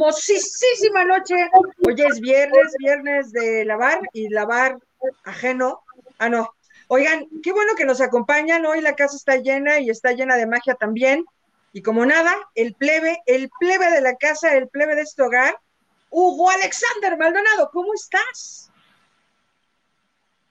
espumosísima noche. Hoy es viernes, viernes de lavar y lavar ajeno. Ah, no. Oigan, qué bueno que nos acompañan. Hoy la casa está llena y está llena de magia también. Y como nada, el plebe, el plebe de la casa, el plebe de este hogar, Hugo Alexander Maldonado, ¿cómo estás?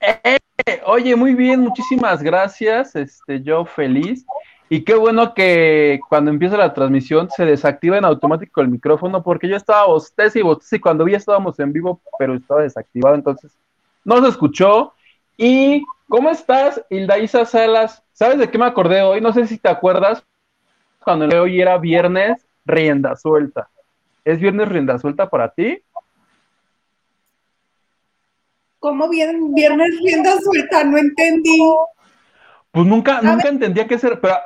Eh, oye, muy bien, muchísimas gracias. Este, yo feliz. Y qué bueno que cuando empieza la transmisión se desactiva en automático el micrófono, porque yo estaba bostez y bostez y cuando vi estábamos en vivo, pero estaba desactivado, entonces no se escuchó. ¿Y cómo estás, Hilda Isa Salas? ¿Sabes de qué me acordé hoy? No sé si te acuerdas, cuando hoy era viernes, rienda suelta. ¿Es viernes rienda suelta para ti? ¿Cómo viernes rienda suelta? No entendí. Pues nunca, nunca entendía qué ser, pero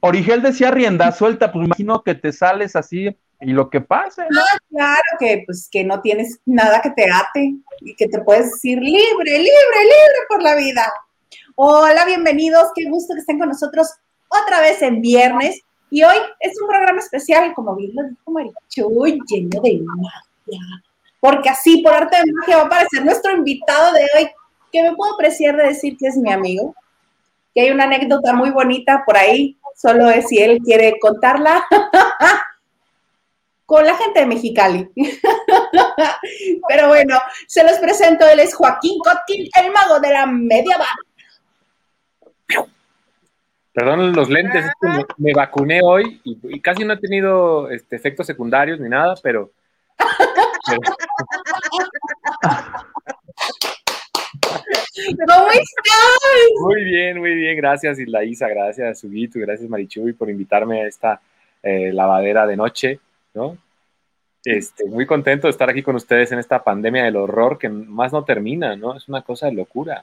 Origel decía rienda suelta, pues imagino que te sales así y lo que pase. ¿no? Ah, claro, que pues que no tienes nada que te ate y que te puedes decir libre, libre, libre por la vida. Hola, bienvenidos, qué gusto que estén con nosotros otra vez en viernes. Y hoy es un programa especial, como bien lo dijo Marichuy, lleno de magia. Porque así, por arte de magia, va a aparecer nuestro invitado de hoy, que me puedo apreciar de decir que es mi amigo, que hay una anécdota muy bonita por ahí, solo es si él quiere contarla con la gente de Mexicali. Pero bueno, se los presento, él es Joaquín Kotkin, el mago de la media barra. Perdón los lentes, me, vacuné hoy y, casi no he tenido este, efectos secundarios ni nada, pero... ¿Cómo estás? Muy bien, muy bien. Gracias, Isla Isa. Gracias, Subito. Gracias, Marichuy, por invitarme a esta eh, lavadera de noche, ¿no? Este, muy contento de estar aquí con ustedes en esta pandemia del horror que más no termina, ¿no? Es una cosa de locura.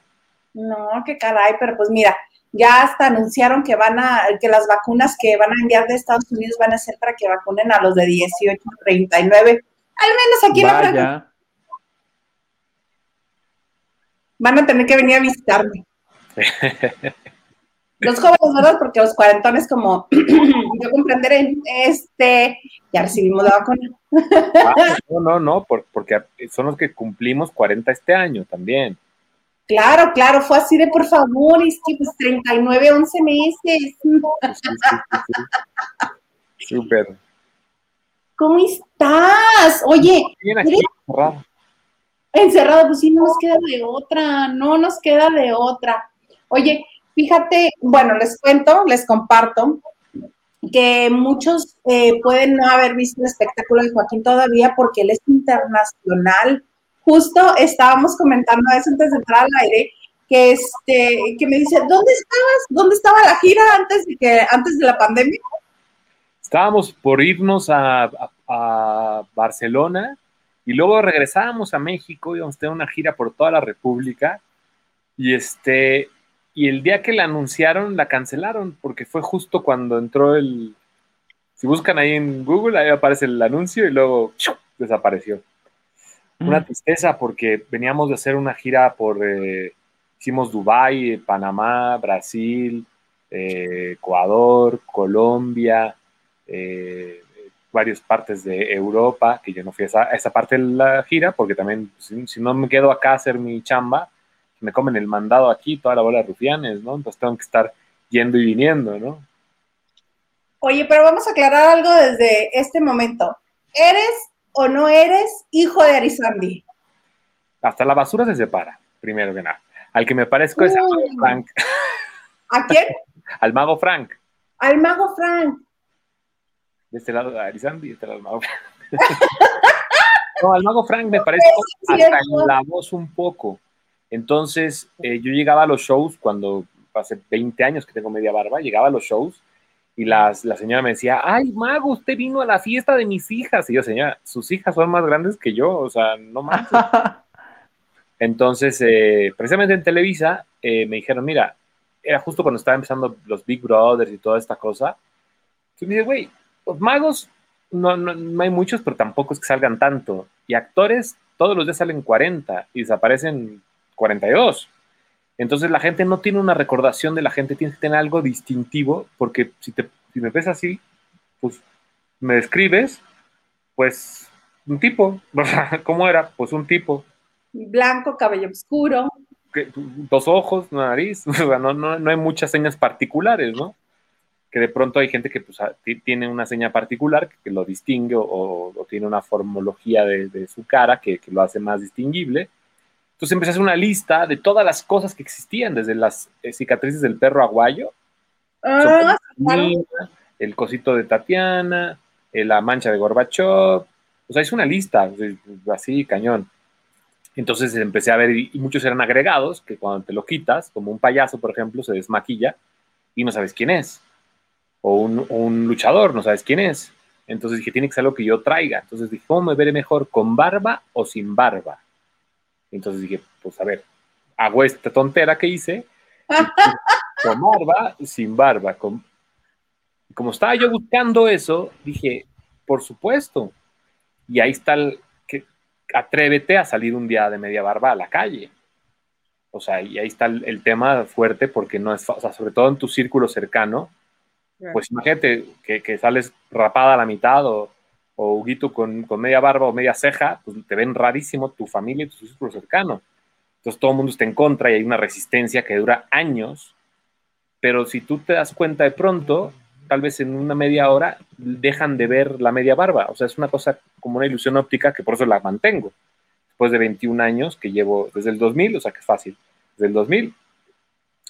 No, qué caray, pero pues mira, ya hasta anunciaron que van a, que las vacunas que van a enviar de Estados Unidos van a ser para que vacunen a los de 18 a 39. Al menos aquí en la van a tener que venir a visitarme. Los jóvenes, ¿verdad? Porque los cuarentones, como yo comprenderé, este, ya recibimos la vacuna. Ah, no, no, no, porque son los que cumplimos 40 este año también. Claro, claro, fue así de por favor, es que pues 39, 11 meses. Súper. ¿Cómo estás? Oye, Bien aquí, Encerrado, pues sí, no nos queda de otra, no nos queda de otra. Oye, fíjate, bueno, les cuento, les comparto que muchos eh, pueden no haber visto el espectáculo de Joaquín todavía porque él es internacional. Justo estábamos comentando eso antes de entrar al aire, que este, que me dice, ¿dónde estabas? ¿Dónde estaba la gira antes de que, antes de la pandemia? Estábamos por irnos a, a Barcelona y luego regresábamos a México, íbamos a tener una gira por toda la República. Y este, y el día que la anunciaron, la cancelaron, porque fue justo cuando entró el. Si buscan ahí en Google, ahí aparece el anuncio y luego desapareció. Una mm. tristeza porque veníamos de hacer una gira por. Eh, hicimos Dubái, Panamá, Brasil, eh, Ecuador, Colombia, eh, varias partes de Europa, que yo no fui a esa, parte de la gira, porque también, si, no me quedo acá a hacer mi chamba, me comen el mandado aquí, toda la bola de rufianes, ¿no? Entonces tengo que estar yendo y viniendo, ¿no? Oye, pero vamos a aclarar algo desde este momento. ¿Eres o no eres hijo de Arizandi? Hasta la basura se separa, primero que nada. Al que me parezco es al mago Frank. ¿A quién? al mago Frank. Al mago Frank de este lado de Arizandi y de este lado del mago no, al mago Frank me parece hasta en la voz un poco. Entonces, eh, yo llegaba a los shows cuando hace 20 años que tengo media barba, llegaba a los shows y las, la señora me decía, ay, mago, usted vino a la fiesta de mis hijas. Y yo, señora, sus hijas son más grandes que yo, o sea, no más. Entonces, eh, precisamente en Televisa, eh, me dijeron, mira, era justo cuando estaba empezando los Big Brothers y toda esta cosa. Entonces me dice, güey, los magos no, no, hay muchos, pero tampoco es que salgan tanto. Y actores, todos los días salen 40 y desaparecen 42. Entonces la gente no tiene una recordación de la gente, tiene que tener algo distintivo, porque si, te, si me ves así, pues me describes pues, un tipo. ¿Cómo era? Pues un tipo. Blanco, cabello oscuro. Dos ojos, nariz. no, no, no hay muchas señas particulares, ¿no? Que de pronto hay gente que pues, tiene una seña particular que, lo distingue o, tiene una formología de, su cara que, lo hace más distinguible. Entonces empecé a hacer una lista de todas las cosas que existían, desde las eh, cicatrices del perro aguayo, ah, el cosito de Tatiana, eh, la mancha de Gorbachov, o sea, es una lista, así, cañón. Entonces empecé a ver, y muchos eran agregados, que cuando te lo quitas, como un payaso, por ejemplo, se desmaquilla y no sabes quién es o un, luchador, no sabes quién es. Entonces dije, tiene que ser algo que yo traiga. Entonces dije, ¿cómo me veré mejor, con barba o sin barba? Entonces dije, pues a ver, hago esta tontera que hice, con barba, sin barba. Con... Como estaba yo buscando eso, dije, por supuesto. Y ahí está el que atrévete a salir un día de media barba a la calle. O sea, y ahí está el, el tema fuerte porque no es, o sea, sobre todo en tu círculo cercano, pues imagínate que, sales rapada a la mitad o, o con, media barba o media ceja, pues te ven rarísimo tu familia y tu círculo cercano. Entonces todo el mundo está en contra y hay una resistencia que dura años, pero si tú te das cuenta de pronto, tal vez en una media hora dejan de ver la media barba. O sea, es una cosa como una ilusión óptica que por eso la mantengo. Después de 21 años que llevo desde el 2000, o sea que es fácil, desde el 2000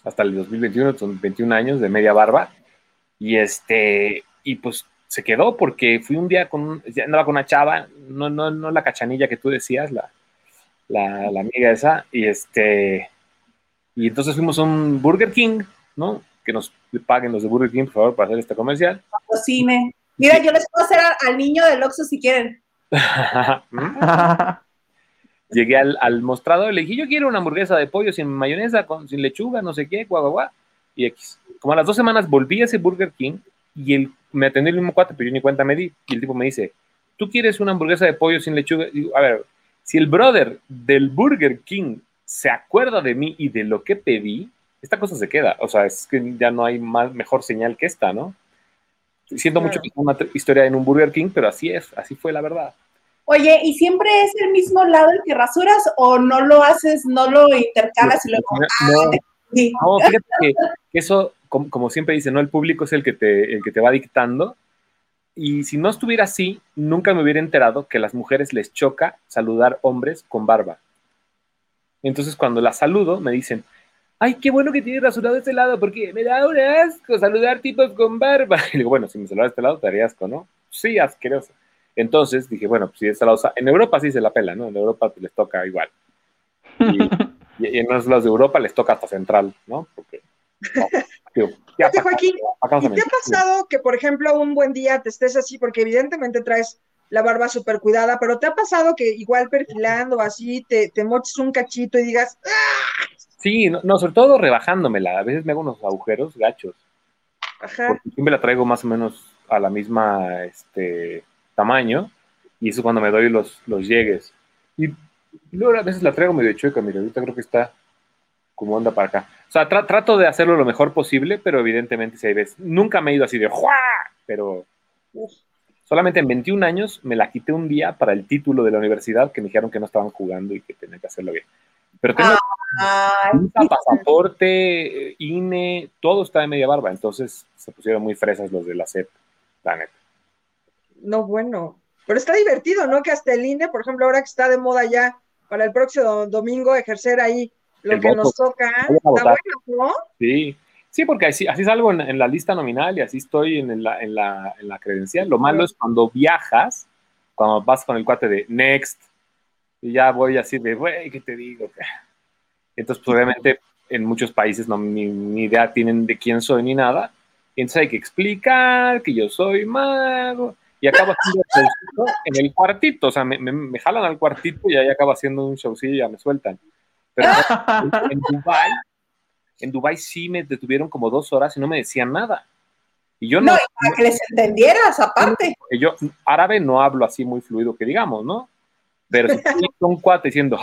hasta el 2021, son 21 años de media barba y este, y pues se quedó porque fui un día con, andaba con una chava, no, no, no la cachanilla que tú decías, la, la, la, amiga esa, y este, y entonces fuimos a un Burger King, ¿no? Que nos paguen los de Burger King, por favor, para hacer este comercial. Cocine. Mira, yo les puedo hacer al niño del Oxxo si quieren. Llegué al, al, mostrador y le dije, yo quiero una hamburguesa de pollo sin mayonesa, con, sin lechuga, no sé qué, guau, guau, guau. Y X como a las dos semanas volví a ese Burger King y él me atendió el mismo cuate, pero yo ni cuenta me di. Y el tipo me dice, ¿tú quieres una hamburguesa de pollo sin lechuga? Y digo, a ver, si el brother del Burger King se acuerda de mí y de lo que pedí, esta cosa se queda. O sea, es que ya no hay más, mejor señal que esta, ¿no? Siento mucho que es una historia en un Burger King, pero así es, así fue la verdad. Oye, ¿y siempre es el mismo lado el que rasuras o no lo haces, no lo intercalas y luego... No, no, fíjate que, eso, como, siempre dice, ¿no? El público es el que, te, el que te va dictando. Y si no estuviera así, nunca me hubiera enterado que a las mujeres les choca saludar hombres con barba. Entonces, cuando las saludo, me dicen, ay, qué bueno que tienes rasurado este lado, porque me da un asco saludar tipos con barba. Y digo, bueno, si me saludas este lado, te haría asco, ¿no? Sí, asqueroso. Entonces dije, bueno, pues si este lado, en Europa sí se la pela, ¿no? En Europa les toca igual. Y, y, en los lados de Europa les toca hasta central, ¿no? Porque, ¿Te ha pasado que, por ejemplo, un buen día te estés así, porque evidentemente traes la barba súper cuidada, pero te ha pasado que igual perfilando así, te, te moches un cachito y digas, ¡Ah! Sí, no, sobre todo rebajándomela. A veces me hago unos agujeros gachos. Ajá. Porque siempre la traigo más o menos a la misma este, tamaño. Y eso cuando me doy los, los llegues. Y luego a veces la traigo medio chueca, mira, ahorita creo que está como anda para acá. O sea, trato de hacerlo lo mejor posible, pero evidentemente si hay veces, nunca me he ido así de ¡juá! Pero solamente en 21 años me la quité un día para el título de la universidad que me dijeron que no estaban jugando y que tenía que hacerlo bien. Pero tengo pasaporte, INE, todo está de media barba, entonces se pusieron muy fresas los de la CEP, la neta. No, bueno, pero está divertido, ¿no? Que hasta el INE, por ejemplo, ahora que está de moda ya para el próximo domingo ejercer ahí lo que nos toca. Está bueno, ¿no? Sí. Sí, porque así, así salgo en, la lista nominal y así estoy en la, en la, en la credencial. Lo malo es cuando viajas, cuando vas con el cuate de Next, y ya voy así de, güey, ¿qué te digo? Entonces, pues, obviamente, en muchos países no, ni, idea tienen de quién soy ni nada. Entonces hay que explicar que yo soy mago. Y acabo haciendo un showcito en el cuartito. O sea, me, me, me, jalan al cuartito y ahí acabo haciendo un showcillo y ya me sueltan. Pero en Dubai, en Dubai sí me detuvieron como dos horas y no me decían nada. Y yo no. No, para que les entendieras, aparte. Yo árabe no hablo así muy fluido que digamos, ¿no? Pero si un cuate diciendo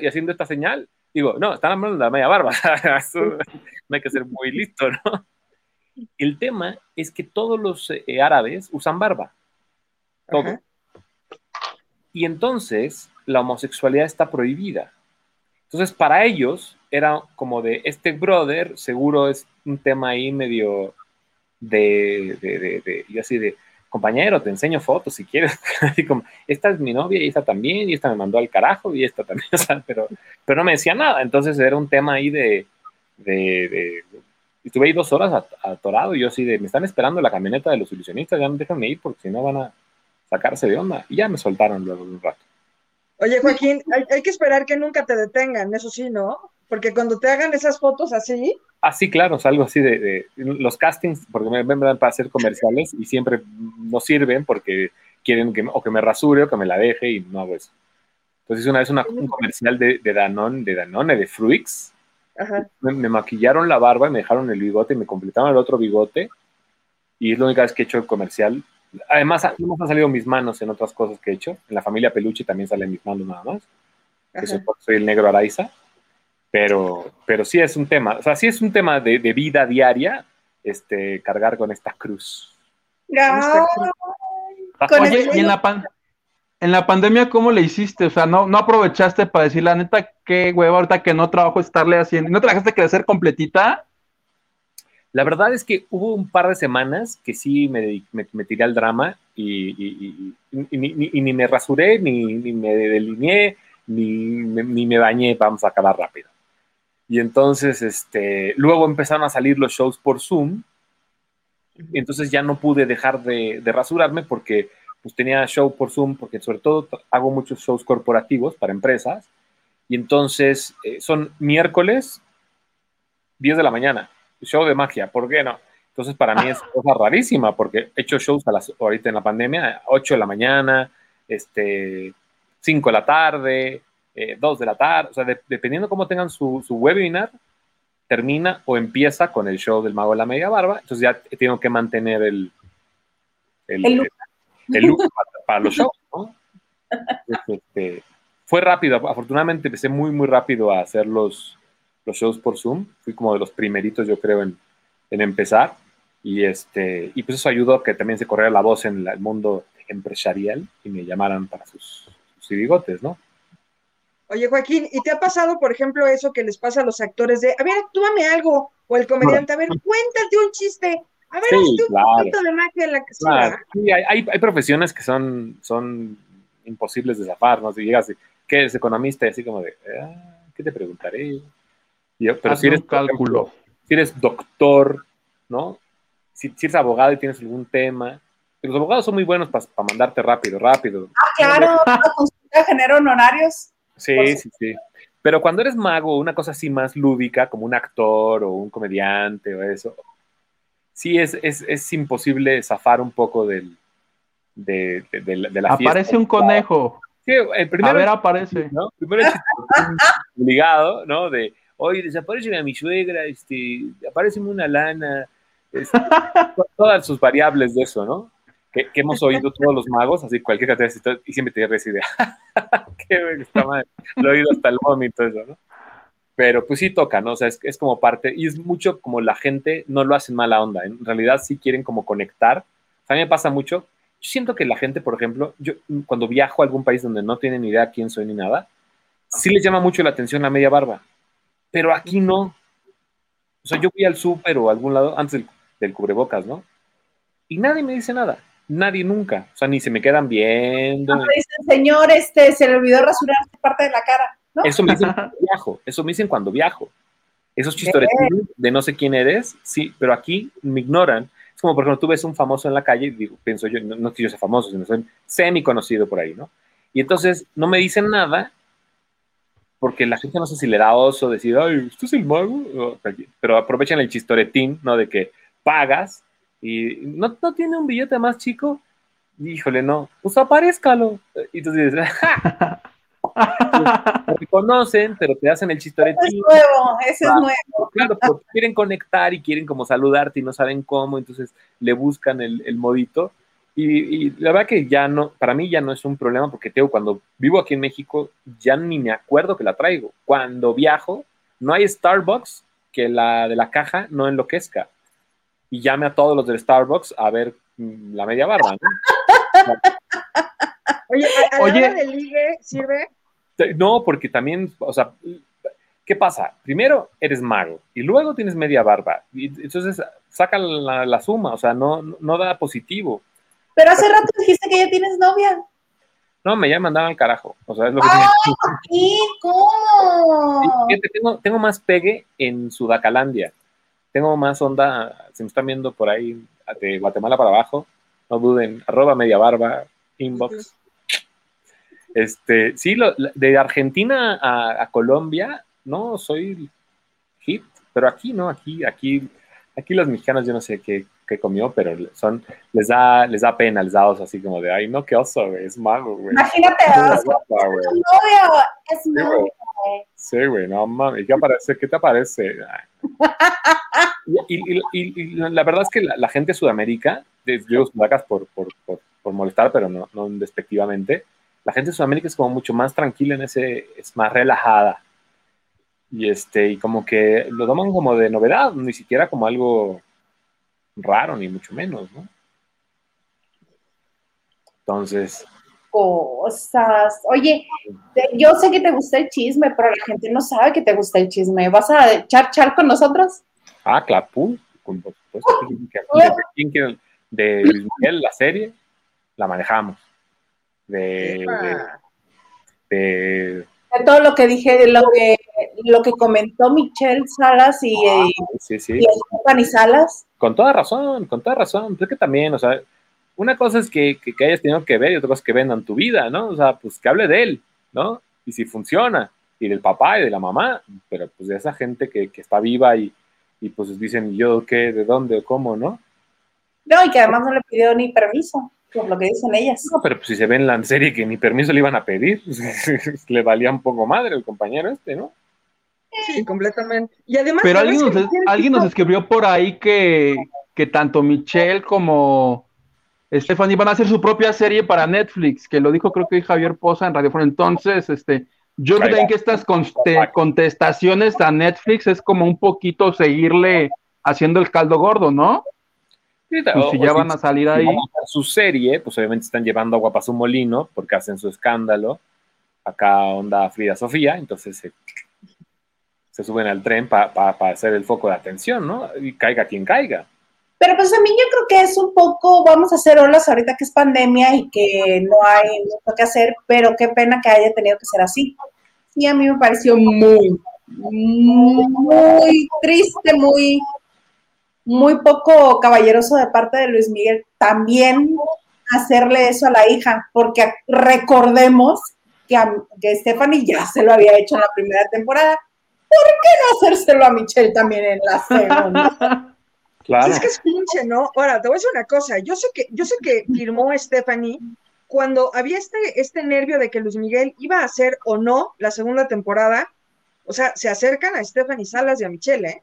y haciendo esta señal, digo, no, están hablando de la media barba. no hay que ser muy listo, ¿no? El tema es que todos los eh, árabes usan barba. Todo. Y entonces la homosexualidad está prohibida. Entonces, para ellos era como de este brother, seguro es un tema ahí medio de, de, de, de yo así de, compañero, te enseño fotos si quieres. como, esta es mi novia y esta también, y esta me mandó al carajo y esta también, pero, pero no me decía nada. Entonces era un tema ahí de, de, estuve ahí dos horas atorado y yo así de, me están esperando la camioneta de los ilusionistas, ya no déjenme ir porque si no van a sacarse de onda. Y ya me soltaron luego un rato. Oye, Joaquín, hay, que esperar que nunca te detengan, eso sí, ¿no? Porque cuando te hagan esas fotos así. Ah, sí, claro, es algo así de, los castings, porque me ven para hacer comerciales y siempre no sirven porque quieren que o que me rasure o que me la deje y no hago eso. Entonces una vez una, un comercial de, de Danone, de Danone, de Fruix, Me, me, maquillaron la barba y me dejaron el bigote y me completaron el otro bigote y es la única vez que he hecho el comercial Además, no me han salido mis manos en otras cosas que he hecho. En la familia Peluche también salen mis manos nada más. Eso soy el negro Araiza. Pero, pero sí es un tema, o sea, sí es un tema de, de vida diaria, este, cargar con esta cruz. No. Oye, y en la, en la pandemia, ¿cómo le hiciste? O sea, ¿no, no aprovechaste para decir la neta, qué huevo, ahorita que no trabajo estarle haciendo, ¿no te dejaste crecer completita? La verdad es que hubo un par de semanas que sí me, me, tiré al drama y, ni me rasuré, ni, me delineé, ni, ni me bañé, vamos a acabar rápido. Y entonces, este, luego empezaron a salir los shows por Zoom. Y entonces ya no pude dejar de, rasurarme porque pues, tenía show por Zoom, porque sobre todo hago muchos shows corporativos para empresas. Y entonces eh, son miércoles, 10 de la mañana show de magia, ¿por qué no? Entonces para mí es cosa rarísima porque he hecho shows ahorita en la pandemia, 8 de la mañana, este, 5 de la tarde, eh, 2 de la tarde, o sea, dependiendo cómo tengan su, su, webinar, termina o empieza con el show del mago de la media barba, entonces ya tengo que mantener el, el, look para, los shows, ¿no? Este, fue rápido, afortunadamente empecé muy, muy rápido a hacer los, los shows por Zoom. Fui como de los primeritos, yo creo, en, en empezar. Y, este, y pues eso ayudó a que también se corriera la voz en el mundo empresarial y me llamaran para sus, sus ¿no? Oye, Joaquín, ¿y te ha pasado, por ejemplo, eso que les pasa a los actores de, a ver, actúame algo, o el comediante, a ver, cuéntate un chiste, a ver, sí, un poquito de magia en la que claro. Sí, hay, hay, profesiones que son, son imposibles de zafar, ¿no? Si llegas, ¿qué eres economista? Y así como de, ah, ¿qué te preguntaré? pero si eres, cálculo. si eres doctor, ¿no? Si, eres abogado y tienes algún tema, los abogados son muy buenos para mandarte rápido, rápido. Ah, claro, la consulta genera honorarios. Sí, sí, sí. Pero cuando eres mago, una cosa así más lúdica, como un actor o un comediante o eso, sí es, es, es imposible zafar un poco del, de, de, la Aparece un conejo. Sí, el primero, A ver, aparece. ¿no? Primero es obligado, ¿no? De, oye, desaparece a mi suegra, este, aparece una lana, este, todas sus variables de eso, ¿no? Que, hemos oído todos los magos, así cualquier cantidad y siempre te esa idea. Qué está mal. Lo he oído hasta el vómito eso, ¿no? Pero pues sí toca, ¿no? O sea, es, es, como parte, y es mucho como la gente no lo hace en mala onda, en realidad sí quieren como conectar. a mí me pasa mucho, yo siento que la gente, por ejemplo, yo cuando viajo a algún país donde no tienen ni idea quién soy ni nada, sí les llama mucho la atención la media barba pero aquí no. O sea, yo fui al súper o a algún lado antes del, cubrebocas, ¿no? Y nadie me dice nada. Nadie nunca. O sea, ni se me quedan viendo. No me dicen, señor, este, se le olvidó rasurar parte de la cara. ¿No? Eso me dicen cuando viajo. Eso me dicen cuando viajo. Esos chistores de no sé quién eres, sí, pero aquí me ignoran. Es como, por ejemplo, tú ves un famoso en la calle y digo, pienso yo, no, no que yo sea famoso, sino soy semi conocido por ahí, ¿no? Y entonces no me dicen nada porque la gente no sé si le da oso decir, ay, ¿usted es el mago? Pero aprovechan el chistoretín, ¿no? De que pagas y no, no tiene un billete más chico. Híjole, no, pues aparezcalo. Y entonces dices, ¡ja! Te conocen, pero te hacen el chistoretín. es nuevo, ese es nuevo. Claro, porque quieren conectar y quieren como saludarte y no saben cómo, entonces le buscan el, el modito. Y, la verdad que ya no, para mí ya no es un problema porque tengo cuando vivo aquí en México ya ni me acuerdo que la traigo. Cuando viajo, no hay Starbucks que la de la caja no enloquezca. y llame a todos los del Starbucks a ver mm, la media barba, ¿no? Oye, ¿a, Oye. de ligue sirve? No, porque también, o sea, ¿qué pasa? Primero eres mago y luego tienes media barba. Y entonces saca la, suma, o sea, no, no da positivo. Pero hace rato dijiste que ya tienes novia. No, me ya mandaban al carajo. O sea, es lo que ¿qué? ¿Cómo? tengo, tengo más pegue en Sudacalandia. Tengo más onda, si me están viendo por ahí de Guatemala para abajo, no duden, arroba media barba, inbox. Este, sí, lo, de Argentina a, Colombia, no soy hit, pero aquí no, aquí, aquí, aquí los mexicanos yo no sé qué, que comió, pero son, les da, les da pena, les da oso así como de, ay, no, qué oso, güey, es mago, güey. Imagínate, oso, es novio, Sí, güey, no mames, ¿qué, aparece? ¿qué te aparece? y, y, y, la verdad es que la, gente de Sudamérica, digo sudacas por, por, por, por, molestar, pero no, no despectivamente, la gente de Sudamérica es como mucho más tranquila en ese, es más relajada. Y este, y como que lo toman como de novedad, ni siquiera como algo raro, ni mucho menos, ¿no? Entonces. Cosas. Oye, yo sé que te gusta el chisme, pero la gente no sabe que te gusta el chisme. ¿Vas a echar char con nosotros? Ah, claro, con de Miguel, la serie, la manejamos. De, de, todo lo que dije, de lo que, lo que comentó Michelle Salas y, ah, sí, sí. y Salas. Con toda razón, con toda razón. Creo que también, o sea, una cosa es que, que, hayas tenido que ver y otra cosa es que vendan tu vida, ¿no? O sea, pues que hable de él, ¿no? Y si funciona, y del papá y de la mamá, pero pues de esa gente que, que está viva y, y pues dicen, ¿yo qué? ¿De dónde? o ¿Cómo? ¿No? No, y que además no le pidió ni permiso por lo que dicen ellas. No, pero pues, si se ve en la serie que ni permiso le iban a pedir, le valía un poco madre el compañero este, ¿no? Sí, completamente. Y además, pero alguien nos, alguien nos escribió por ahí que, que tanto Michelle como Stephanie van a hacer su propia serie para Netflix, que lo dijo creo que Javier Poza en Radio Entonces, este, yo creo que estas contestaciones a Netflix es como un poquito seguirle haciendo el caldo gordo, ¿no? Pues si ya van a salir ahí. su serie, pues obviamente están llevando agua para su molino porque hacen su escándalo. Acá onda Frida Sofía, entonces se, suben al tren para hacer el foco de atención, ¿no? Y caiga quien caiga. Pero pues a mí yo creo que es un poco, vamos a hacer olas ahorita que es pandemia y que no hay mucho que hacer, pero qué pena que haya tenido que ser así. Y a mí me pareció muy, muy triste, muy muy poco caballeroso de parte de Luis Miguel también hacerle eso a la hija, porque recordemos que, a, que Stephanie ya se lo había hecho en la primera temporada. ¿Por qué no hacérselo a Michelle también en la segunda? Claro. Es que es pinche, ¿no? Ahora, te voy a decir una cosa. Yo sé que, yo sé que firmó Stephanie cuando había este, este nervio de que Luis Miguel iba a hacer o no la segunda temporada. O sea, se acercan a Stephanie Salas y a Michelle, ¿eh?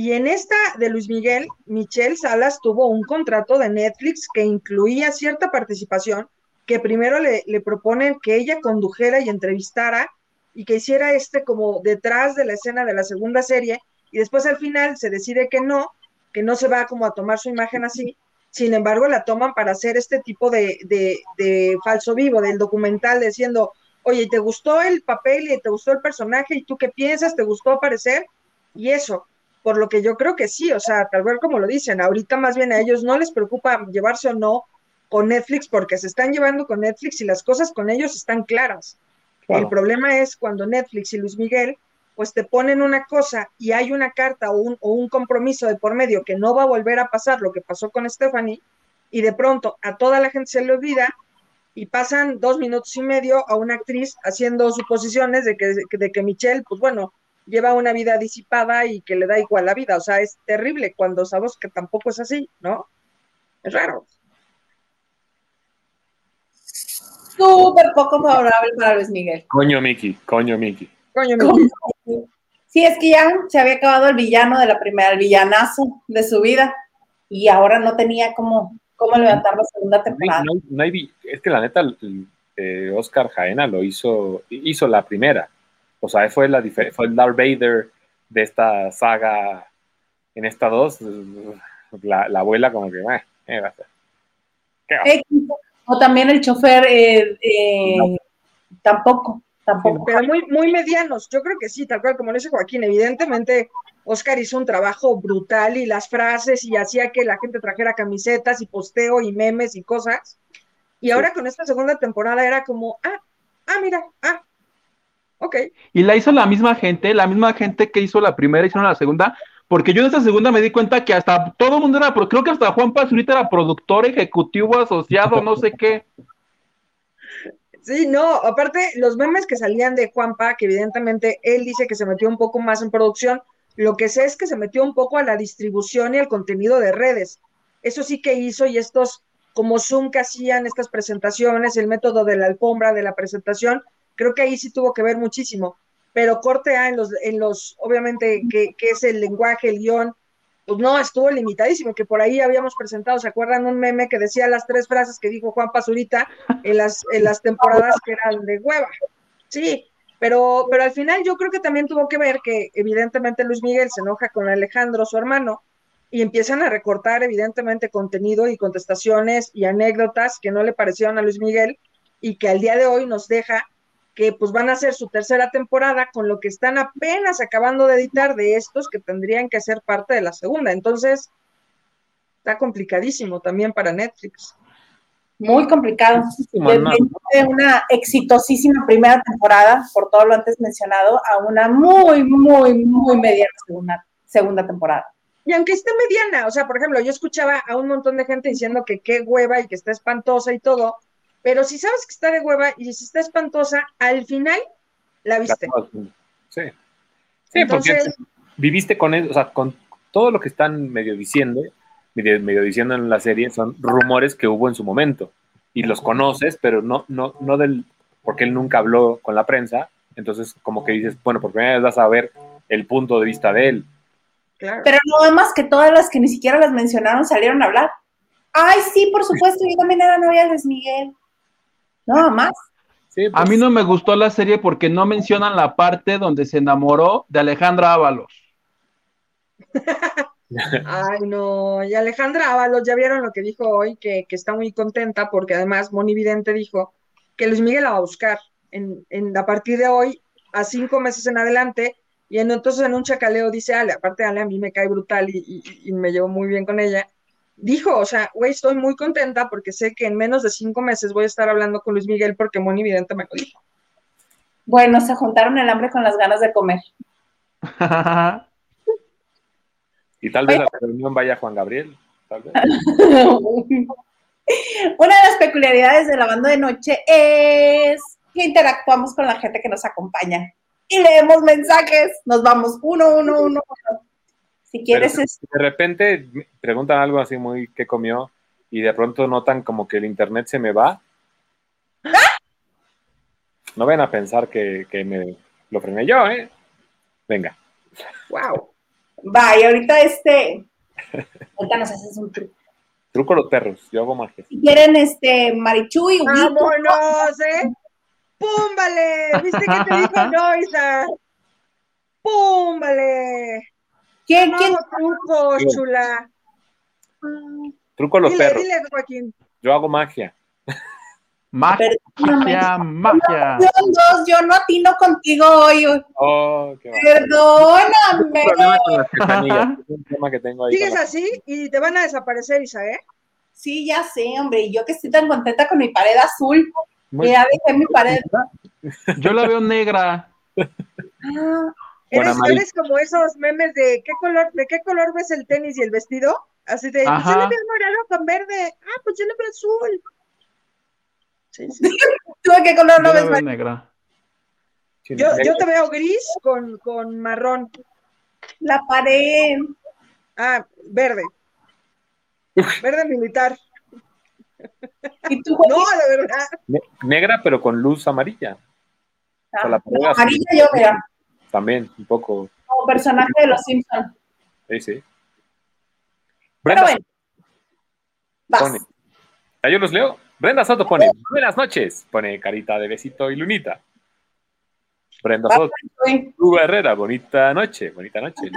Y en esta de Luis Miguel, Michelle Salas tuvo un contrato de Netflix que incluía cierta participación, que primero le, le proponen que ella condujera y entrevistara y que hiciera este como detrás de la escena de la segunda serie, y después al final se decide que no, que no se va como a tomar su imagen así, sin embargo la toman para hacer este tipo de, de, de falso vivo, del documental, diciendo, oye, ¿te gustó el papel y te gustó el personaje? ¿Y tú qué piensas? ¿Te gustó aparecer? Y eso, por lo que yo creo que sí, o sea, tal vez como lo dicen, ahorita más bien a ellos no les preocupa llevarse o no con Netflix porque se están llevando con Netflix y las cosas con ellos están claras. El problema es cuando Netflix y Luis Miguel pues te ponen una cosa y hay una carta o un, o un compromiso de por medio que no va a volver a pasar lo que pasó con Stephanie y de pronto a toda la gente se le olvida y pasan dos minutos y medio a una actriz haciendo suposiciones de que, de que Michelle, pues bueno, lleva una vida disipada y que le da igual la vida. O sea, es terrible cuando sabemos que tampoco es así, ¿no? Es raro. Súper poco favorable para Luis Miguel. Coño Miki, coño Miki. Coño Miki. Sí, es que ya se había acabado el villano de la primera, el villanazo de su vida, y ahora no tenía cómo, cómo levantar la segunda temporada. No, es que la neta, eh, Oscar Jaena lo hizo, hizo la primera, o sea, fue, fue el Darth Vader de esta saga en esta dos. la, abuela como que, eh, eh va a ser. O también el chofer, eh, eh, tampoco, tampoco. pero muy, muy medianos, yo creo que sí, tal cual como lo dice Joaquín, evidentemente Oscar hizo un trabajo brutal y las frases y hacía que la gente trajera camisetas y posteo y memes y cosas. Y ahora con esta segunda temporada era como, ah, ah, mira, ah, ok. Y la hizo la misma gente, la misma gente que hizo la primera, hicieron la segunda, porque yo en esta segunda me di cuenta que hasta todo el mundo era, creo que hasta Juan Pazurita era productor ejecutivo asociado, no sé qué. Sí, no, aparte los memes que salían de Juanpa, que evidentemente él dice que se metió un poco más en producción, lo que sé es que se metió un poco a la distribución y al contenido de redes. Eso sí que hizo y estos como Zoom que hacían estas presentaciones, el método de la alfombra de la presentación, creo que ahí sí tuvo que ver muchísimo. Pero corte A en los, en los obviamente, que, es el lenguaje, el guion, pues no, estuvo limitadísimo, que por ahí habíamos presentado, ¿se acuerdan un meme que decía las tres frases que dijo Juan Pazurita en las, en las temporadas que eran de hueva? Sí, pero, pero al final yo creo que también tuvo que ver que evidentemente Luis Miguel se enoja con Alejandro, su hermano, y empiezan a recortar evidentemente contenido y contestaciones y anécdotas que no le parecieron a Luis Miguel y que al día de hoy nos deja que pues van a hacer su tercera temporada con lo que están apenas acabando de editar de estos que tendrían que ser parte de la segunda. Entonces, está complicadísimo también para Netflix. Muy complicado. De una exitosísima primera temporada, por todo lo antes mencionado, a una muy, muy, muy mediana segunda, segunda temporada. Y aunque esté mediana, o sea, por ejemplo, yo escuchaba a un montón de gente diciendo que qué hueva y que está espantosa y todo, pero si sabes que está de hueva y si está espantosa, al final la viste. Sí. Sí, porque viviste con eso, o sea, con todo lo que están medio diciendo, medio, medio, diciendo en la serie, son rumores que hubo en su momento. Y los conoces, pero no, no, no del, porque él nunca habló con la prensa. Entonces, como que dices, bueno, por primera vez vas a ver el punto de vista de él. Pero no más que todas las que ni siquiera las mencionaron salieron a hablar. Ay, sí, por supuesto, yo también era novia de Luis Miguel. No, más. A mí pues. no me gustó la serie porque no mencionan la parte donde se enamoró de Alejandra Ábalos. Ay, no, y Alejandra Ábalos, ya vieron lo que dijo hoy, que, está muy contenta porque además Moni Vidente dijo que Luis Miguel la va a buscar en, en, a partir de hoy, a cinco meses en adelante, y entonces en un chacaleo dice Ale, aparte Ale a mí me cae brutal y, me llevo muy bien con ella, dijo, o sea, güey, estoy muy contenta porque sé que en menos de cinco meses voy a estar hablando con Luis Miguel porque Moni Vidente me lo dijo. Bueno, se juntaron el hambre con las ganas de comer. y tal vez a la reunión vaya Juan Gabriel. Una de las peculiaridades de la banda de noche es que interactuamos con la gente que nos acompaña y leemos mensajes. Nos vamos uno, uno, uno, uno. Si quieres. De repente preguntan algo así muy ¿qué comió? Y de pronto notan como que el internet se me va. ¿Ah? No ven a pensar que, me lo frené yo, ¿eh? Venga. Wow. Va, y ahorita este. Ahorita nos haces un truco. Truco los perros, yo hago magia. Si quieren, este, Marichu y ¡Vámonos, eh! ¡Púmbale! ¿Viste que te dijo no, Isa? ¡Púmbale! ¿Quién, quién? truco, chula. Truco los perros. Dile, Joaquín. Yo hago magia. Magia, magia. yo no atino contigo hoy. Oh, qué Perdóname. Sigues así y te van a desaparecer, Isa, ¿eh? Sí, ya sé, hombre. Y yo que estoy tan contenta con mi pared azul. Ya dejé mi pared. Yo la veo negra. Ah, ¿Eres, como esos memes de qué color, de qué color ves el tenis y el vestido? Así de, pues yo le veo morado con verde. Ah, pues yo le veo azul. Sí, sí. ¿Tú de qué color lo ves? negra. Yo, yo te veo gris con, con marrón. La pared. Ah, verde. Verde militar. no, de verdad. negra, pero con luz amarilla. Ah, amarilla yo, vea. También, un poco. Como personaje de los Simpsons. Sí, sí. Brenda, pero bueno. Ah, yo los leo. Brenda Soto pone, buenas noches. Pone carita de besito y lunita. Brenda Soto. Luba Herrera, bonita noche, bonita noche.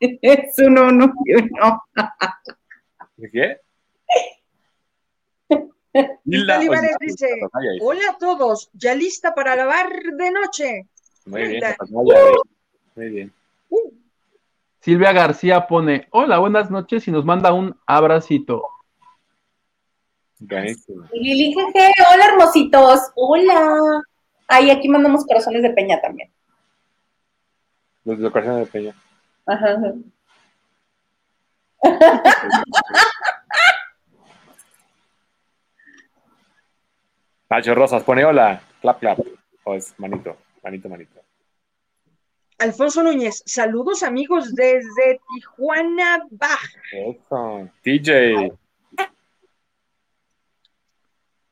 es uno, uno y uno. ¿Qué? Hilda dice, hola a todos, ya lista para lavar de noche. Muy bien, muy bien. Uh. Silvia García pone, hola, buenas noches y nos manda un abracito. Lili, hola hermositos, hola. Ahí aquí mandamos corazones de peña también. Los de corazones de peña. Ajá. Nacho Rosas pone hola, clap, clap. Pues manito, manito, manito. Alfonso Núñez, saludos amigos desde Tijuana, Baja. Eso, TJ.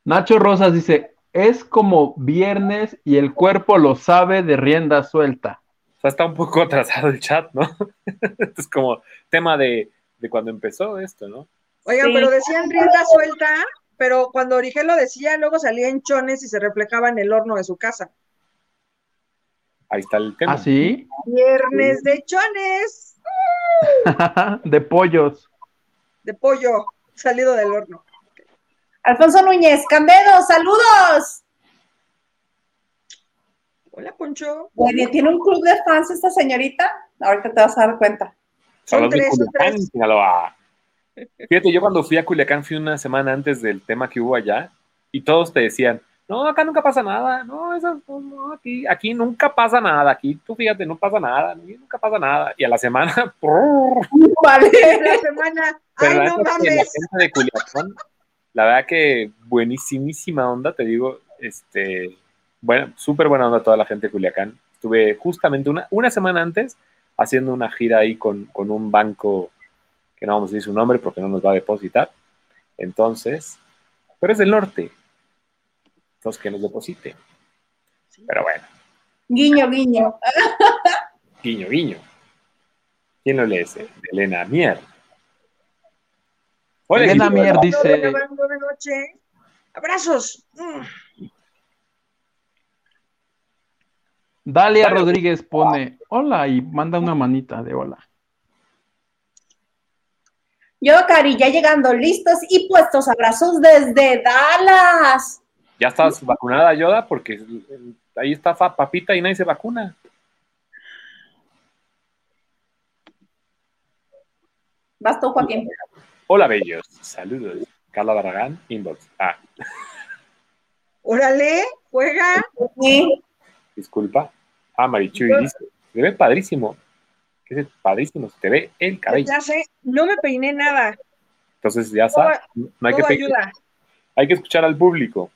Nacho Rosas dice, es como viernes y el cuerpo lo sabe de rienda suelta. O sea, está un poco atrasado el chat, ¿no? es como tema de, cuando empezó esto, ¿no? Oigan, pero decían rienda suelta, pero cuando Origel lo decía, luego salía en chones y se reflejaba en el horno de su casa. Ahí está el tema. ¿Ah, sí? Viernes de chones. de pollos. De pollo, salido del horno. Alfonso Núñez, Candedo, saludos. Hola, Poncho. Bueno, ¿tiene un club de fans esta señorita? Ahorita te vas a dar cuenta. Son tres, tres. Fíjate, yo cuando fui a Culiacán fui una semana antes del tema que hubo allá y todos te decían, no, acá nunca pasa nada, no, eso, no, aquí, aquí nunca pasa nada, aquí tú fíjate, no pasa nada, nunca pasa nada. Y a la semana, vale, la semana, ay, no mames. La gente de Culiacán la verdad que buenísimísima onda, te digo, este, bueno, súper buena onda toda la gente de Culiacán. Estuve justamente una, una semana antes haciendo una gira ahí con, un banco que no vamos a decir su nombre porque no nos va a depositar. Entonces, pero es del norte. Entonces, que nos deposite. Pero bueno. Guiño, guiño. Guiño, guiño. ¿Quién lo lee? Elena Mier. Elena Mier dice. Abrazos. Dalia Rodríguez pone hola y manda una manita de hola. Yo, Cari, ya llegando, listos y puestos, abrazos desde Dallas. ¿Ya estás vacunada, Yoda? Porque ahí está papita y nadie se vacuna. Vas tú, Joaquín. Hola, bellos. Saludos. Carla Barragán, inbox. Ah. Órale, juega. Disculpa. Ah, Marichuy dice, se ve padrísimo. ¿Qué es padrísimo? Se te ve el cabello. Ya sé, no me peiné nada. Entonces ya sabes, no hay que ayuda. Hay que escuchar al público.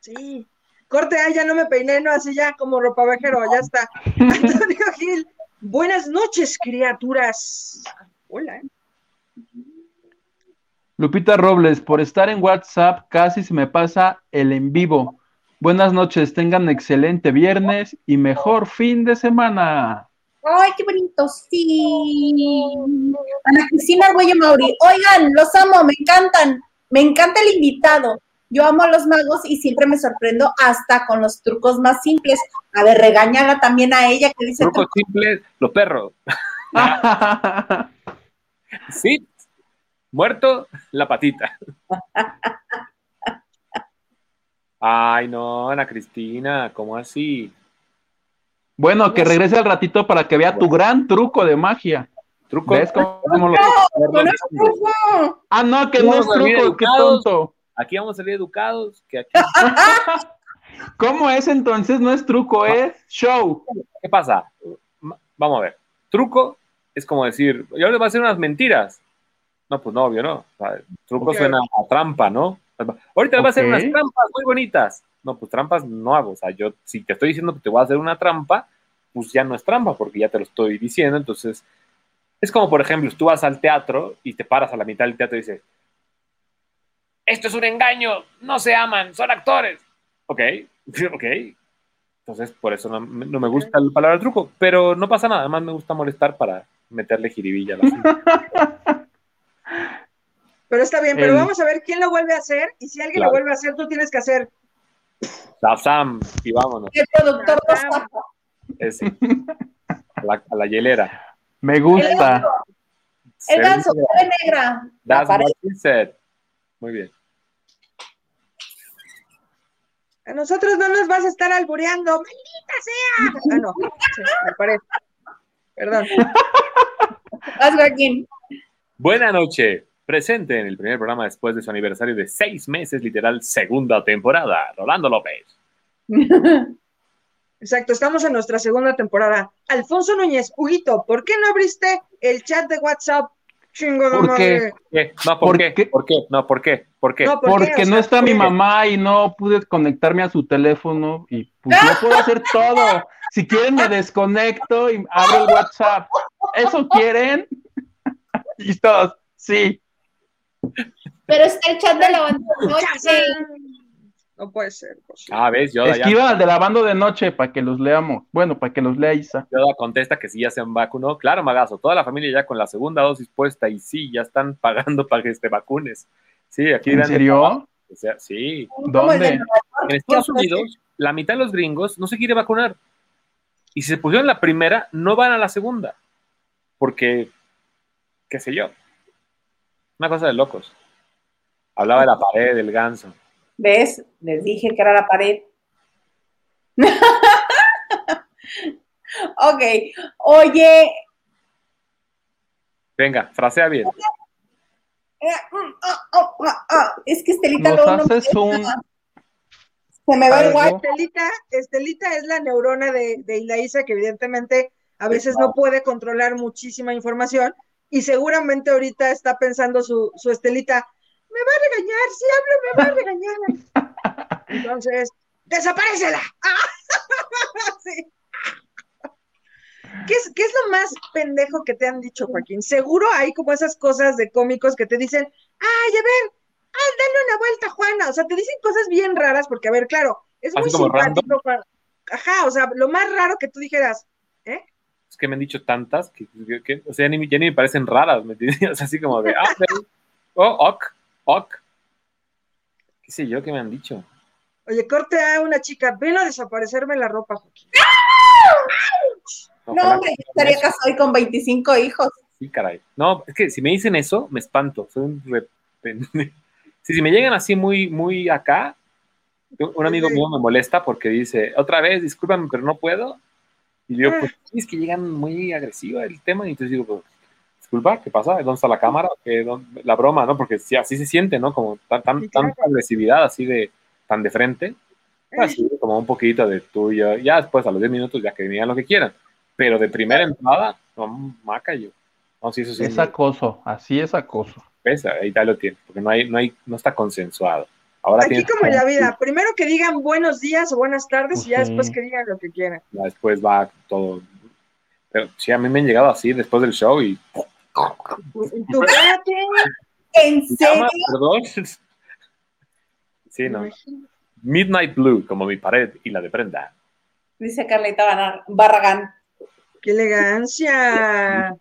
Sí. Corte, ah, ya no me peiné, no, así ya como ropa vejero, ya está. Antonio Gil, buenas noches, criaturas. Hola. ¿eh? Lupita Robles, por estar en WhatsApp casi se me pasa el en vivo. Buenas noches, tengan excelente viernes y mejor fin de semana. Ay, qué bonito, sí. Ana Cristina Güello Mauri, oigan, los amo, me encantan, me encanta el invitado. Yo amo a los magos y siempre me sorprendo hasta con los trucos más simples. A ver, regáñala también a ella que dice. Trucos simples, los perros. sí, Muerto, la patita. Ay, no, Ana Cristina, ¿cómo así? Bueno, que regrese al ratito para que vea tu gran truco de magia. ¿Truco? ¿Ves cómo, lo... Ah, no, que no es truco, qué tonto. Aquí vamos a salir educados. Que aquí... ¿Cómo es entonces? No es truco, es show. ¿Qué pasa? Vamos a ver. Truco es como decir, yo le voy a hacer unas mentiras. No, pues no, obvio, no. truco suena a trampa, ¿no? Ahorita le voy a hacer unas trampas muy bonitas. No, pues trampas no hago. O sea, yo, si te estoy diciendo que te voy a hacer una trampa, pues ya no es trampa, porque ya te lo estoy diciendo. Entonces, es como, por ejemplo, tú vas al teatro y te paras a la mitad del teatro y dices, esto es un engaño, no se aman, son actores. Ok, ok. Entonces, por eso no, me gusta la palabra truco, pero no pasa nada. Además, me gusta molestar para meterle jiribilla a la Pero está bien, pero vamos a ver quién lo vuelve a hacer y si alguien lo vuelve a hacer, tú tienes que hacer. Shazam, y vámonos. El productor Ese. A la, a la hielera. Me gusta. El ganso, negra. That's what he said. Muy bien. A nosotros no nos vas a estar albureando, maldita sea. Ah, no, sí, me parece. Perdón. Haz Joaquín. Buena noche. Presente en el primer programa después de su aniversario de seis meses, literal, segunda temporada. Rolando López. Exacto, estamos en nuestra segunda temporada. Alfonso Núñez, Huguito, ¿por qué no abriste el chat de WhatsApp? Chingo de ¿Por madre. ¿Qué? No, ¿por, ¿Por qué? qué? ¿Por qué? No, ¿por qué? ¿Por qué? No, ¿por qué? Porque O no sea, está mi ¿por qué? mamá y no pude conectarme a su teléfono y pues no puedo hacer todo. Si quieren me desconecto y abro el WhatsApp. ¿Eso quieren? Y todos, sí. Pero está el chat de la banda. No puede ser. pues. Ah, ves, Yoda, ya, Esquiva al de lavando de noche para que los leamos. Bueno, para que los lea Isa. Yoda contesta que sí ya se vacunó. Claro, Magazo, toda la familia ya con la segunda dosis puesta y sí, ya están pagando para que te vacunes. Sí, aquí ¿En serio? O sea, sí. ¿Dónde? En Estados Unidos, la mitad de los gringos no se quiere vacunar. Y si se pusieron la primera, no van a la segunda. Porque, qué sé yo. Una cosa de locos. Hablaba de la pared, del ganso. ¿Ves? Les dije que era la pared. ok. Oye, Venga, frasea bien. es que Estelita Nos luego no haces me- un... Se me va guay. Estelita, Estelita es la neurona de, de Ilaísa que evidentemente a veces no puede controlar muchísima información y seguramente ahorita está pensando su, su Estelita, me va a regañar, si hablo me va a regañar. Entonces, desaparecela. Sí. ¿Qué es, ¿Qué es lo más pendejo que te han dicho, Joaquín? Seguro hay como esas cosas de cómicos que te dicen, ay, a ver, ah, dale una vuelta, Juana. O sea, te dicen cosas bien raras porque, a ver, claro, es muy Así simpático. para- Ajá, o sea, lo más raro que tú dijeras, ¿eh? Es que me han dicho tantas que, que- que- o sea, ya ni, ya ni me parecen raras, ¿me entiendes? O sea, así como de, ah, oh, ok, ok. ¿Qué sé yo qué me han dicho? Oye, corte a una chica, ven a desaparecerme la ropa, Joaquín. No, Ojalá hombre, yo estaría casado hoy con 25 hijos. Sí, caray. No, es que si me dicen eso, me espanto. Soy un. Sí, si me llegan así muy, muy acá, un amigo Sí. mío me molesta porque dice, otra vez, discúlpame, pero no puedo. Y yo, pues, sí, es que llegan muy agresivo el tema. Y entonces digo, pues, disculpa, ¿qué pasa? ¿Dónde está la cámara? ¿Qué, dónde- La broma, ¿no? Porque sí, así se siente, ¿no? Como tan, tan, Sí, claro. tanta agresividad así de, tan de frente. Así, como un poquito de tuyo. Ya después, a los 10 minutos, ya que digan lo que quieran. Pero de primera entrada, no, maca yo. No, sí, eso sí. Es acoso, así es acoso. pesa, ahí ya lo tiene, porque no hay, no hay, no está consensuado. Ahora Aquí como en la vida, primero que digan buenos días o buenas tardes y ya después que digan lo que quieran. ya después va todo. Pero sí, a mí me han llegado así después del show y. Y ¿En serio? Perdón. Sí, no. Midnight Blue, como mi pared y la de prenda. Dice Carlita Barragán. ¡Qué elegancia!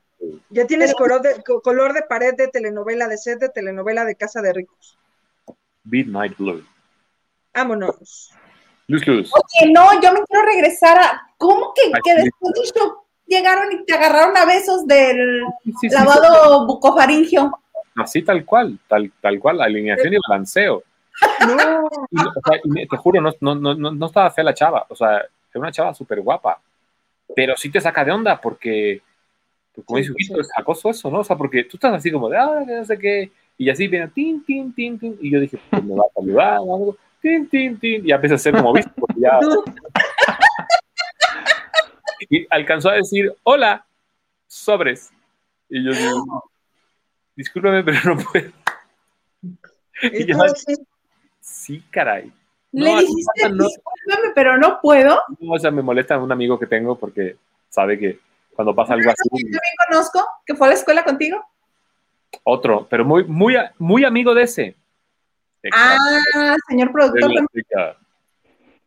Ya tienes color de, co- color de pared de telenovela, de set de telenovela de Casa de Ricos. Midnight Blue. Vámonos. Luz, luz. Oye, no, yo me quiero regresar a. ¿Cómo que, que después show llegaron y te agarraron a besos del Sí, lavado bucofaringio? Así tal cual, tal, tal cual, alineación y balanceo. No, Y, o sea, te juro, no, no, no, no, estaba fea la chava. O sea, era una chava súper guapa. Pero sí te saca de onda porque, pues, como dice Huguito, es acoso eso, ¿no? O sea, porque tú estás así como de, ah, no sé qué. Y así viene, tin, tin, tin, tin. Y yo dije, pues me va a saludar o algo. Tin, tin, tin. Y ya empieza a ser como visto, porque ya. Y alcanzó a decir, hola, sobres. Y yo digo, discúlpame, pero no puedo. y Y ya, tú así, sí, caray. Le No, así dijiste, no. discúlpame, pero no puedo. No, o sea, me molesta un amigo que tengo porque sabe que cuando pasa algo así, Yo también conozco, que fue a la escuela contigo. otro, pero muy, muy, muy amigo de ese. Ah, señor productor.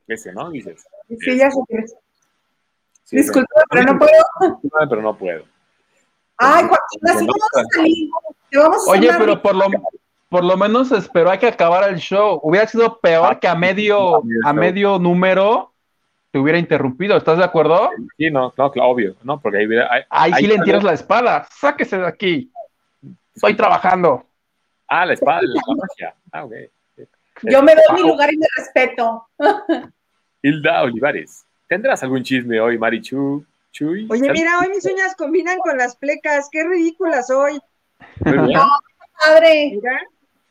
Ese, ¿no? Dices. Sí, ya sé. Sí, Discúlpame, pero no puedo. pero, pero no puedo. Ay, Joaquín, así vamos a salir. Te vamos a Oye, pero por lo, por lo menos esperó a que acabara el show. Hubiera sido peor que a medio, a medio número te hubiera interrumpido. ¿Estás de acuerdo? Sí, no, no, obvio, ¿no? Porque ahí, ahí, sí le tiras la espada. Sáquese de aquí. Estoy trabajando. Ah, la espada la magia. Ah, ok. Yo me doy mi lugar y me respeto. Hilda Olivares, ¿tendrás algún chisme hoy, Marichu? Chuy? Oye, mira, hoy mis uñas combinan con las plecas. Qué ridículas hoy. No, padre.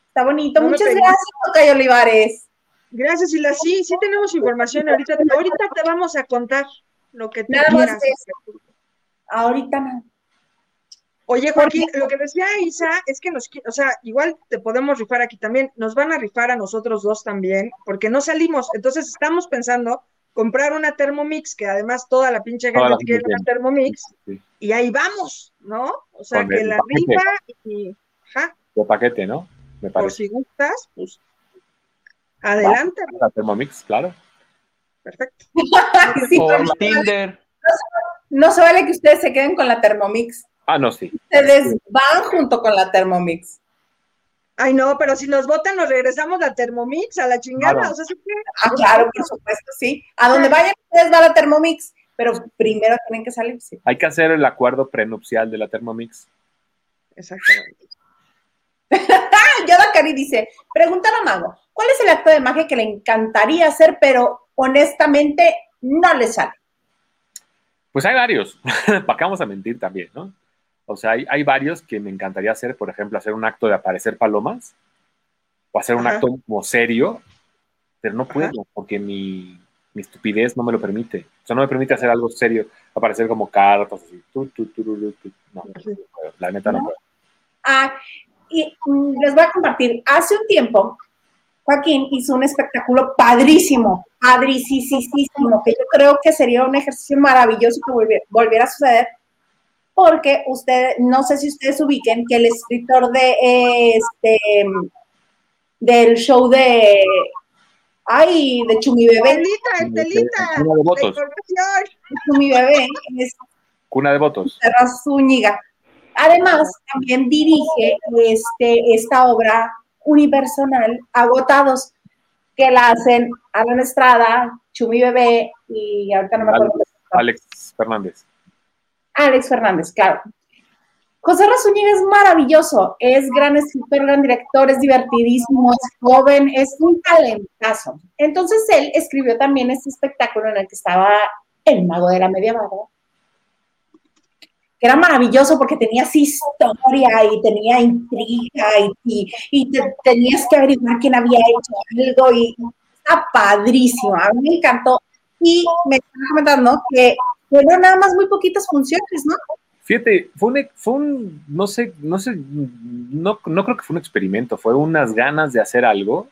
Está bonito. Muchas gracias, Tocayo Olivares. Gracias, Hilda. Sí, sí tenemos información. Ahorita, ahorita te vamos a contar lo que tú quieras. Ahorita no. Oye, Joaquín, lo que decía Isa es que nos, o sea, igual te podemos rifar aquí también, nos van a rifar a nosotros dos también, porque no salimos, entonces estamos pensando comprar una Thermomix, que además toda la pinche gente quiere una Thermomix, y ahí vamos, ¿no? O sea, que la rifa y... ja. De paquete, ¿no? Me parece. Por si gustas, pues adelante. La Thermomix, claro. Perfecto. Por Tinder. No se vale que ustedes se queden con la Thermomix. Ah, no, sí. Ustedes van junto con la Thermomix. Ay, no, pero si nos votan, nos regresamos a Thermomix, a la chingada. O sea, Ah, claro, por supuesto, sí. A donde vayan ustedes va la Thermomix, pero primero tienen que salir. Sí. Hay que hacer el acuerdo prenupcial de la Thermomix. Exactamente. Yoda Cari dice, pregunta a Mago, ¿cuál es el acto de magia que le encantaría hacer, pero honestamente no le sale? Pues hay varios, para qué vamos a mentir también, ¿no? O sea, hay, varios que me encantaría hacer, por ejemplo, hacer un acto de aparecer palomas o hacer un acto como serio, pero no puedo porque mi, estupidez no me lo permite. O sea, no me permite hacer algo serio, aparecer como cartas, así. no, la neta no puedo. Ah, y les voy a compartir. Hace un tiempo, Joaquín hizo un espectáculo padrísimo, padricísimo, que yo creo que sería un ejercicio maravilloso que volviera a suceder porque usted, no sé si ustedes ubiquen que el escritor de este del show de ay, de Chumi Bebé. Estelita, Estelita. Cuna de votos. Chumi Bebé es Cuna de votos. Zúñiga. Además, también dirige este, esta obra unipersonal, Agotados, que la hacen Alan Estrada, Chumi Bebé y ahorita no me acuerdo. Alex Fernández. Alex Fernández, claro. José Razúñiga es maravilloso, es gran escritor, gran director, es divertidísimo, es joven, es un talentazo. Entonces él escribió también este espectáculo en el que estaba el mago de la media vaga, que era maravilloso porque tenías historia y tenía intriga y, y, tenías que averiguar quién había hecho algo y está padrísimo, a mí me encantó. Y me están comentando que fueron nada más muy poquitas funciones, ¿no? Fíjate, fue un, fue un no sé, no sé, no, no creo que fue un experimento, fue unas ganas de hacer algo,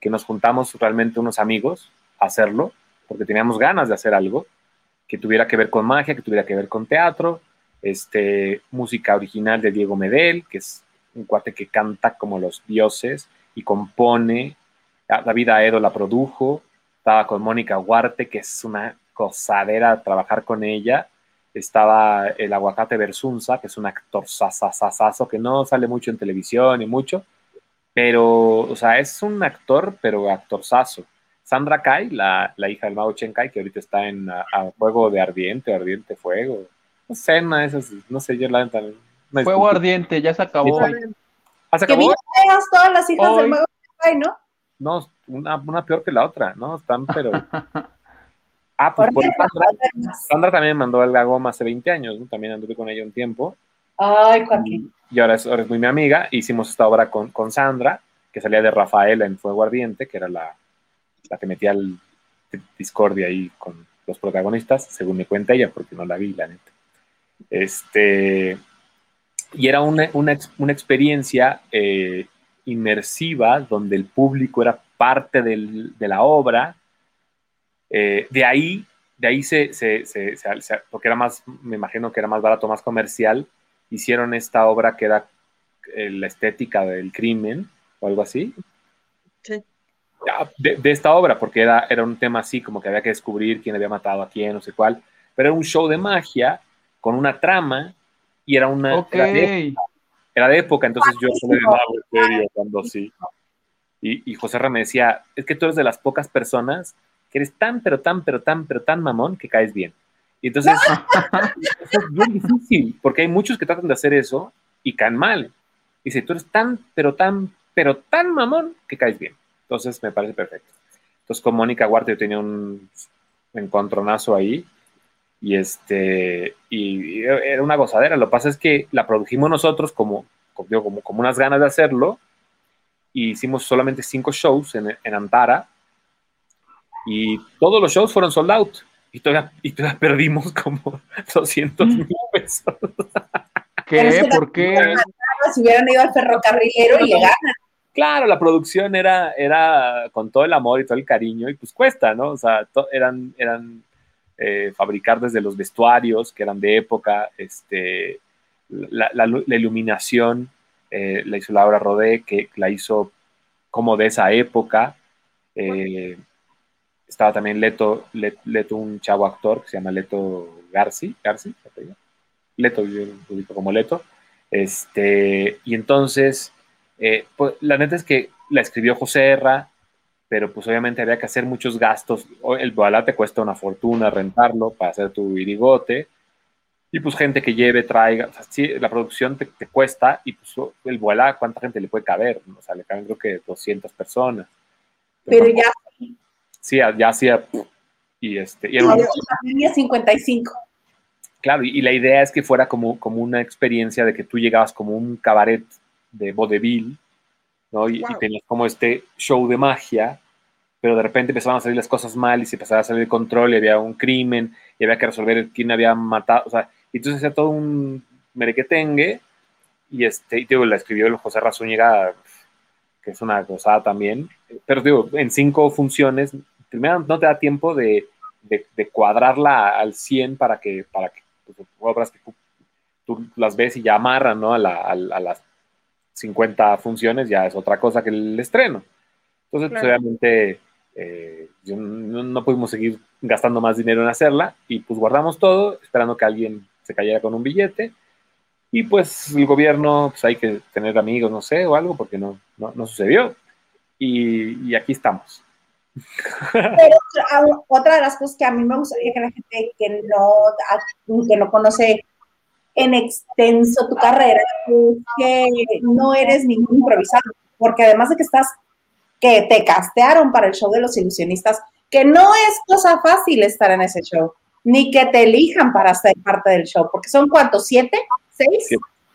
que nos juntamos realmente unos amigos a hacerlo, porque teníamos ganas de hacer algo que tuviera que ver con magia, que tuviera que ver con teatro, este, música original de Diego Medel, que es un cuate que canta como los dioses y compone. David Aedo la produjo, estaba con Mónica Huarte, que es una cosadera trabajar con ella. Estaba el aguacate Versunza, que es un actor sasasasazo que no sale mucho en televisión y mucho, pero, o sea, es un actor, pero actorzazo. Sandra Kai, la, la hija del Mao Chen Kai, que ahorita está en a, Fuego de Ardiente, Ardiente Fuego. No sé, no, no sé, yo la también. Fuego Ardiente, ya se acabó. ¿Ah, se acabó? todas las hijas del Mao Chen Kai, ¿no? No, una, una peor que la otra, ¿no? Están, pero. Ah, pues por Sandra, también mandó el Goma hace 20 años, ¿no? También anduve con ella un tiempo. Ay, Joaquín. Y, ahora, es, muy mi amiga. Hicimos esta obra con, con Sandra, que salía de Rafaela en Fuego Ardiente, que era la, la que metía el discordia ahí con los protagonistas, según me cuenta ella, porque no la vi, la neta. Este, y era una, una, una experiencia eh, inmersiva donde el público era parte del, de la obra eh, de ahí, de ahí se, se, se, porque era más, me imagino que era más barato, más comercial, hicieron esta obra que era eh, la estética del crimen o algo así. Sí. De, de, esta obra, porque era, era un tema así, como que había que descubrir quién había matado a quién, no sé cuál, pero era un show de magia con una trama y era una... era de época, entonces yo solo de serio cuando sí. Y, y José me decía, es que tú eres de las pocas personas que eres tan, pero tan, pero tan, pero tan mamón que caes bien. Y entonces, eso es bien difícil, porque hay muchos que tratan de hacer eso y caen mal. Y dice, tú eres tan, pero tan, pero tan mamón que caes bien. Entonces, me parece perfecto. Entonces, con Mónica Huarte yo tenía un encontronazo ahí y este y era una gozadera. Lo que pasa es que la produjimos nosotros como, como, como unas ganas de hacerlo y hicimos solamente cinco shows en, en Antara y todos los shows fueron sold out y todavía, y todavía perdimos como 200 mil pesos. ¿Qué? ¿Por qué? Si hubieran ido al ferrocarrilero y llegaran. Claro, la producción era, era con todo el amor y todo el cariño y pues cuesta, ¿no? O sea, eran, eran eh, fabricar desde los vestuarios que eran de época, este, la, iluminación eh, la hizo Laura Rodé, que la hizo como de esa época. Eh, estaba también Leto, Leto, un chavo actor que se llama Leto Garci, Garci, Leto, yo lo digo como Leto. Este, y entonces, pues, la neta es que la escribió José Erra, pero pues obviamente había que hacer muchos gastos. El boalá te cuesta una fortuna rentarlo para hacer tu irigote. Y pues gente que lleve, traiga, o sea, sí, la producción te, cuesta y pues el boalá, ¿cuánta gente le puede caber? O sea, le caben creo que 200 personas. Pero, ya Sí, ya hacía... Y este... Y era 55. Claro, y, la idea es que fuera como, como una experiencia de que tú llegabas como un cabaret de vodevil y, tenías como este show de magia, pero de repente empezaban a salir las cosas mal y se empezaba a salir el control y había un crimen y había que resolver quién había matado, o sea, y entonces hacía todo un merequetengue y este, y digo, la escribió el José Razúñiga, que es una gozada también, pero digo, en cinco funciones, primero no te da tiempo de, de, cuadrarla al 100 para que, para que obras que tú, las ves y ya amarran, ¿no? A, la, a, a las 50 funciones ya es otra cosa que el estreno. Entonces, pues, obviamente, eh, no, pudimos seguir gastando más dinero en hacerla y pues guardamos todo esperando que alguien se cayera con un billete. Y pues el gobierno, pues hay que tener amigos, no sé, o algo, porque no, no, sucedió. Y, aquí estamos. Pero otra de las cosas que a mí me gustaría que la gente que no, que no conoce en extenso tu carrera que no eres ningún improvisado, porque además de que estás, que te castearon para el show de los ilusionistas, que no es cosa fácil estar en ese show, ni que te elijan para ser parte del show, porque son cuántos, siete, seis,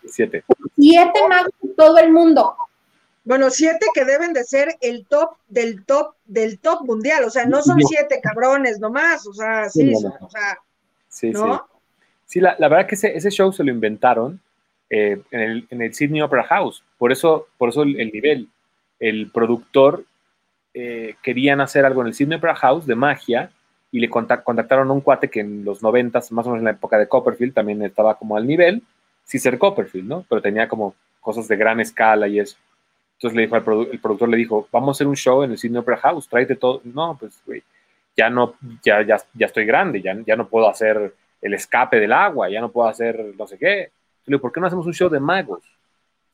siete, siete, magos de todo el mundo. Bueno, siete que deben de ser el top del top del top mundial, o sea, no son siete cabrones nomás, o sea, sí, o sea, sí, ¿no? Sí, la, verdad que ese, show se lo inventaron eh, en, el, en, el, Sydney Opera House. Por eso, por eso el, nivel. El productor eh, querían hacer algo en el Sydney Opera House de magia y le contactaron a un cuate que en los noventas, más o menos en la época de Copperfield, también estaba como al nivel, sí ser Copperfield, ¿no? Pero tenía como cosas de gran escala y eso. Entonces le dijo al el productor le dijo, vamos a hacer un show en el Sydney Opera House, tráete todo. No, pues, güey, ya no, ya, ya, ya estoy grande, ya, ya no puedo hacer el escape del agua, ya no puedo hacer no sé qué. Le digo, ¿por qué no hacemos un show de magos?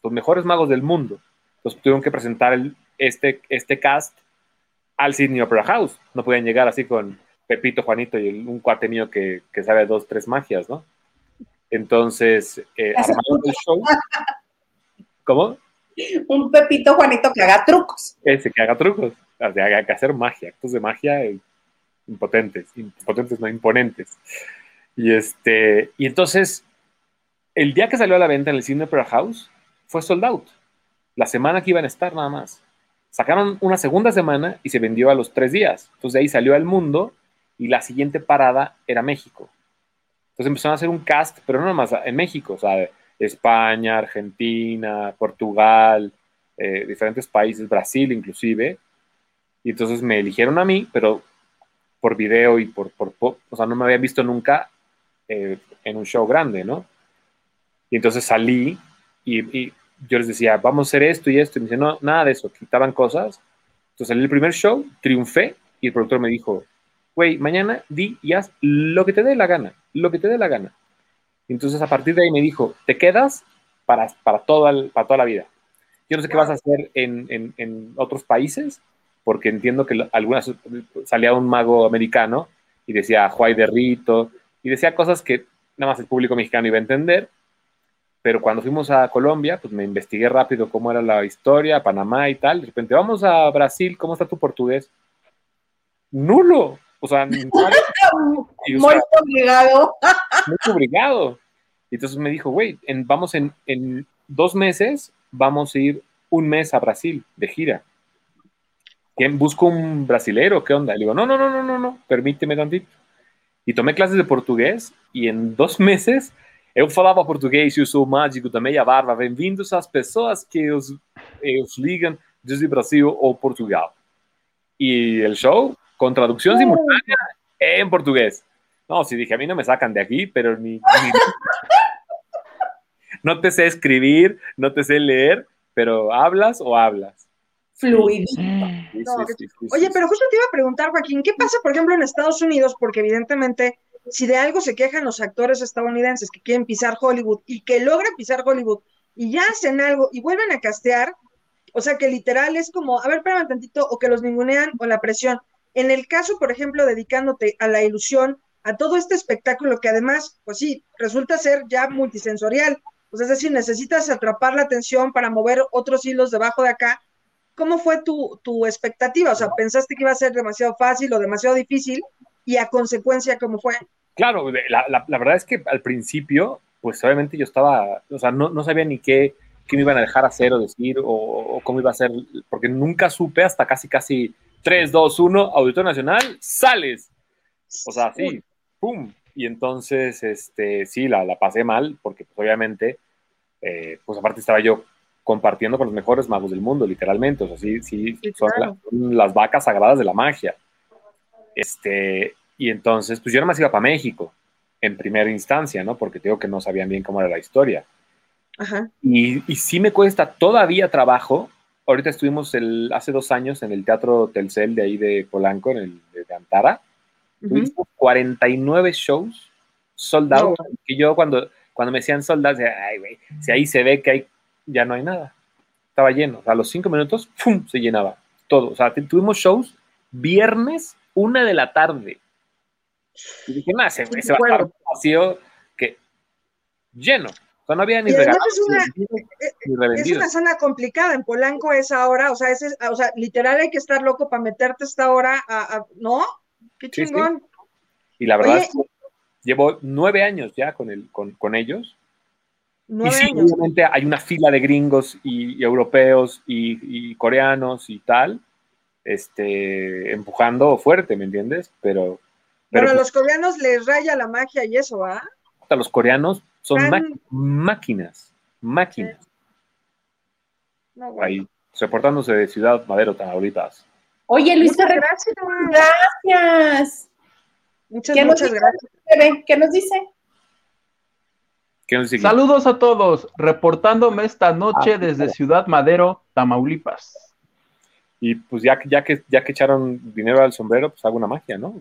Los mejores magos del mundo. Entonces tuvieron que presentar el, este, este cast al Sydney Opera House. No podían llegar así con Pepito, Juanito y un cuate mío que, que sabe dos, tres magias, ¿no? Entonces, eh, el show. ¿Cómo? Un Pepito Juanito que haga trucos. Ese, que haga trucos. O sea, que hacer magia, actos de magia impotentes, impotentes, no imponentes. Y, este, y entonces, el día que salió a la venta en el Cine Opera House, fue sold out. La semana que iban a estar nada más. Sacaron una segunda semana y se vendió a los tres días. Entonces de ahí salió al mundo y la siguiente parada era México. Entonces empezaron a hacer un cast, pero no nada más en México, o sea, España, Argentina, Portugal, eh, diferentes países, Brasil inclusive. Y entonces me eligieron a mí, pero por video y por, por, o sea, no me había visto nunca eh, en un show grande, ¿no? Y entonces salí y, yo les decía, vamos a hacer esto y esto. Y me dice, no, nada de eso, quitaban cosas. Entonces salí el primer show, triunfé y el productor me dijo, güey, mañana di y haz lo que te dé la gana, lo que te dé la gana. Entonces a partir de ahí me dijo, ¿te quedas para, para, todo para toda la vida. Yo no sé qué vas a hacer en, en, otros países, porque entiendo que algunas salía un mago americano y decía Juay de Rito, y decía cosas que nada más el público mexicano iba a entender, pero cuando fuimos a Colombia, pues me investigué rápido cómo era la historia, Panamá y tal, de repente vamos a Brasil, ¿cómo está tu portugués? Nulo, o sea, muy obligado. Muy obligado. Y entonces me dijo, güey, vamos en, en dos meses, vamos a ir un mes a Brasil de gira. ¿Quién busco un brasilero? ¿Qué onda? Le digo, no, no, no, no, no, no, permíteme tantito. Y tomé clases de portugués y en dos meses eu falava português e eu sou mágico da meia barba. Bem-vindos às pessoas que os, os ligam desde Brasil ou Portugal. Y el show, con traducción simultánea en portugués. No, si dije, a mí no me sacan de aquí, pero ni, ni no te sé escribir, no te sé leer, pero hablas o hablas. Fluido. Oye, pero justo te iba a preguntar, Joaquín, ¿qué pasa, por ejemplo, en Estados Unidos? Porque evidentemente, si de algo se quejan los actores estadounidenses que quieren pisar Hollywood y que logran pisar Hollywood y ya hacen algo y vuelven a castear, o sea que literal es como, a ver, espérame tantito, o que los ningunean o la presión. En el caso, por ejemplo, dedicándote a la ilusión, a todo este espectáculo que además, pues sí, resulta ser ya multisensorial, pues es decir, necesitas atrapar la atención para mover otros hilos debajo de acá. ¿Cómo fue tu, tu expectativa? O sea, ¿pensaste que iba a ser demasiado fácil o demasiado difícil? Y a consecuencia, ¿cómo fue? Claro, la, la, verdad es que al principio, pues obviamente yo estaba, o sea, no, no sabía ni qué, qué me iban a dejar hacer o decir o, cómo iba a ser, porque nunca supe hasta casi, casi 3, 2, 1, Auditorio Nacional, sales. O sea, sí, pum. Y entonces, este, sí, la, la pasé mal, porque pues, obviamente, eh, pues aparte estaba yo compartiendo con los mejores magos del mundo, literalmente. O sea, sí, sí, son, las vacas sagradas de la magia. Este, y entonces, pues yo nada más iba para México, en primera instancia, ¿no? Porque tengo que no sabían bien cómo era la historia. Ajá. Y, y sí me cuesta todavía trabajo. Ahorita estuvimos el, hace dos años en el Teatro Telcel de ahí de Polanco, en el de Antara. Tuvimos 49 shows sold out. Y yo cuando, cuando me decían sold out, decía, ay, güey, si ahí se ve que hay, ya no hay nada. Estaba lleno. O sea, a los cinco minutos, ¡pum! se llenaba todo. O sea, tuvimos shows viernes, una de la tarde. Y dije, más, se, se va a estar vacío que lleno. O sea, no había ni regalos. Es una, es una zona complicada en Polanco esa hora, o sea, es, o sea, literal hay que estar loco para meterte esta hora, a, ¿no? Qué chingón. Y la verdad es que llevo nueve años ya con, el, con, con ellos. y sí, obviamente hay una fila de gringos y, europeos y, y, coreanos y tal, este, empujando fuerte, ¿me entiendes? Pero, pero, a pues los coreanos les raya la magia y eso, ¿ah? A los coreanos son máquinas, máquinas. Ahí, reportándose de Ciudad Madero, Tamaulipas. Oye, Luis, gracias. Gracias. Muchas, muchas gracias. ¿Qué nos dice? ¿Qué nos dice? Saludos a todos, reportándome esta noche ah, desde Ciudad Madero, Tamaulipas. Y pues ya, ya, que, ya que echaron dinero al sombrero, pues hago una magia, ¿no?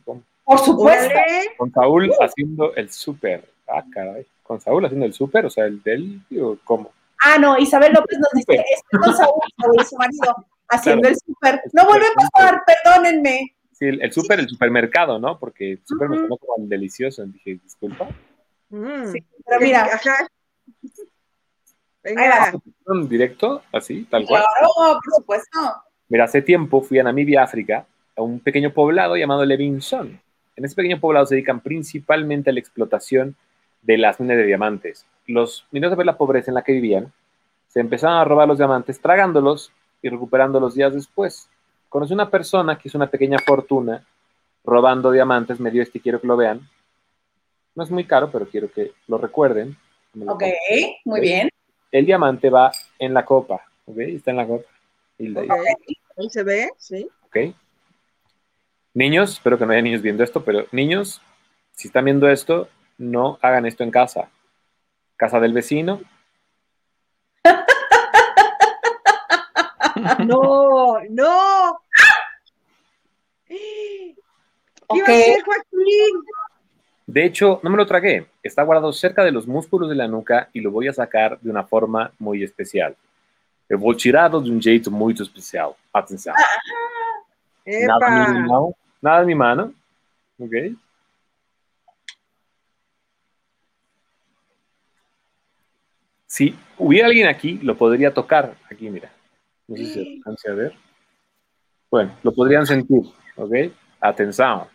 Por supuesto. Con Saúl haciendo el súper. Ah, caray. Con Saúl haciendo el súper, o sea, el del, o ¿cómo? Ah, no, Isabel López nos dice, estoy con Saúl, Saúl, su marido haciendo el súper. No vuelve a pasar, perdónenme. Sí, el, súper, el supermercado, ¿no? Porque el súper me sonó como delicioso. Dije, disculpa. Mm. Sí, pero mira. Ajá. Venga. directo? Así, tal cual. Claro, por supuesto. Mira, hace tiempo fui a Namibia, África, a un pequeño poblado llamado Levinson. En ese pequeño poblado se dedican principalmente a la explotación de las minas de diamantes. Los mineros de ver la pobreza en la que vivían, se empezaron a robar los diamantes, tragándolos y recuperando los días después. Conocí una persona que hizo una pequeña fortuna robando diamantes, me dio este, quiero que lo vean. No es muy caro, pero quiero que lo recuerden. ok, muy bien. El diamante va en la copa, ¿ok? Está en la copa. Ahí se ve, sí. Ok. Niños, espero que no haya niños viendo esto, pero niños, si están viendo esto, no hagan esto en casa. Casa del vecino, No, no. ¿Qué iba a hacer, Joaquín? De hecho, no me lo tragué. Está guardado cerca de los músculos de la nuca y lo voy a sacar de una forma muy especial. Eu vou de un jeito muy especial. Atención. Nada en mi mano. Nada en mi mano. Ok. Si hubiera alguien aquí, lo podría tocar. Aquí, mira. No sé si alcance a ver. Bueno, lo podrían sentir. Ok. Atención.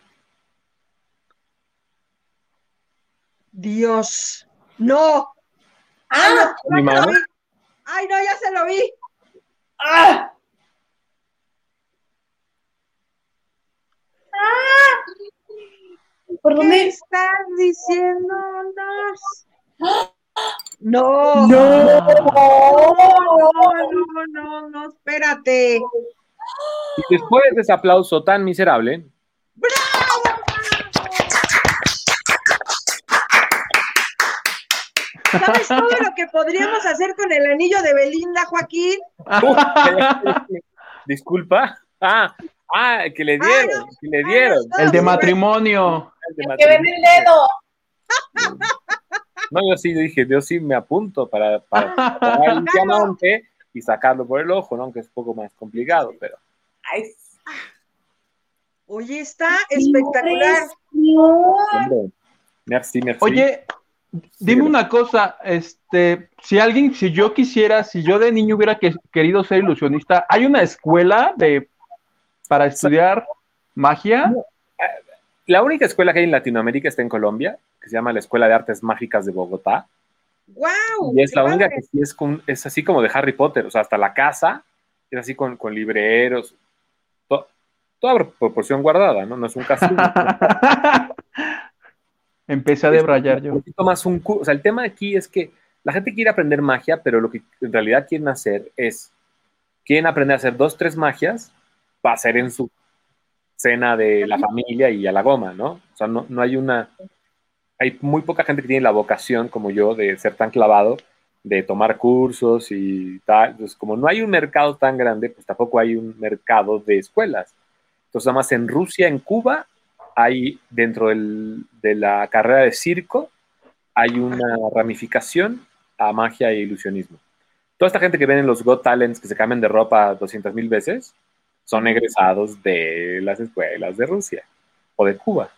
Dios. No. Ah, mi mano. Ay, no, ya se lo vi. ¡Ah! ¡Ah! ¿Por dónde? ¿Qué estás diciéndonos? No. No. No, no, no, no, espérate. Y después de ese aplauso tan miserable. ¡Bravo! ¿Sabes todo lo que podríamos hacer con el anillo de Belinda, Joaquín? Disculpa. Ah, ah, que le dieron, que le dieron. el de matrimonio. El, de que ven el dedo. No, yo sí dije, yo sí me apunto para, para, para el diamante y sacarlo por el ojo, ¿no? Aunque es un poco más complicado, pero. Ay. Oye, está espectacular. Merci, merci. Oye, Dime una cosa, este, si alguien, si yo quisiera, si yo de niño hubiera querido ser ilusionista, ¿hay una escuela de para estudiar magia? La única escuela que hay en Latinoamérica está en Colombia, que se llama la Escuela de Artes Mágicas de Bogotá. ¡Wow! Y es la única que sí es, es así como de Harry Potter, o sea, hasta la casa es así con, con libreros, toda proporción guardada, ¿no? No es un castillo. Empecé a debrayar yo. Un o sea, el tema aquí es que la gente quiere aprender magia, pero lo que en realidad quieren hacer es, quieren aprender a hacer dos, tres magias para hacer en su cena de la familia y a la goma, ¿no? O sea, no, no hay una, hay muy poca gente que tiene la vocación como yo de ser tan clavado, de tomar cursos y tal. Entonces, como no hay un mercado tan grande, pues tampoco hay un mercado de escuelas. Entonces, además en Rusia, en Cuba hay dentro de la carrera de circo, hay una ramificación a magia e ilusionismo. Toda esta gente que ven en los Got Talents que se cambian de ropa 200 mil veces son egresados de las escuelas de Rusia o de Cuba.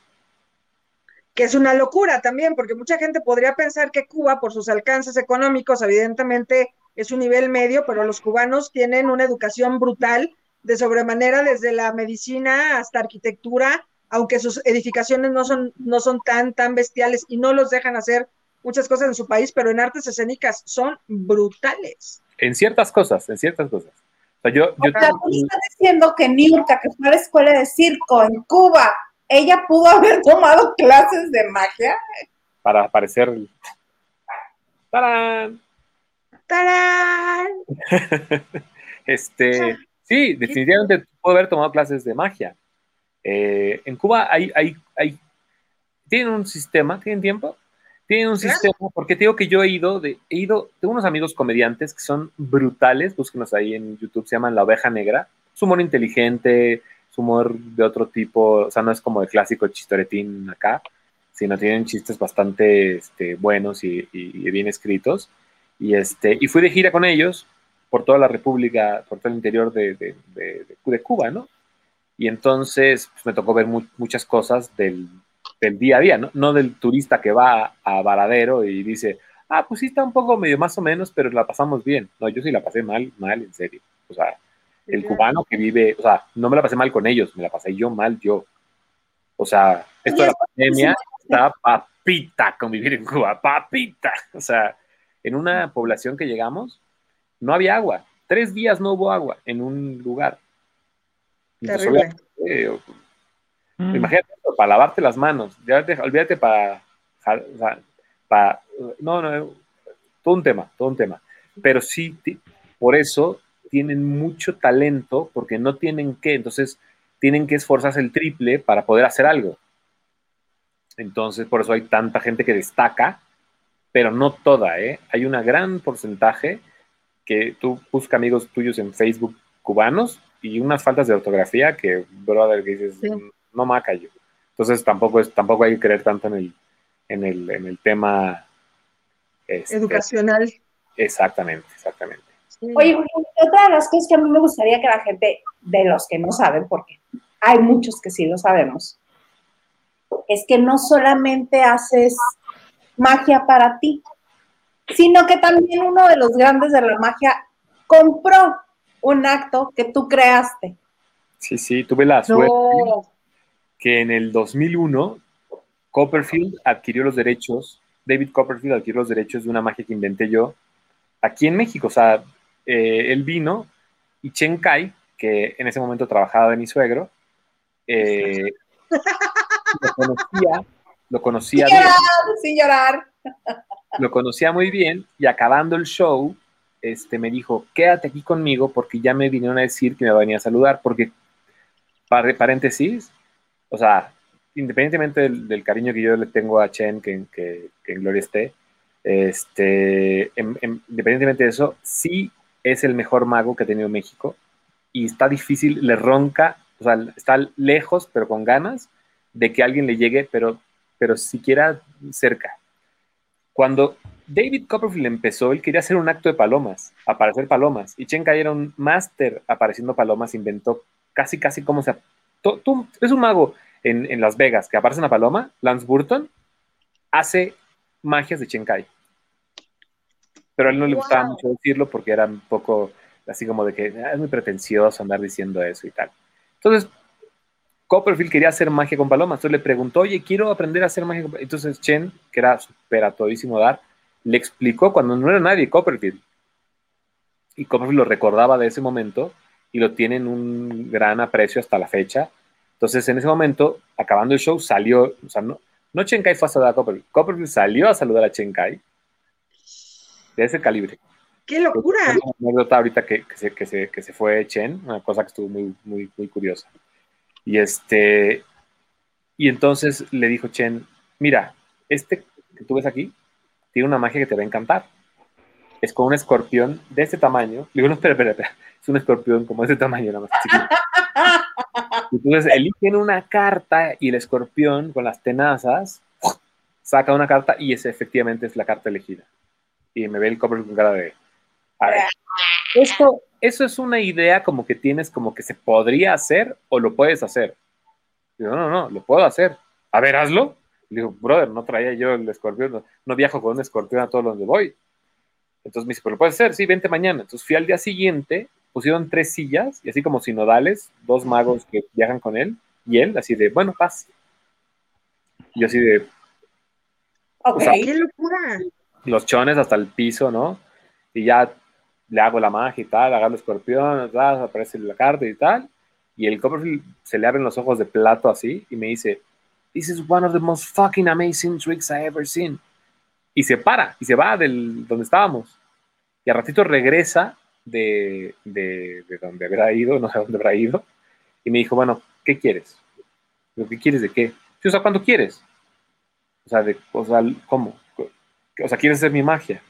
Que es una locura también, porque mucha gente podría pensar que Cuba, por sus alcances económicos, evidentemente es un nivel medio, pero los cubanos tienen una educación brutal de sobremanera desde la medicina hasta arquitectura aunque sus edificaciones no son, no son tan, tan bestiales y no los dejan hacer muchas cosas en su país, pero en artes escénicas son brutales. En ciertas cosas, en ciertas cosas. O sea, yo, yo estás diciendo que Niurka, que fue a la escuela de circo en Cuba, ella pudo haber tomado clases de magia. Para aparecer. ¡Tarán! ¡Tarán! este, sí, definitivamente pudo haber tomado clases de magia. Eh, en Cuba hay, hay, hay, tienen un sistema, tienen tiempo, tienen un sistema, porque te digo que yo he ido, de, he ido, tengo unos amigos comediantes que son brutales, búsquenos ahí en YouTube, se llaman La Oveja Negra, su humor inteligente, su humor de otro tipo, o sea, no es como el clásico chistoretín acá, sino tienen chistes bastante este, buenos y, bien escritos. Y, este, y fui de gira con ellos por toda la República, por todo el interior de, de, de Cuba, ¿no? Y entonces pues, me tocó ver muchas cosas del, día a día, ¿no? no del turista que va a Varadero y dice, ah, pues sí está un poco medio más o menos, pero la pasamos bien. No, yo sí la pasé mal, mal, en serio. O sea, el cubano que vive, o sea, no me la pasé mal con ellos, me la pasé yo mal yo. O sea, esto de la pandemia está papita convivir en Cuba, papita. O sea, en una población que llegamos, no había agua. Tres días no hubo agua en un lugar. Terrible. Mm. Imagínate, para lavarte las manos, olvídate para, para, no, no, todo un tema, todo un tema. Pero sí, por eso tienen mucho talento, porque no tienen que, entonces tienen que esforzarse el triple para poder hacer algo. Entonces, por eso hay tanta gente que destaca, pero no toda, ¿eh? Hay una gran porcentaje que tú buscas amigos tuyos en Facebook cubanos y unas faltas de ortografía que, brother, que dices, no maca yo. Entonces tampoco, es, tampoco hay que creer tanto en el, en el, en el tema este, educacional. Exactamente, exactamente. Oye, otra de las cosas que a mí me gustaría que la gente, de los que no saben, porque hay muchos que sí lo sabemos, es que no solamente haces magia para ti, sino que también uno de los grandes de la magia compró un acto que tú creaste. Sí, sí, tuve la suerte que en el 2001 Copperfield adquirió los derechos, David Copperfield adquirió los derechos de una magia que inventé yo aquí en México. O sea, eh, él vino y Chen Kai, que en ese momento trabajaba de mi suegro, eh, lo conocía, lo conocía sin llorar. Lo conocía muy bien y acabando el show, este, me dijo, quédate aquí conmigo porque ya me vinieron a decir que me venía a saludar, porque, paréntesis, o sea, independientemente del, cariño que yo le tengo a Chen, que, en gloria esté, este, independientemente de eso, sí es el mejor mago que ha tenido México y está difícil, le ronca, o sea, está lejos, pero con ganas de que alguien le llegue, pero, pero siquiera cerca. Cuando David Copperfield empezó, él quería hacer un acto de palomas, aparecer palomas, y Chen Kai era un máster apareciendo palomas, inventó casi, casi cómo se... Tú, es un mago en, Las Vegas que aparece una paloma, Lance Burton, hace magias de Chen Kai. Pero a él no le gustaba mucho decirlo porque era un poco así como de que ah, es muy pretencioso andar diciendo eso y tal. Entonces, Copperfield quería hacer magia con palomas. Entonces le preguntó, oye, quiero aprender a hacer magia con Entonces Chen, que era súper a todísimo dar, le explicó cuando no era nadie Copperfield. Y Copperfield lo recordaba de ese momento y lo tiene en un gran aprecio hasta la fecha. Entonces, en ese momento, acabando el show, salió, o sea, no, no Chen Kai fue a saludar a Copperfield, Copperfield salió a saludar a Chen Kai de ese calibre. ¡Qué locura! Una anécdota ahorita que, que, se, que, se, que se fue Chen, una cosa que estuvo muy, muy, muy curiosa. Y este, y entonces le dijo Chen, mira, este que tú ves aquí tiene una magia que te va a encantar. Es con un escorpión de este tamaño. Le digo, no, espera, espera, espera. Es un escorpión como de este tamaño, nada más. Entonces eligen una carta y el escorpión con las tenazas saca una carta y esa efectivamente es la carta elegida. Y me ve el cobre con cara de... A ver, esto, eso es una idea como que tienes como que se podría hacer o lo puedes hacer. No, no, no, lo puedo hacer. A ver, hazlo. Le digo, brother, no traía yo el escorpión, no, viajo con un escorpión a todos donde voy. Entonces me dice, pero lo puedes hacer, sí, vente mañana. Entonces fui al día siguiente, pusieron tres sillas y así como sinodales, dos magos que viajan con él y él, así de, bueno, paz. Y así de. Ok, qué locura. Los chones hasta el piso, ¿no? Y ya le hago la magia y tal, hago el escorpión, aparece la carta y tal. Y el Copperfield se le abren los ojos de plato así y me dice, This is one of the most fucking amazing tricks I ever seen. Y se para y se va del donde estábamos. Y a ratito regresa de, de, de donde habrá ido, no sé dónde habrá ido. Y me dijo, bueno, ¿qué quieres? ¿Qué quieres de qué? O sea, ¿cuánto quieres? O sea, de, o sea, ¿cómo? O sea, ¿quieres hacer mi magia?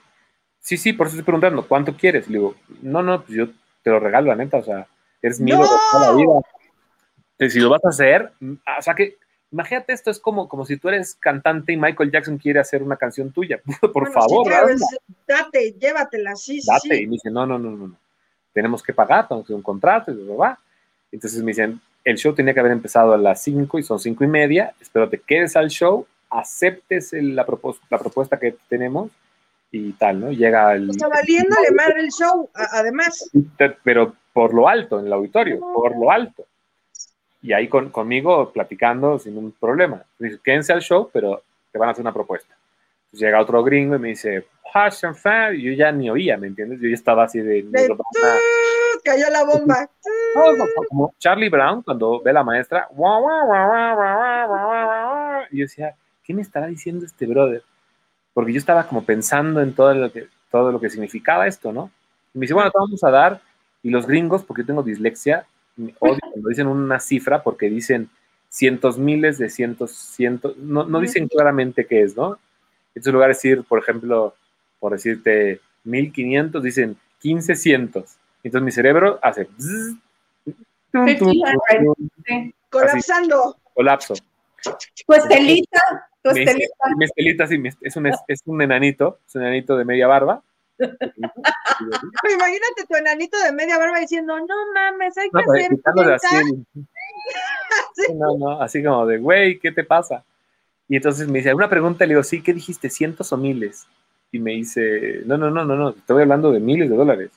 Sí, sí, por eso estoy preguntando, ¿cuánto quieres? Le digo, no, no, pues yo te lo regalo, la neta, o sea, eres mío de toda la vida. Si lo vas a hacer, o sea que Imagínate esto, es como, como si tú eres cantante y Michael Jackson quiere hacer una canción tuya. Por favor, date, llévatela, sí, Date. Y me dice, no, no, no, no, tenemos que pagar, tenemos que un contrato, y va. Entonces me dicen, el show tenía que haber empezado a las 5 y son cinco y media, espero te quedes al show, aceptes la, la propuesta que tenemos y tal, ¿no? Llega el... Está valiéndole madre el show, además. Pero por lo alto, en el auditorio, por lo alto y ahí con, conmigo platicando sin un problema. Dice, quédense al show, pero te van a hacer una propuesta. llega otro gringo y me dice, Hush and fan, y yo ya ni oía, ¿me entiendes? Yo ya estaba así de... cayó la bomba. como Charlie Brown cuando ve a la maestra, y yo decía, ¿qué me estará diciendo este brother? Porque yo estaba como pensando en todo lo que, todo lo que significaba esto, ¿no? Y me dice, bueno, te vamos a dar, y los gringos, porque yo tengo dislexia, odio cuando dicen una cifra porque dicen cientos miles de cientos, cientos, no, no dicen claramente qué es, ¿no? En su lugar decir, por ejemplo, por decirte 1500, dicen 1500. Entonces mi cerebro hace... Colapsando. colapso. Pues Telita, Tu estelita. Mi, estelita, sí, es un, es un enanito, es un enanito de media barba. Imagínate tu enanito de media barba diciendo, no mames, hay que hacer así, No, no, así como de, güey, ¿qué te pasa? Y entonces me dice, una pregunta, le digo, sí, ¿qué dijiste? ¿Cientos o miles? Y me dice, no, no, no, no, no, estoy hablando de miles de dólares.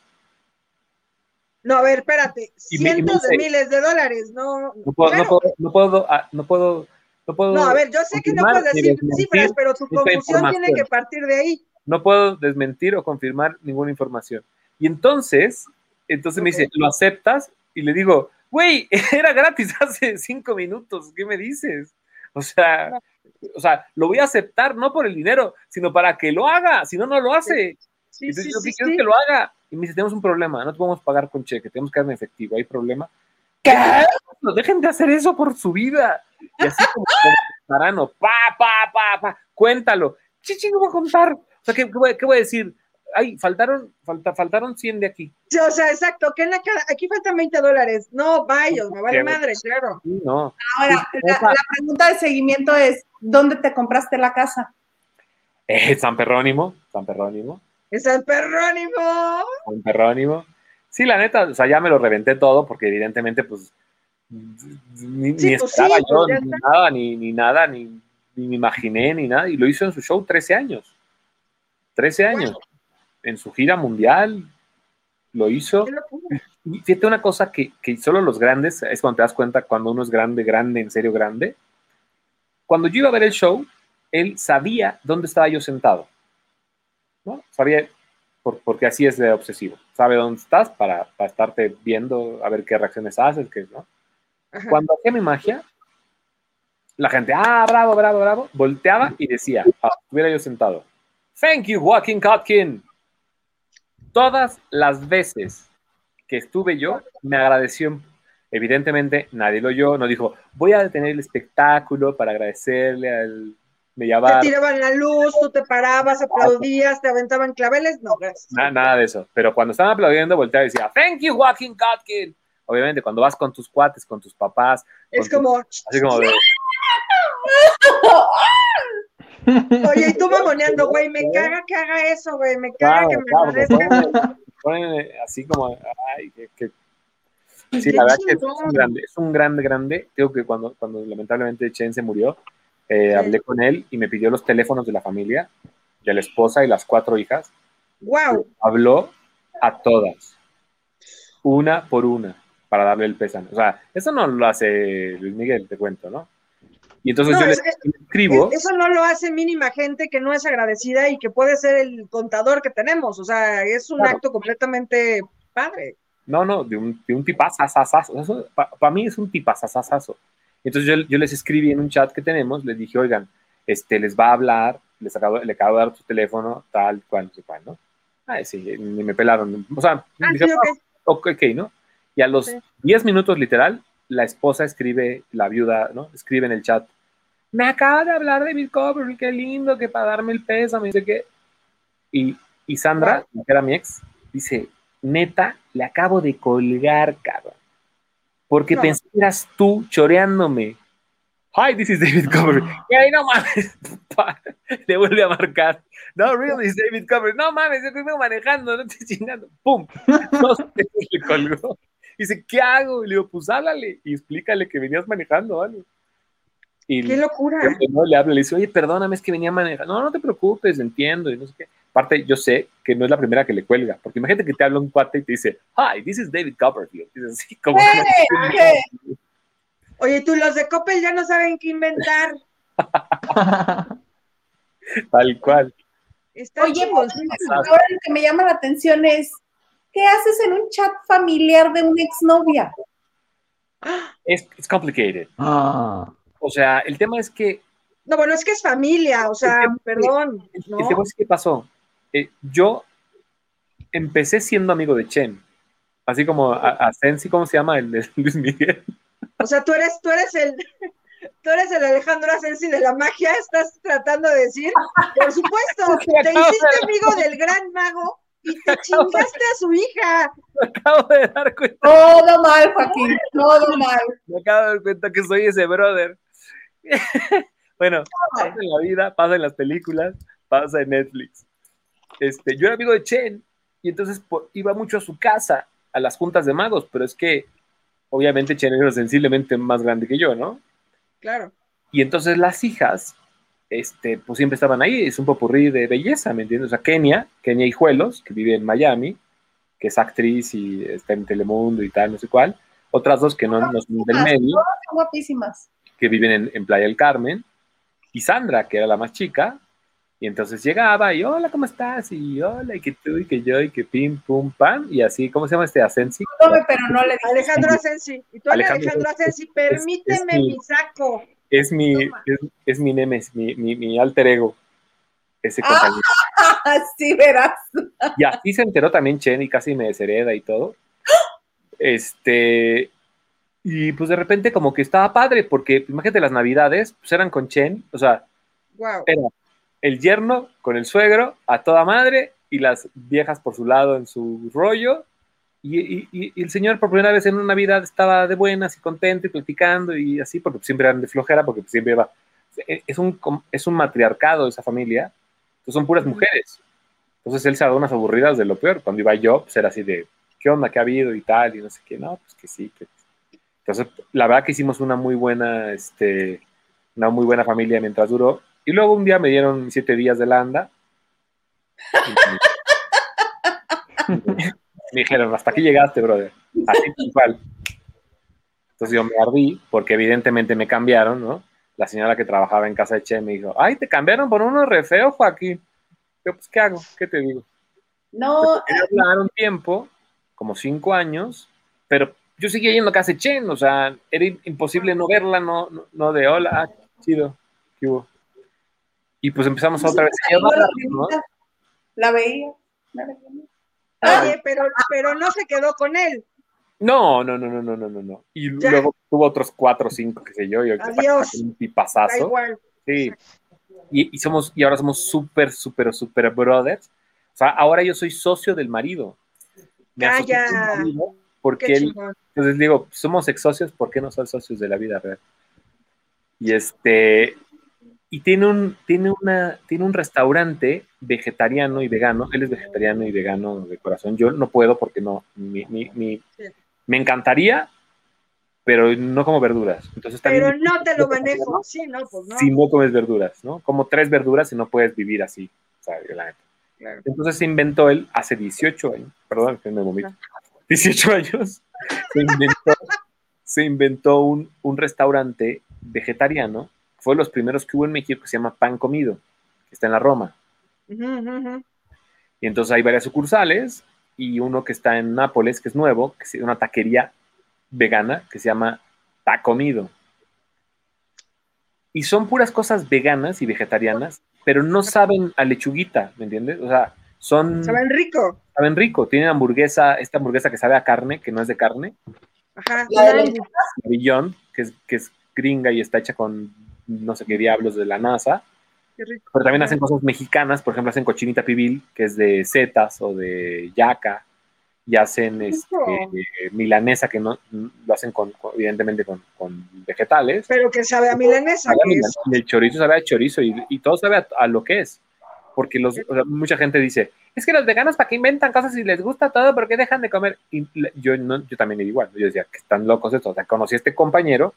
No, a ver, espérate, cientos de miles de dólares, no. No puedo, no puedo, no puedo, ah, no puedo, no puedo. No, a ver, yo sé que no puedes decir cifras, pero tu conclusión tiene que partir de ahí. No puedo desmentir o confirmar ninguna información. Y entonces, entonces me dice, ¿lo aceptas? Y le digo, güey, era gratis hace cinco minutos, ¿qué me dices? O sea, o sea, lo voy a aceptar no por el dinero, sino para que lo haga, si no, no lo hace. Sí, Entonces, sí, yo quiero que lo haga. Y me dice, tenemos un problema, no te podemos pagar con cheque, tenemos que dar en efectivo, ¿hay problema? ¿Qué? No, dejen de hacer eso por su vida. Y así como, parano, pa, pa, pa, pa, cuéntalo. Chichi, no voy a contar. O sea, ¿qué, voy, qué voy a decir? ay, faltaron, falta, faltaron 100 de aquí. Sí, o sea, exacto, que en la aquí faltan 20 dólares. No, vaya, me vale madre, claro. no. Ahora, la, pregunta de seguimiento es, ¿dónde te compraste la casa? Eh, San Perrónimo, San Perrónimo. San Perrónimo. San Perrónimo. Sí, la neta, o sea, ya me lo reventé todo porque evidentemente, pues, ni, ni pues esperaba yo, pues, ni nada, ni, ni nada, ni, ni, me imaginé, ni nada. Y lo hizo en su show 13 años. 13 años en su gira mundial, lo hizo. Y fíjate una cosa que, que, solo los grandes, es cuando te das cuenta cuando uno es grande, grande, en serio grande. Cuando yo iba a ver el show, él sabía dónde estaba yo sentado. ¿no? Sabía, porque así es de obsesivo. Sabe dónde estás para, para estarte viendo, a ver qué reacciones haces, qué, ¿no? Cuando hacía mi magia, la gente, ah, bravo, bravo, bravo, volteaba y decía, ah, estuviera yo sentado. Thank you, Joaquín Kotkin todas las veces que estuve yo, me agradeció. Evidentemente, nadie lo oyó, no dijo, voy a detener el espectáculo para agradecerle al Mellabar. Te tiraban la luz, tú te parabas, aplaudías, te aventaban claveles, no, gracias. Nada, de eso. Pero cuando estaban aplaudiendo, volteaba y decía, thank you, Joaquín Kotkin. Obviamente, cuando vas con tus cuates, con tus papás. Es como. así como. Oye, y tú mamoneando, güey, me caga que haga eso, güey, me caga que me agradezca. Ponen, así como, ay, que, Sí, la verdad que es un grande, es un grande, grande. Digo que cuando, cuando lamentablemente Chen se murió, eh, hablé con él y me pidió los teléfonos de la familia, de la esposa y las cuatro hijas. ¡Wow! Habló a todas, una por una, para darle el pésame. O sea, eso no lo hace Luis Miguel, te cuento, ¿no? Y entonces yo le escribo. Eso no lo hace mínima gente que no es agradecida y que puede ser el contador que tenemos. O sea, es un acto completamente padre. No, no, de un, de un tipazazazazo. Para mí es un tipazazazazo. Entonces yo, yo, les escribí en un chat que tenemos, les dije, oigan, este, les va a hablar, les acabo, le acabo de dar su teléfono, tal, cual, cual, ¿no? Ah, sí, ni me pelaron. O sea, ah, dije, ok, ¿no? Y a los 10 minutos literal, la esposa escribe, la viuda, ¿no? Escribe en el chat, me acaba de hablar de Bill Copperfield, qué lindo, que para darme el peso, me dice que... Y, y Sandra, que era mi ex, dice, neta, le acabo de colgar, cabrón. Porque pensé que eras tú choreándome. Hi, this is David Copperfield. Y ahí no mames, le vuelve a marcar. No, really, it's David Copperfield. No mames, yo estoy manejando, no estoy chingando. ¡Pum! No sé, le colgó. Dice, ¿qué hago? Y le digo, pues háblale y explícale que venías manejando, ¿vale? ¡Qué locura! No le habla, le dice, oye, perdóname, es que venía manejando. No, no te preocupes, entiendo, y no sé qué. Aparte, yo sé que no es la primera que le cuelga, porque imagínate que te habla un cuate y te dice, hi, this is David Copperfield. así como... Oye, tú, los de Coppel ya no saben qué inventar. Tal cual. Oye, pues, ahora lo que me llama la atención es, ¿qué haces en un chat familiar de una exnovia? Es es complicated. Ah. O sea, el tema es que... No, bueno, es que es familia, o sea, perdón. El, tema es que pasó. Eh, yo empecé siendo amigo de Chen, así como a, Sensi, ¿cómo se llama? El de Luis Miguel. O sea, tú eres, tú eres el, tú eres el Alejandro Asensi de la magia, estás tratando de decir, por supuesto, te hiciste amigo del gran mago y te chingaste a su hija. Me acabo de dar cuenta. Todo mal, Joaquín, todo mal. Me acabo de dar cuenta que soy ese brother. Bueno, pasa en la vida, pasa en las películas, pasa en Netflix. Este, yo era amigo de Chen y entonces iba mucho a su casa, a las juntas de magos, pero es que obviamente Chen era sensiblemente más grande que yo, ¿no? Claro. Y entonces las hijas, este, pues siempre estaban ahí, es un popurrí de belleza, ¿me entiendes? O sea, Kenia, Kenia Hijuelos, que vive en Miami, que es actriz y está en Telemundo y tal, no sé cuál. Otras dos que no, no son del medio. guapísimas. Que viven en, en Playa del Carmen. Y Sandra, que era la más chica, y entonces llegaba y hola, ¿cómo estás? Y hola, y que tú, y que yo, y que pim, pum, pam. Y así, ¿cómo se llama este Asensi? No, pero no le Alejandro Asensi. Y tú, Alejandro, Alejandro Asensi, permíteme mi, saco. Es mi, es, es, mi nemes, mi, mi, mi, alter ego. Ese ah, compañero. sí, verás. Y así se enteró también Chen y casi me deshereda y todo. Este, y pues de repente como que estaba padre, porque imagínate las navidades, pues eran con Chen, o sea, wow. era el yerno con el suegro a toda madre y las viejas por su lado en su rollo. Y, el señor por primera vez en una Navidad estaba de buenas y contento y platicando y así, porque siempre eran de flojera, porque siempre iba... Es un, es un matriarcado esa familia, entonces son puras mujeres. Entonces él se ha dado unas aburridas de lo peor. Cuando iba yo, pues era así de, ¿qué onda? ¿Qué ha habido? Y tal, y no sé qué. No, pues que sí. Que... Entonces, la verdad que hicimos una muy buena, este, una muy buena familia mientras duró. Y luego un día me dieron siete días de landa. me dijeron, hasta aquí llegaste, brother. Así igual. Entonces yo me ardí, porque evidentemente me cambiaron, ¿no? La señora que trabajaba en casa de Che me dijo, ay, te cambiaron por uno re feo, Joaquín. Yo, pues, ¿qué hago? ¿Qué te digo? No. Quería un tiempo, como cinco años, pero yo seguía yendo a casa Chen, o sea, era imposible no verla, no, no, de hola, ah, chido, ¿qué hubo? Y pues empezamos otra vez. La veía. Oye, pero, pero no se quedó con él. No, no, no, no, no, no, no. Y luego tuvo otros cuatro o cinco, qué sé yo. Y Adiós. Un pipazazo. igual. Sí. Y, y, somos, y ahora somos súper, súper, súper brothers. O sea, ahora yo soy socio del marido. Me ah, ya. Porque él, entonces digo, somos ex socios, ¿por qué no son socios de la vida real? Y este, y tiene un, tiene, una, tiene un restaurante vegetariano y vegano. Él es vegetariano y vegano de corazón. Yo no puedo porque no, mi, mi, me encantaría, pero no como verduras. Entonces, pero no te lo manejo, sí, no, pues no. Si no comes verduras, ¿no? Como tres verduras y no puedes vivir así, Entonces se inventó él hace 18 años, perdón, que me vomito, 18 años, se inventó, se inventó un, un restaurante vegetariano fue de los primeros que hubo en México que se llama Pan Comido, que está en la Roma. Y entonces hay varias sucursales y uno que está en Nápoles, que es nuevo, que es una taquería vegana que se llama Tacomido. Y son puras cosas veganas y vegetarianas, pero no saben a lechuguita, ¿me entiendes? O sea, son... Saben rico. Saben rico. Tienen hamburguesa, esta hamburguesa que sabe a carne, que no es de carne. Ajá. La de Billón, que es, que es gringa y está hecha con no sé qué diablos de la NASA. Pero también hacen cosas mexicanas, por ejemplo, hacen cochinita pibil, que es de setas o de yaca, y hacen este, milanesa, que no lo hacen con, evidentemente con, vegetales. Pero que sabe a milanesa. Y el chorizo sabe a chorizo y, todo sabe a, lo que es. Porque los, mucha gente dice, es que los veganos, ¿para qué inventan cosas y les gusta todo? ¿Por qué dejan de comer? Y yo, no, yo también igual. Yo decía, que están locos estos. O sea, conocí a este compañero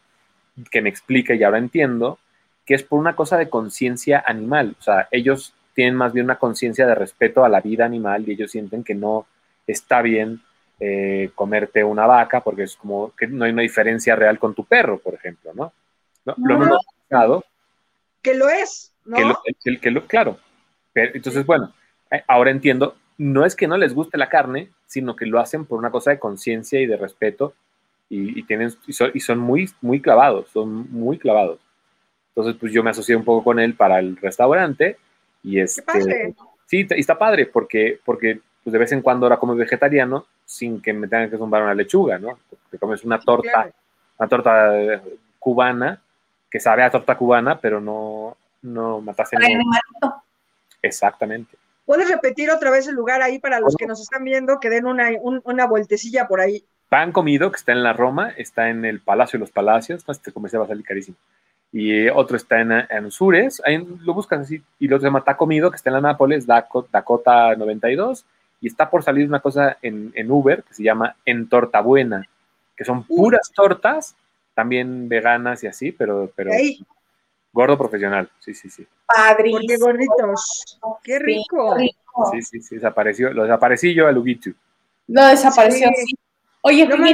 que me explica y ahora entiendo que es por una cosa de conciencia animal. O sea, ellos tienen más bien una conciencia de respeto a la vida animal y ellos sienten que no está bien eh, comerte una vaca porque es como que no hay una diferencia real con tu perro, por ejemplo, ¿no? Lo hemos explicado. Que lo es, ¿no? Que lo, claro. Entonces, bueno, eh, ahora entiendo, no es que no les guste la carne, sino que lo hacen por una cosa de conciencia y de respeto y, tienen, y son, muy, muy clavados, son muy clavados. Entonces, pues yo me asocié un poco con él para el restaurante y este, sí, y está padre porque, porque pues de vez en cuando ahora como vegetariano sin que me tengan que zumbar una lechuga, ¿no? Te comes una torta, una torta eh, cubana que sabe a torta cubana, pero no, no mataste Exactamente. ¿Puedes repetir otra vez el lugar ahí para los que nos están viendo, que den una, una vueltecilla por ahí? Pan comido, que está en la Roma, está en el Palacio de los Palacios, no, este comercial va a salir carísimo. y otro está en, en Usures, ahí lo buscas así, y lo otro se llama Taco Mido, que está en la Nápoles, Dakota 92, y está por salir una cosa en, en Uber que se llama En Torta Buena, que son puras tortas, también veganas y así, pero, pero gordo profesional, sí, sí, sí. Padrísimo. Qué gorditos, qué rico. Sí, sí, sí, desapareció, lo desaparecí yo a Lugitu. Lo desapareció, sí. Oye, ¿cómo, me,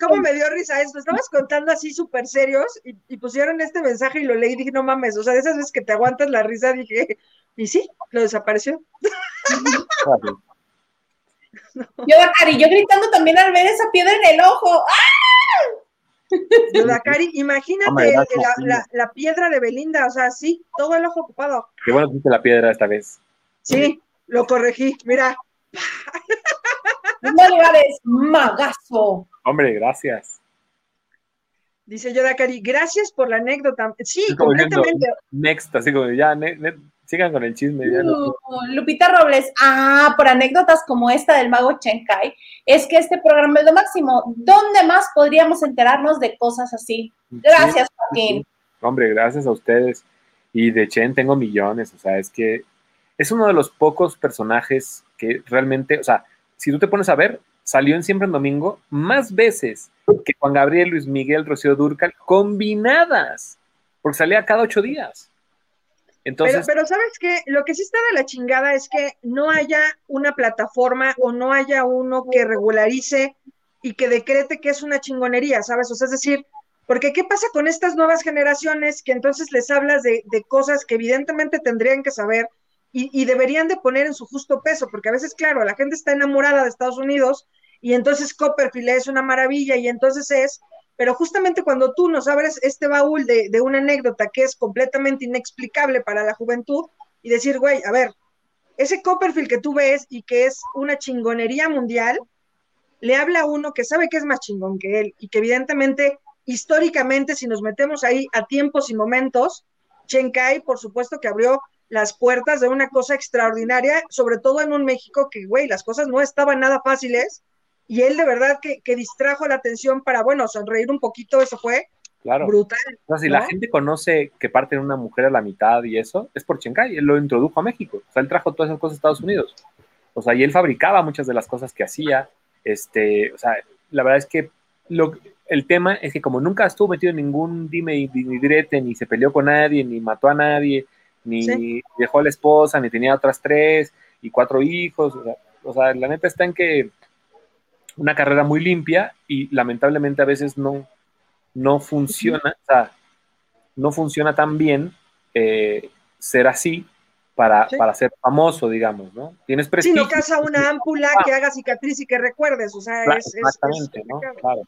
¿cómo, me, dio risa esto? Estabas contando así súper serios y, pusieron este mensaje y lo leí y dije, no mames, o sea, de esas veces que te aguantas la risa, dije, y sí, lo desapareció. Yo, Dakari, yo gritando también al ver esa piedra en el ojo. ¡Ah! Yo, Dakari, imagínate la, la, piedra de Belinda, o sea, sí, todo el ojo ocupado. Qué bueno que hiciste la piedra esta vez. Sí, lo corregí, mira. No lugares, magazo. Hombre, gracias. Dice yo, Dakari, gracias por la anécdota. Sí, completamente. next, así como ya, sigan con el chisme. Lupita Robles, ah, por anécdotas como esta del mago Chenkai, es que este programa es lo máximo. ¿Dónde más podríamos enterarnos de cosas así? Gracias, Joaquín. Hombre, gracias a ustedes. Y de Chen tengo millones, o sea, es que es uno de los pocos personajes que realmente, o sea, si tú te pones a ver, salió en Siempre en Domingo más veces que Juan Gabriel, Luis Miguel, Rocío Durcal, combinadas, porque salía cada ocho días. Entonces, pero, sabes que lo que sí está de la chingada es que no haya una plataforma o no haya uno que regularice y que decrete que es una chingonería, ¿sabes? O sea, es decir, porque ¿qué pasa con estas nuevas generaciones que entonces les hablas de, de cosas que evidentemente tendrían que saber, y, deberían de poner en su justo peso, porque a veces, claro, la gente está enamorada de Estados Unidos y entonces Copperfield es una maravilla y entonces es, pero justamente cuando tú nos abres este baúl de, una anécdota que es completamente inexplicable para la juventud y decir, güey, a ver, ese Copperfield que tú ves y que es una chingonería mundial, le habla a uno que sabe que es más chingón que él y que evidentemente, históricamente, si nos metemos ahí a tiempos y momentos, Chenkai, por supuesto que abrió las puertas de una cosa extraordinaria, sobre todo en un México que, güey, las cosas no estaban nada fáciles y él de verdad que, distrajo la atención para, bueno, sonreír un poquito, eso fue claro. brutal. O sea, si la gente conoce que parte de una mujer a la mitad y eso, es por Chencay, él lo introdujo a México, o sea, él trajo todas esas cosas a Estados Unidos. O sea, y él fabricaba muchas de las cosas que hacía, este, o sea, la verdad es que lo, el tema es que como nunca estuvo metido en ningún dime ni direte, ni se peleó con nadie, ni mató a nadie, ni dejó a la esposa, ni tenía otras tres y cuatro hijos. O sea, la neta está en que una carrera muy limpia y lamentablemente a veces no, no funciona, o sea, no funciona tan bien eh, ser así para, para, ser famoso, digamos, ¿no? Tienes prestigio. Si no casa una ámpula que haga cicatriz y que recuerdes, o sea, es, Exactamente, ¿no? Claro.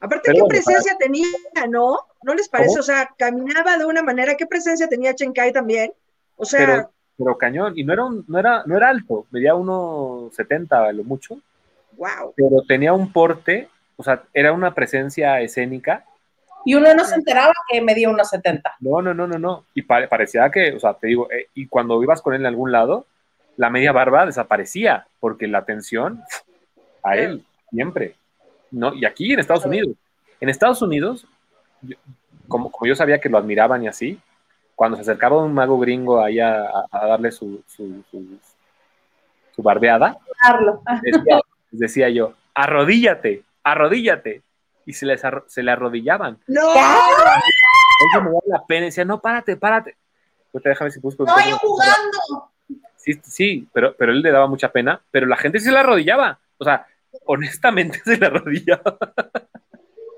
Aparte, ¿qué presencia tenía, no? ¿No les parece? O sea, caminaba de una manera, ¿qué presencia tenía Chenkai también? O sea... Pero, cañón, y no era, no, era, no era alto, medía 1,70 a lo mucho. Wow. Pero tenía un porte, o sea, era una presencia escénica. Y uno no se enteraba que medía 1,70. No, no, no, no, no. Y parecía que, o sea, te digo, eh, y cuando ibas con él en algún lado, la media barba desaparecía, porque la atención a él, siempre. ¿no? Y aquí en Estados Unidos. En Estados Unidos, como, yo sabía que lo admiraban y así, cuando se acercaba un mago gringo ahí a, darle su, su, su, barbeada, decía, yo, arrodíllate, arrodíllate. Y se, les se le arrodillaban. ¡No! Eso me da la pena. Decía, no, párate, párate. Pues déjame si busco. ¡No, yo jugando! Sí, sí, pero, pero él le daba mucha pena, pero la gente sí se le arrodillaba. O sea, honestamente se la arrodillaba.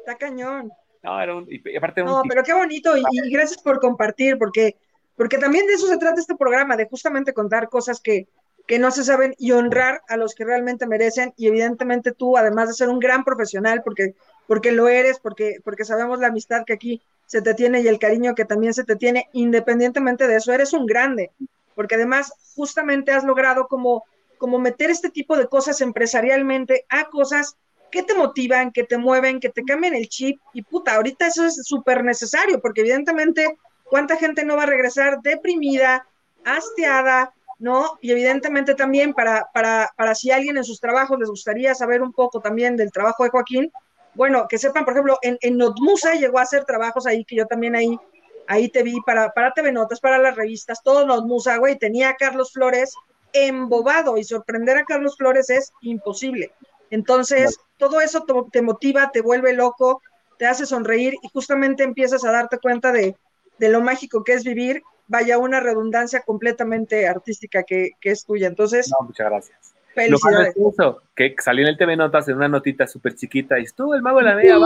Está cañón. No, era un, y aparte no, pero qué bonito y, gracias por compartir, porque, porque también de eso se trata este programa, de justamente contar cosas que, que no se saben y honrar a los que realmente merecen. Y evidentemente tú, además de ser un gran profesional, porque, porque lo eres, porque, porque sabemos la amistad que aquí se te tiene y el cariño que también se te tiene, independientemente de eso, eres un grande, porque además justamente has logrado como como meter este tipo de cosas empresarialmente a cosas que te motivan, que te mueven, que te cambian el chip. Y puta, ahorita eso es súper necesario, porque evidentemente, ¿cuánta gente no va a regresar deprimida, hastiada, ¿no? Y evidentemente también para, para, para si alguien en sus trabajos les gustaría saber un poco también del trabajo de Joaquín, bueno, que sepan, por ejemplo, en, en Notmusa llegó a hacer trabajos ahí que yo también ahí ahí te vi para, para TV Notas, para las revistas, todos los musa, güey, tenía a Carlos Flores embobado y sorprender a Carlos Flores es imposible. Entonces, todo eso te motiva, te vuelve loco, te hace sonreír y justamente empiezas a darte cuenta de, lo mágico que es vivir, vaya una redundancia completamente artística que, es tuya. Entonces, muchas gracias. Felicidades. Lo que salió en el TV Notas en una notita súper chiquita y estuvo el mago de la media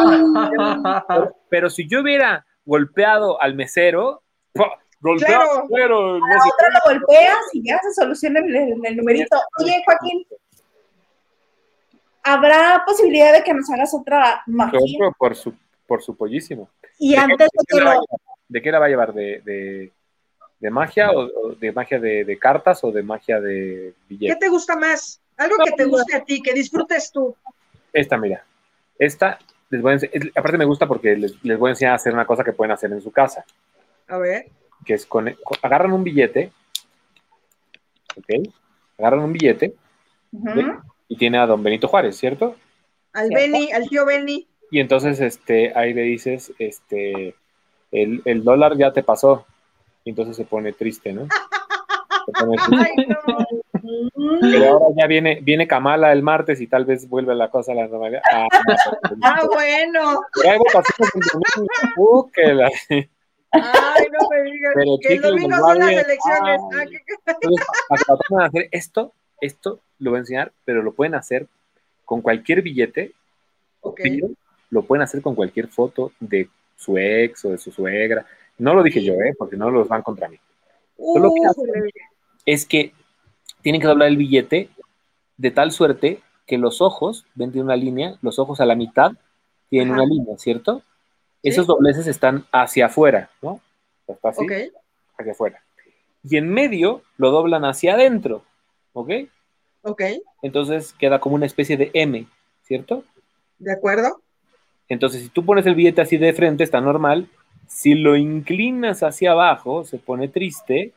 pero, pero si yo hubiera golpeado al mesero, Golpeado, pero, no otra lo golpeas y ya se soluciona el, el numerito. Oye, Joaquín, ¿habrá posibilidad de que nos hagas otra magia? Por su, por su pollísimo. Y antes de, que lo... ¿De qué la va a llevar? ¿De, de, magia o, de magia de, cartas o de magia de billetes? ¿Qué te gusta más? Algo que te guste a ti, que disfrutes tú. Esta, mira. Esta, les voy a aparte me gusta porque les, les voy a enseñar a hacer una cosa que pueden hacer en su casa. A ver. Que es con, agarran un billete, ¿ok? Agarran un billete, y tiene a don Benito Juárez, ¿cierto? Al Beni, al tío Beni. Y entonces este, ahí le dices, este, el, el dólar ya te pasó. Y entonces se pone triste, ¿no? Pero ahora ya viene, viene Kamala el martes y tal vez vuelve la cosa a la normalidad. Ah, ah bueno. Uh, que la... Ay, no me digas. que el domingo son las elecciones. Ah, hacer esto, esto lo voy a enseñar, pero lo pueden hacer con cualquier billete, lo pueden hacer con cualquier foto de su ex o de su suegra. No lo dije yo, ¿eh? porque no los van contra mí. lo que hacen es que tienen que doblar el billete de tal suerte que los ojos, ven de una línea, los ojos a la mitad tienen una línea, ¿cierto? Esos dobleces están hacia afuera, ¿no? Está así, hacia afuera. Y en medio lo doblan hacia adentro, ¿ok? Ok. Entonces queda como una especie de M, ¿cierto? De acuerdo. Entonces, si tú pones el billete así de frente, está normal. Si lo inclinas hacia abajo, se pone triste.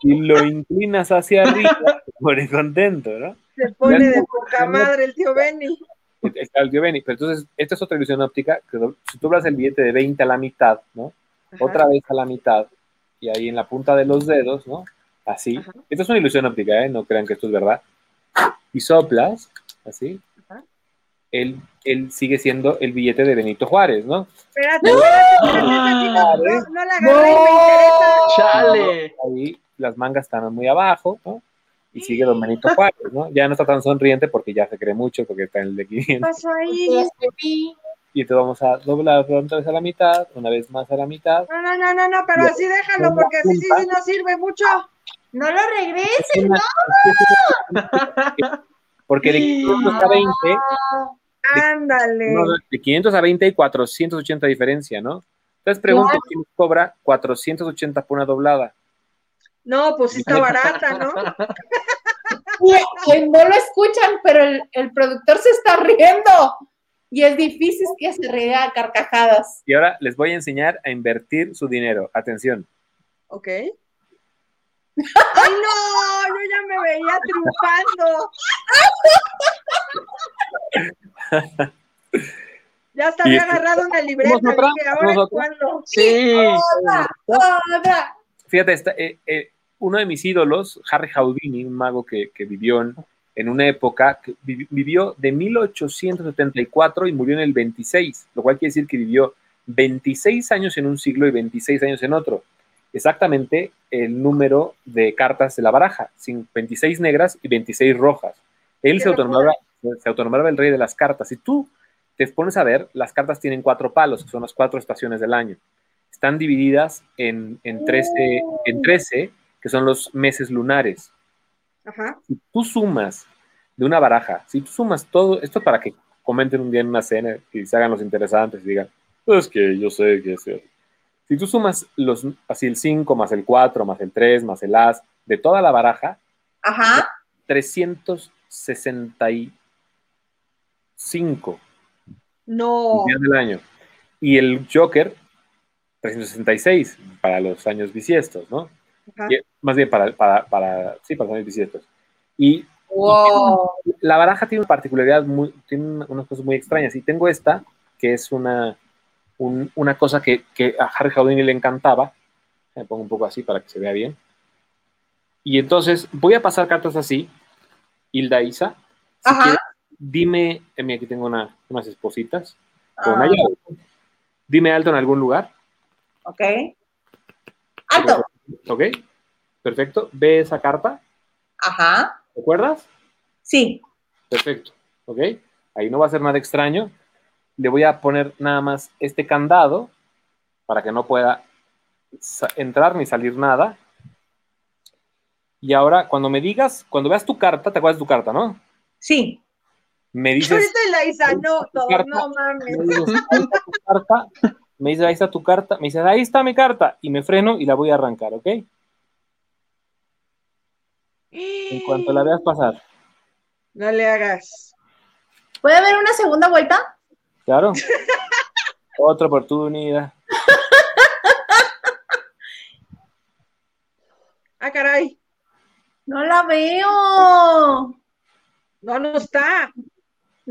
si lo inclinas hacia arriba, se pone contento, ¿no? Se pone de poca madre el tío Benny. El tío Benny. Pero entonces, esta es otra ilusión óptica. Que si tú hablas el billete de 20 a la mitad, ¿no? Otra vez a la mitad, y ahí en la punta de los dedos, ¿no? así. Esto es una ilusión óptica, ¿eh? no crean que esto es verdad. Y soplas, así. Él, él, sigue siendo el billete de Benito Juárez, ¿no? Espérate, espérate, no, la agarré, me interesa. Chale. Ahí las mangas están muy abajo, ¿no? Y sigue Don Benito Juárez, ¿no? Ya no está tan sonriente porque ya se cree mucho, porque está en el de 500. ¿Qué pasó ahí? Y te vamos a doblar otra vez a la mitad, una vez más a la mitad. No, no, no, no, no pero así déjalo, porque así sí, sí no sirve mucho. No lo regreses, no. Porque de 500 a 20. Ándale. De 500 a 20 hay 480 diferencia, ¿no? Entonces pregunto, ¿quién cobra 480 por una doblada? No, pues está barata, ¿no? no lo escuchan, pero el, el, productor se está riendo. Y es difícil que se ría a carcajadas. Y ahora les voy a enseñar a invertir su dinero. Atención. Ok. ¡Ay, no! Yo ya me veía triunfando. ya hasta había agarrado una libreta. Dije, ¿ahora cuándo? Sí. Fíjate, eh, eh, uno de mis ídolos, Harry Houdini, un mago que, vivió en, una época, que vivió de 1874 y murió en el 26, lo cual quiere decir que vivió 26 años en un siglo y 26 años en otro exactamente el número de cartas de la baraja, 26 negras y 26 rojas. Él se autonombraba, se autonombraba el rey de las cartas. Si tú te pones a ver, las cartas tienen cuatro palos, que son las cuatro estaciones del año. Están divididas en, en, 13, en 13, que son los meses lunares. Si tú sumas de una baraja, si tú sumas todo, esto para que comenten un día en una cena y se hagan los interesantes y digan, pues que yo sé que es si tú sumas los, así el 5 más el 4 más el 3 más el as de toda la baraja, Ajá. 365. No. del año. Y el Joker, 366 para los años bisiestos, ¿no? más bien para, para, sí, para los años bisiestos. Y, la baraja tiene una particularidad, muy, tiene unas cosas muy extrañas. Y tengo esta, que es una una cosa que, a Harry Houdini le encantaba. Me pongo un poco así para que se vea bien. Y entonces voy a pasar cartas así. Hilda Isa. Ajá. Dime, eh, aquí tengo unas espositas. Con ah. Dime alto en algún lugar. Ok. Alto. Ok. Perfecto. ¿Ve esa carta? Ajá. ¿Te acuerdas? Sí. Perfecto. Ok. Ahí no va a ser nada extraño le voy a poner nada más este candado para que no pueda entrar ni salir nada. Y ahora, cuando me digas, cuando veas tu carta, ¿te acuerdas de tu carta, no? Sí. Me dices. la Isa, no, no mames. Me dices, tu carta, me dices, ahí está tu carta. Me dices, ahí está mi carta. Y me freno y la voy a arrancar, ¿ok? En cuanto la veas pasar. No le hagas. ¿Puede haber una segunda vuelta? Claro. Otra oportunidad. Ah, caray. No la veo. No, no está.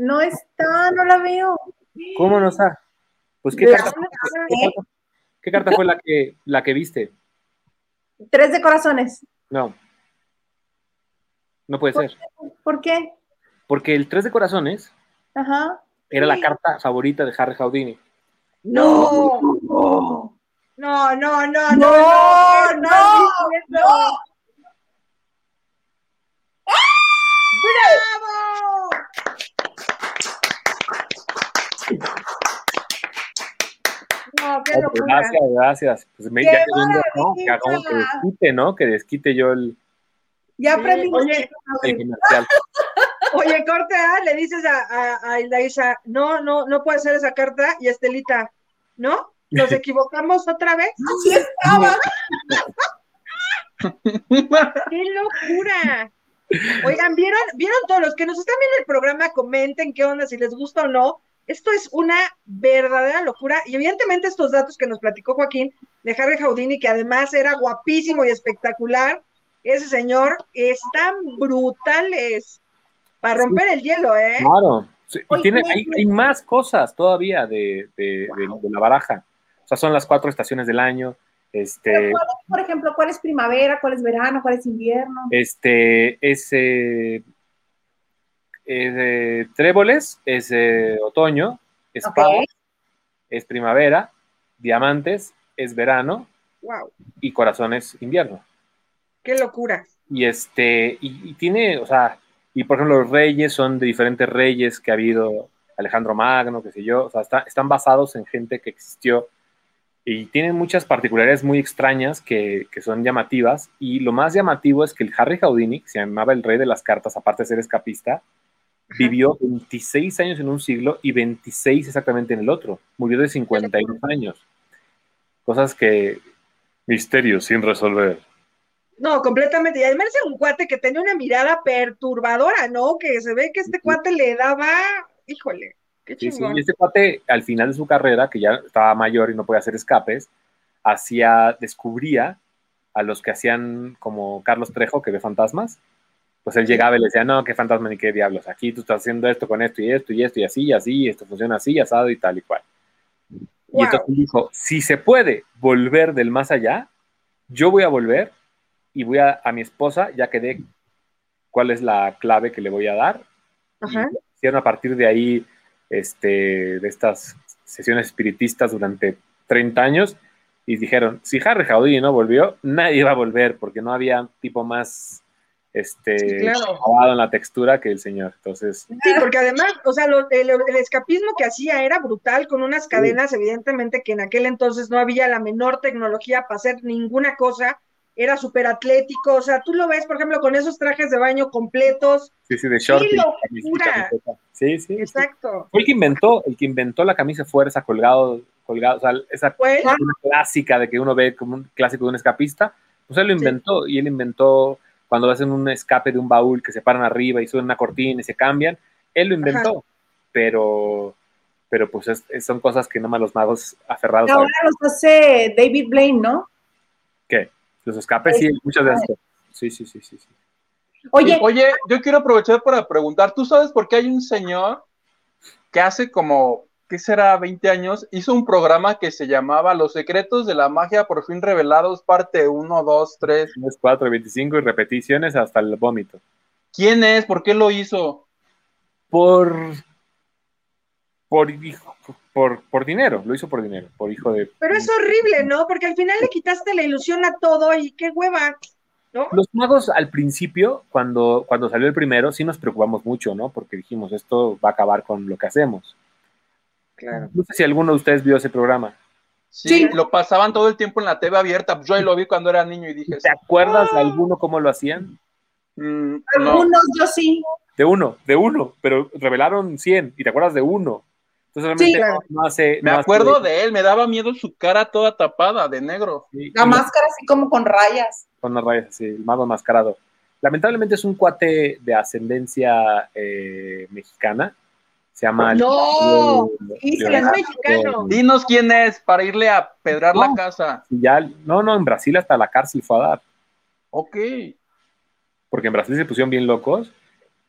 No está, no la veo. ¿Cómo no está? Pues qué carta, ¿qué carta fue la que la que viste? Tres de corazones. No. No puede ser. ¿Por qué? Porque el tres de corazones Ajá. Era la carta favorita de Harry Houdini. No. No, no, no, no, no, no, no. ¡Bravo! No, qué locura. Gracias, gracias. Pues me, ya que, ¿no? que, desquite, ¿no? Que desquite yo el. Ya aprendí. Oye, el comercial. Oye, corte A, le dices a, a, a no, no, no puede ser esa carta, y Estelita, ¿no? ¿Nos equivocamos otra vez? Sí estaba. ¡Qué locura! Oigan, ¿vieron, ¿vieron todos los que nos están viendo el programa? Comenten qué onda, si les gusta o no. Esto es una verdadera locura. Y evidentemente estos datos que nos platicó Joaquín de Harry Houdini, que además era guapísimo y espectacular, ese señor, están brutales. Para romper el hielo, ¿eh? Claro. y tiene, hay, más cosas todavía de, la baraja. O sea, son las cuatro estaciones del año. Este, por ejemplo, cuál es primavera, cuál es verano, cuál es invierno? Este, es, eh, tréboles, es otoño, es es primavera, diamantes, es verano, wow. y corazones, invierno. Qué locura. Y este, y tiene, o sea, y por ejemplo, los reyes son de diferentes reyes que ha habido, Alejandro Magno, qué sé yo, o sea, están basados en gente que existió y tienen muchas particularidades muy extrañas que, que, son llamativas. Y lo más llamativo es que el Harry Houdini, que se llamaba el rey de las cartas, aparte de ser escapista, vivió 26 años en un siglo y 26 exactamente en el otro. Murió de 52 años. Cosas que. Misterios sin resolver. No, completamente. Y además era un cuate que tenía una mirada perturbadora, ¿no? Que se ve que este cuate le daba, híjole, qué chingón. y este cuate, al final de su carrera, que ya estaba mayor y no podía hacer escapes, hacía, descubría a los que hacían como Carlos Trejo, que ve fantasmas. Pues él llegaba y le decía, no, qué fantasma ni qué diablos, aquí tú estás haciendo esto con esto y esto y esto y así y así, y esto funciona así, asado y tal y cual. Y entonces dijo, si se puede volver del más allá, yo voy a volver y voy a, a mi esposa, ya quedé cuál es la clave que le voy a dar. Hicieron a partir de ahí este, de estas sesiones espiritistas durante 30 años y dijeron, si Harry Houdini no volvió, nadie va a volver porque no había tipo más este en la textura que el señor. Entonces, sí, porque además, o sea, el, el, escapismo que hacía era brutal con unas cadenas, evidentemente que en aquel entonces no había la menor tecnología para hacer ninguna cosa era súper atlético, o sea, tú lo ves, por ejemplo, con esos trajes de baño completos. Sí, sí, de short. Sí, sí. Exacto. Fue el que inventó, el que inventó la camisa fuerza colgado, colgado, o sea, esa clásica de que uno ve como un clásico de un escapista, pues él lo inventó, y él inventó cuando hacen un escape de un baúl que se paran arriba y suben una cortina y se cambian, él lo inventó, pero pero pues son cosas que nomás los magos aferrados. Ahora los hace David Blaine, ¿no? ¿Qué? Los escapes, sí, muchas veces. Sí, sí, sí, sí. Oye, Oye, yo quiero aprovechar para preguntar, ¿tú sabes por qué hay un señor que hace como ¿qué será? 20 años, hizo un programa que se llamaba Los secretos de la magia por fin revelados, parte 1, 2, 3. 4, 25 y repeticiones hasta el vómito. ¿Quién es? ¿Por qué lo hizo? Por. Por, por, por dinero, lo hizo por dinero, por hijo de. Pero es horrible, ¿no? Porque al final le quitaste la ilusión a todo y qué hueva. ¿No? Los magos al principio, cuando, cuando salió el primero, sí nos preocupamos mucho, ¿no? Porque dijimos, esto va a acabar con lo que hacemos. No sé si alguno de ustedes vio ese programa. Sí, lo pasaban todo el tiempo en la TV abierta. Yo ahí lo vi cuando era niño y dije. ¿Te acuerdas de ah". alguno cómo lo hacían? Mm, Algunos yo sí. De uno, de uno, pero revelaron 100 y te acuerdas de uno. Entonces realmente no hace. Me acuerdo de él, me daba miedo su cara toda tapada de negro. la máscara así como con rayas. Con las rayas, sí, el mago enmascarado. Lamentablemente es un cuate de ascendencia eh, mexicana se llama. ¡No! Sí, es mexicano. Dinos quién es para irle a pedrar la casa. Ya, no, no, en Brasil hasta la cárcel fue a dar. Ok. Porque en Brasil se pusieron bien locos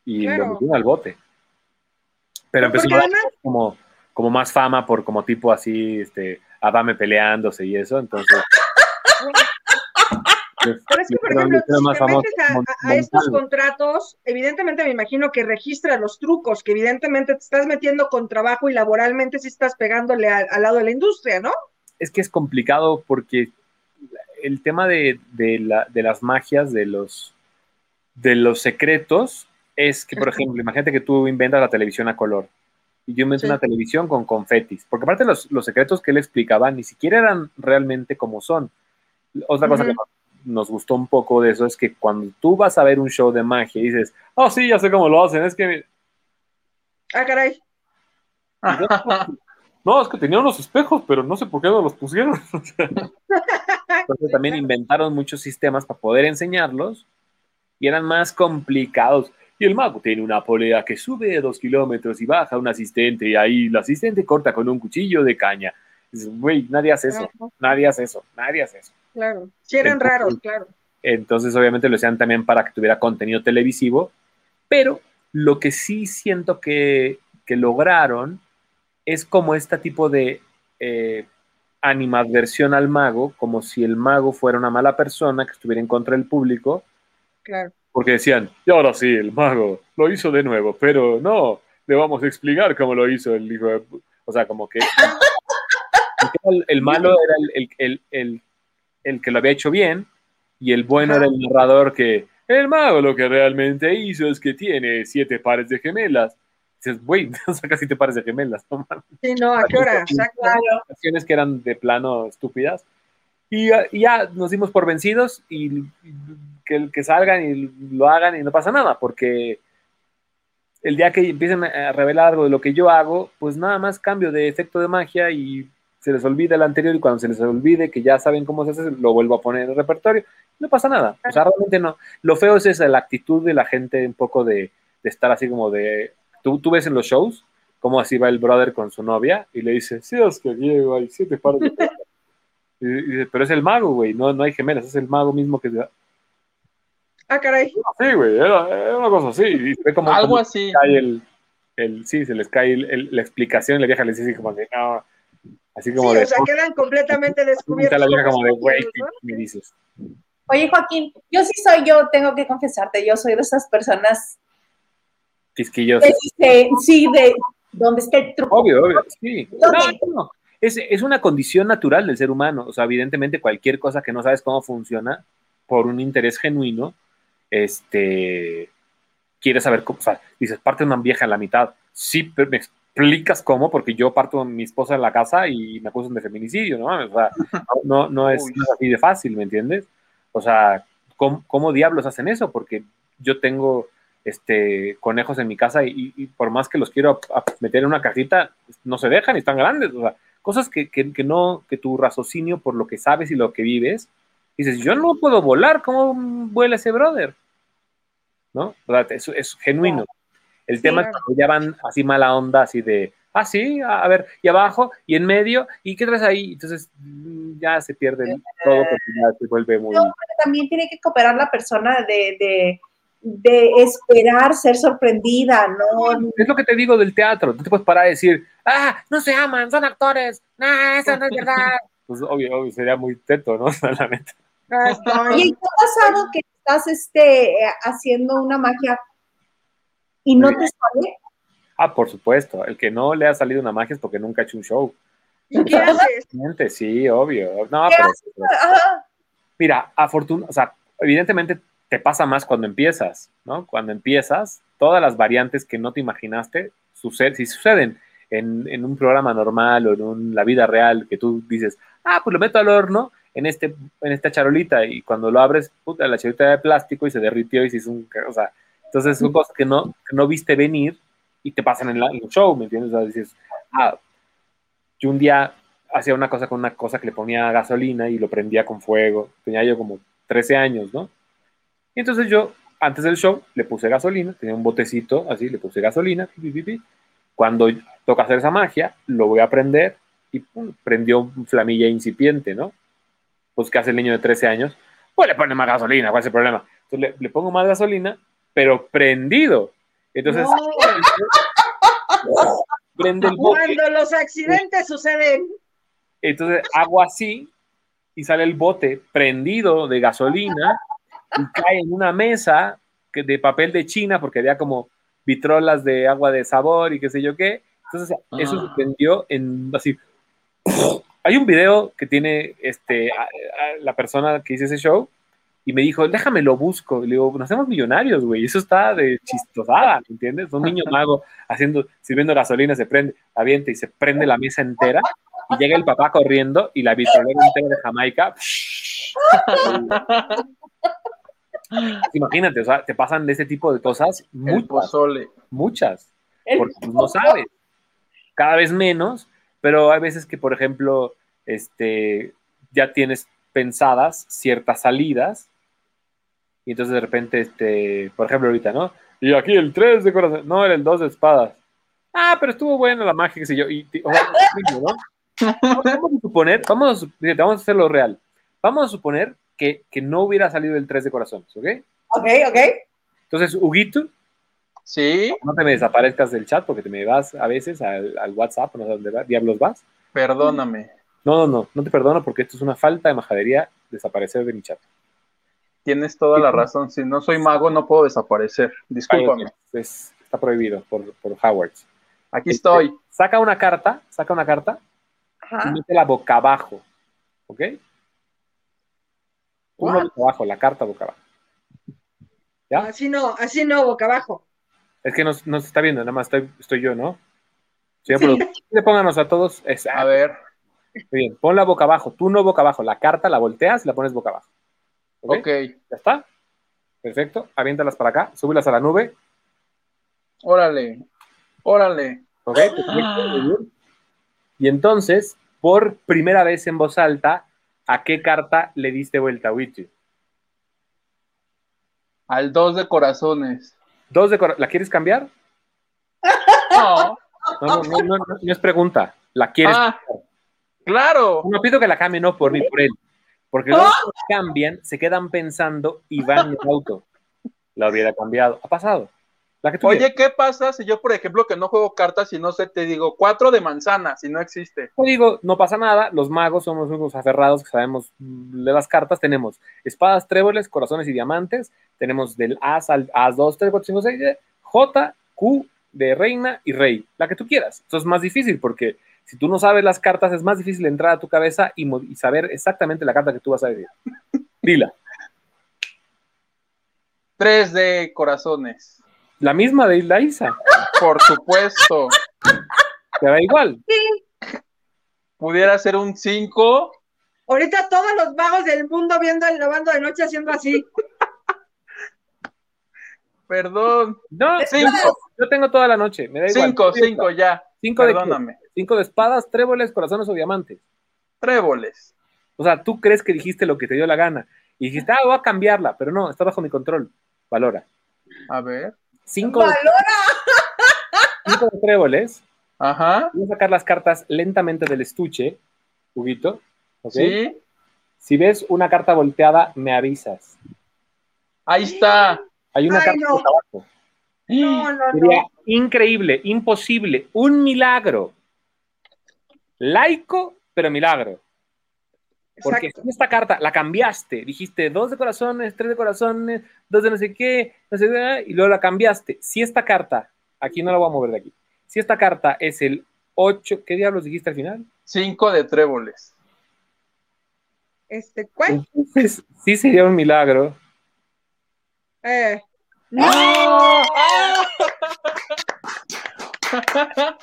y lo metieron al bote. Pero empezó a dar como, como más fama por como tipo así, este, Adame peleándose y eso, entonces. Pero es que, por ejemplo, si te metes a, estos contratos, evidentemente me imagino que registras los trucos, que evidentemente te estás metiendo con trabajo y laboralmente si estás pegándole al lado de la industria, ¿no? Es que es complicado porque el tema de, la, de las magias, de los, de los secretos, es que, por ejemplo, imagínate que tú inventas la televisión a color y yo invento una televisión con confetis, porque aparte los, los secretos que él explicaba ni siquiera eran realmente como son. Otra cosa que nos gustó un poco de eso es que cuando tú vas a ver un show de magia y dices, oh, sí, ya sé cómo lo hacen, es que... Ah, caray. No, es que tenían unos espejos, pero no sé por qué no los pusieron. Entonces también inventaron muchos sistemas para poder enseñarlos y eran más complicados. Y el mago tiene una polea que sube dos kilómetros y baja un asistente y ahí el asistente corta con un cuchillo de caña. Güey, nadie hace eso, nadie hace eso, nadie hace eso. Claro, si eran raros, claro. Entonces, obviamente lo hacían también para que tuviera contenido televisivo, pero lo que sí siento que, lograron es como este tipo de eh, animadversión al mago, como si el mago fuera una mala persona que estuviera en contra del público. Claro. Porque decían, y ahora sí, el mago lo hizo de nuevo, pero no, le vamos a explicar cómo lo hizo el hijo de... O sea, como que... el, malo era el, el el que lo había hecho bien y el bueno era el narrador que el mago lo que realmente hizo es que tiene siete pares de gemelas. Dices, güey, saca siete pares de gemelas, no Sí, no, ¿a qué hora? Acciones que eran de plano estúpidas. Y, ya nos dimos por vencidos y, que, que salgan y lo hagan y no pasa nada, porque el día que empiecen a revelar algo de lo que yo hago, pues nada más cambio de efecto de magia y se les olvida el anterior y cuando se les olvide que ya saben cómo se hace, lo vuelvo a poner en el repertorio. No pasa nada. O sea, realmente no. Lo feo es esa, la actitud de la gente un poco de, estar así como de... ¿Tú, tú ves en los shows cómo así va el brother con su novia y le dice, sí, es que Diego, hay siete pares de... y, dice, pero es el mago, güey, no, no hay gemelas, es el mago mismo que... Ah, caray. Sí, güey, era, una cosa así. Y como, Algo así. el, el, sí, se les cae la explicación y la vieja le dice como de, no, Así como sí, o sea, quedan completamente descubiertos. La como de, güey, me dices? Oye, Joaquín, yo sí soy yo, tengo que confesarte, yo soy de esas personas. Quisquillos. sí, de donde está el truco. Obvio, obvio, sí. No, Es, es, una condición natural del ser humano. O sea, evidentemente, cualquier cosa que no sabes cómo funciona, por un interés genuino, este, quieres saber cómo. O sea, dices, parte de una vieja en la mitad. Sí, pero me, explicas cómo, porque yo parto con mi esposa en la casa y me acusan de feminicidio, ¿no? O sea, no, no, es, así de fácil, ¿me entiendes? O sea, ¿cómo, diablos hacen eso? Porque yo tengo este, conejos en mi casa y, por más que los quiero meter en una cajita, no se dejan y están grandes. O sea, cosas que, que, que, no, que tu raciocinio por lo que sabes y lo que vives, dices, yo no puedo volar, ¿cómo vuela ese brother? ¿No? O sea, es, es genuino. El tema es cuando ya van así mala onda, así de, ah, sí, a, ver, y abajo, y en medio, ¿y qué traes ahí? Entonces mm, ya se pierde todo porque ya se vuelve muy... también tiene que cooperar la persona de, de esperar ser sorprendida, ¿no? Es lo que te digo del teatro. Tú te puedes parar a decir, ah, no se aman, son actores, no, eso no es verdad. Pues obvio, obvio sería muy teto, ¿no? Solamente. ¿Y qué ha pasado que estás este, haciendo una magia y no te sale? Ah, por supuesto. El que no le ha salido una magia es porque nunca ha hecho un show. ¿Qué haces? Sí, obvio. No, pero, mira, afortunadamente, o sea, evidentemente te pasa más cuando empiezas, ¿no? Cuando empiezas, todas las variantes que no te imaginaste, suceden, si suceden en, un programa normal o en la vida real, que tú dices, ah, pues lo meto al horno en, este, en esta charolita y cuando lo abres, puta, la charolita de plástico y se derritió y se hizo un... O sea, entonces son cosas que no, no viste venir y te pasan en, el show, ¿me entiendes? O sea, dices, ah, yo un día hacía una cosa con una cosa que le ponía gasolina y lo prendía con fuego. Tenía yo como 13 años, ¿no? Y entonces yo, antes del show, le puse gasolina, tenía un botecito así, le puse gasolina, cuando toca hacer esa magia, lo voy a prender y pum, prendió flamilla incipiente, ¿no? Pues, ¿qué hace el niño de 13 años? Pues le pone más gasolina, ¿cuál es el problema? Entonces le, pongo más gasolina, pero prendido. Entonces, prende el bote. Cuando los accidentes suceden. Entonces hago así y sale el bote prendido de gasolina y cae en una mesa de papel de China porque había como vitrolas de agua de sabor y qué sé yo qué. Entonces eso se ah. prendió en así. Hay un video que tiene este, la persona que hizo ese show y me dijo, déjame lo busco. le digo, nos hacemos millonarios, güey. Eso está de chistosada, ¿entiendes? Un niño mago haciendo, sirviendo gasolina, se prende, avienta y se prende la mesa entera. Y llega el papá corriendo y la vitrolera entera de Jamaica. Imagínate, o sea, te pasan de ese tipo de cosas muchas. Muchas. Porque pues, no sabes. Cada vez menos, pero hay veces que, por ejemplo, este, ya tienes pensadas ciertas salidas y entonces de repente, este, por ejemplo, ahorita, ¿no? Y aquí el 3 de corazón, no, era el 2 de espadas. Ah, pero estuvo buena la magia, que sé yo. Y, Vamos a suponer, vamos a, vamos a hacerlo real. Vamos a suponer que, que, no hubiera salido el 3 de corazones, ¿ok? Ok, ok. Entonces, Huguito. Sí. No te me desaparezcas del chat porque te me vas a veces al, al WhatsApp, no sé dónde diablos vas. Perdóname. No, no, no, no te perdono porque esto es una falta de majadería desaparecer de mi chat. Tienes toda la razón. Si no soy mago, no puedo desaparecer. Discúlpame. está prohibido por, por Howard. Aquí este, estoy. Saca una carta, saca una carta y mete la boca abajo. ¿Ok? Uno boca abajo, la carta boca abajo. ¿Ya? Así no, así no, boca abajo. Es que no, se está viendo, nada más estoy, yo, ¿no? Sí, Le pónganos a todos. a ver. Muy bien, pon la boca abajo. Tú no boca abajo. La carta la volteas y la pones boca abajo. Ok. ¿Ya está? Perfecto. Aviéntalas para acá. Súbelas a la nube. Órale. Órale. Ok. Y entonces, por primera vez en voz alta, ¿a qué carta le diste vuelta, Wichi? Al dos de corazones. Dos de corazones. ¿La quieres cambiar? No. No, no, no, no, es pregunta. ¿La quieres ah. cambiar? Claro. No pido que la cambie, no por mí, por él. Porque luego ¡Oh! cambian, se quedan pensando y van en el auto. La hubiera cambiado. Ha pasado. Oye, ¿qué pasa si yo, por ejemplo, que no juego cartas y no sé, te digo cuatro de manzana, si no existe? Yo digo, no pasa nada, los magos somos unos aferrados que sabemos de las cartas, tenemos espadas, tréboles, corazones y diamantes, tenemos del As al As 2, 3, 4, 5, 6, J, Q de reina y rey, la que tú quieras. Eso es más difícil porque si tú no sabes las cartas, es más difícil entrar a tu cabeza y, saber exactamente la carta que tú vas a decir. Dila. Tres de corazones. La misma de Isla Isa. Por supuesto. Te da igual. Pudiera ser un cinco. Ahorita todos los magos del mundo viendo el lavando de noche haciendo así. Perdón. No, cinco. Yo tengo toda la noche. Me da igual. Cinco, cinco, ya. Cinco Perdóname. de Cinco de espadas, tréboles, corazones o diamantes. Tréboles. O sea, tú crees que dijiste lo que te dio la gana. Y dijiste, ah, voy a cambiarla, pero no, está bajo mi control. Valora. A ver. Cinco ¡Valora! De, cinco de tréboles. Ajá. Voy a sacar las cartas lentamente del estuche, Huguito. ¿okay? Sí. Si ves una carta volteada, me avisas. Ahí está. Hay una carta no. tabaco. No, no, Sería increíble, imposible, un milagro. Laico, pero milagro. Porque Exacto. si esta carta la cambiaste, dijiste dos de corazones, tres de corazones, dos de no sé qué, no sé qué, y luego la cambiaste. Si esta carta, aquí no la voy a mover de aquí, si esta carta es el 8, ¿qué diablos dijiste al final? Cinco de tréboles. Este, ¿cuál? Entonces, sí sería un milagro. Eh, ¡Ah!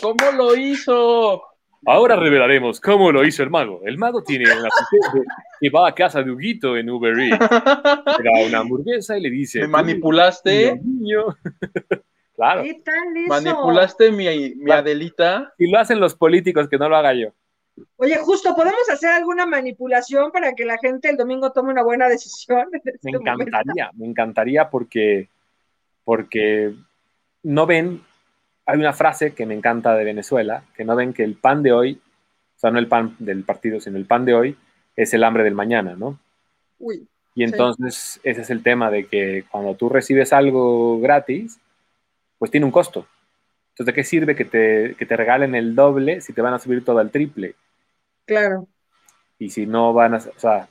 ¿Cómo lo hizo? Ahora revelaremos cómo lo hizo el mago. El mago tiene un asistente que va a casa de Huguito en Uber Eats. Le da una hamburguesa y le dice... ¿Me manipulaste? Niño. claro. ¿Qué tal eso? ¿Manipulaste mi, mi Adelita? Si lo hacen los políticos, que no lo haga yo. Oye, justo, ¿podemos hacer alguna manipulación para que la gente el domingo tome una buena decisión? en este Me momento? encantaría, me encantaría porque, porque no ven, hay una frase que me encanta de Venezuela, que no ven que el pan de hoy, o sea, no el pan del partido, sino el pan de hoy es el hambre del mañana, ¿no? Uy, Y entonces ese es el tema de que cuando tú recibes algo gratis, pues tiene un costo. Entonces, ¿de qué sirve que te, que te regalen el doble si te van a subir todo al triple? Claro. y si no van a, o sea,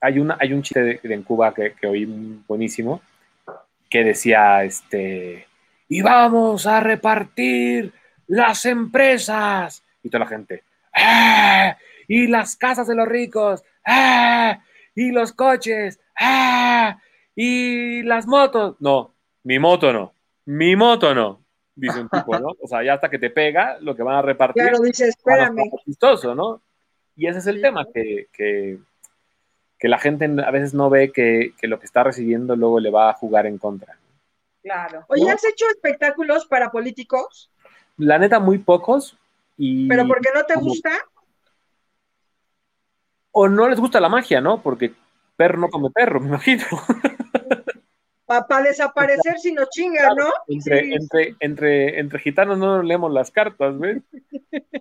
hay, una, hay un chiste de, de en Cuba que, que oí buenísimo, que decía, este, y vamos a repartir las empresas, y toda la gente, ¡ah! y las casas de los ricos, ¡ah! y los coches, ¡ah! y las motos, no, mi moto no, mi moto no, dice un tipo, ¿no? O sea, ya hasta que te pega, lo que van a repartir Claro, dice, espérame. chistoso, ¿no? Y ese es el Sí. tema, que, que, que la gente a veces no ve que, que lo que está recibiendo luego le va a jugar en contra. Claro. Oye. ¿has hecho espectáculos para políticos? La neta, muy pocos. Y, ¿Pero porque no te como- gusta? O no les gusta la magia, ¿no? Porque perro no come perro, me imagino. Para desaparecer si no chingas, ¿no? Entre, Sí. entre, entre, entre gitanos no nos leemos las cartas, ¿ves?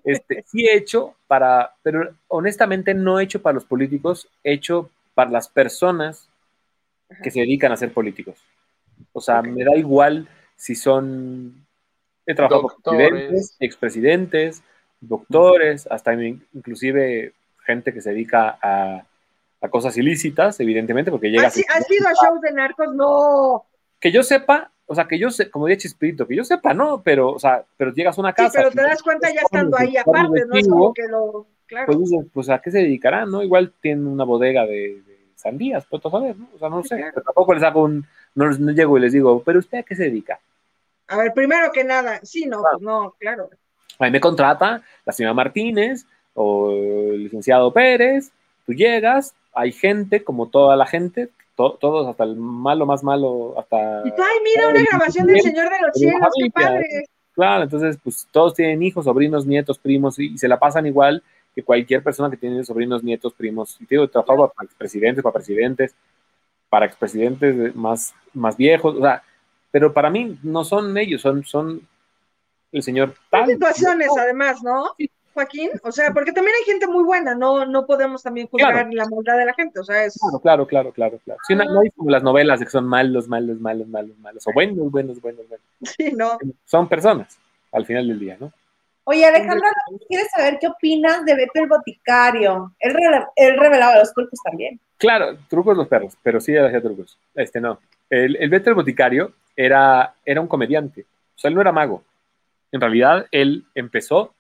Este, sí he hecho para, pero honestamente no he hecho para los políticos, he hecho para las personas que se dedican a ser políticos. O sea, me da igual si son, he trabajado con Doctores. presidentes, expresidentes, doctores, hasta in- inclusive gente que se dedica a, a cosas ilícitas, evidentemente, porque llega ¿Has, has ido a shows de narcos? No. que yo sepa, o sea, que yo sé, como dice Chispirito, que yo sepa, no, pero, o sea, pero llegas a una Sí, casa. pero te das cuenta ya estando ahí aparte, no es como que lo... Claro. Pues pues a qué se dedicarán, ¿no? Igual tienen una bodega de, de sandías, pero tú sabes, ¿no? O sea, no sé, claro. pero tampoco les hago un, no, no llego y les digo, pero usted a qué se dedica. A ver, primero que nada, sí, no, Claro. pues no, claro. A mí me contrata la señora Martínez o el licenciado Pérez, tú llegas, hay gente, como toda la gente, to- todos, hasta el malo más malo, hasta... Ay, mira una grabación del Señor de los Cielos, qué padre. Claro, entonces, pues todos tienen hijos, sobrinos, nietos, primos, y, y se la pasan igual que cualquier persona que tiene sobrinos, nietos, primos. Y te digo, he trabajado para expresidentes, para presidentes, para expresidentes de- más, más viejos, o sea, pero para mí no son ellos, son, son el señor tal. situaciones, además, ¿no? Joaquín, o sea, porque también hay gente muy buena, no, no podemos también juzgar Claro. la maldad de la gente, o sea, es... Claro, claro, claro, claro, claro. Sí, no, no hay como las novelas de que son malos, malos, malos, malos, malos, o buenos, buenos, buenos, buenos. Sí, ¿no? Son personas al final del día, ¿no? Oye, Alejandra, ¿quieres saber qué opinas de Beto el Boticario? Él, él revelaba los cuerpos también. Claro, trucos los perros, pero sí hacía trucos. Este no. El, el Beto el Boticario era, era un comediante. O sea, él no era mago. En realidad, él empezó,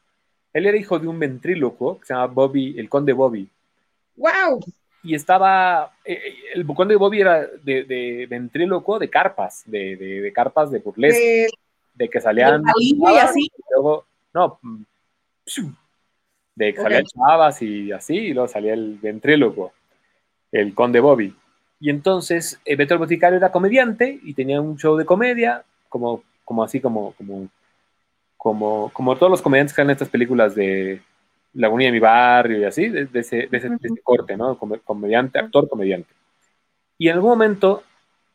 él era hijo de un ventrílocuo que se llama Bobby, el conde Bobby. ¡Wow! Y estaba, eh, el conde Bobby era de, de ventrílocuo de carpas, de, de, de carpas de burlesque, Eh, de que salían... Y así. y luego, no, mm, de que salían chavas y así, y luego salía el ventríloco, el conde Bobby. Y entonces, eh, Beto el Boticario era comediante y tenía un show de comedia, como, como así, como, como, como, como todos los comediantes que hacen estas películas de Laguna de mi barrio y así, de, de ese, de ese- de ese corte, ¿no? Come- comediante, actor, comediante. Y en algún momento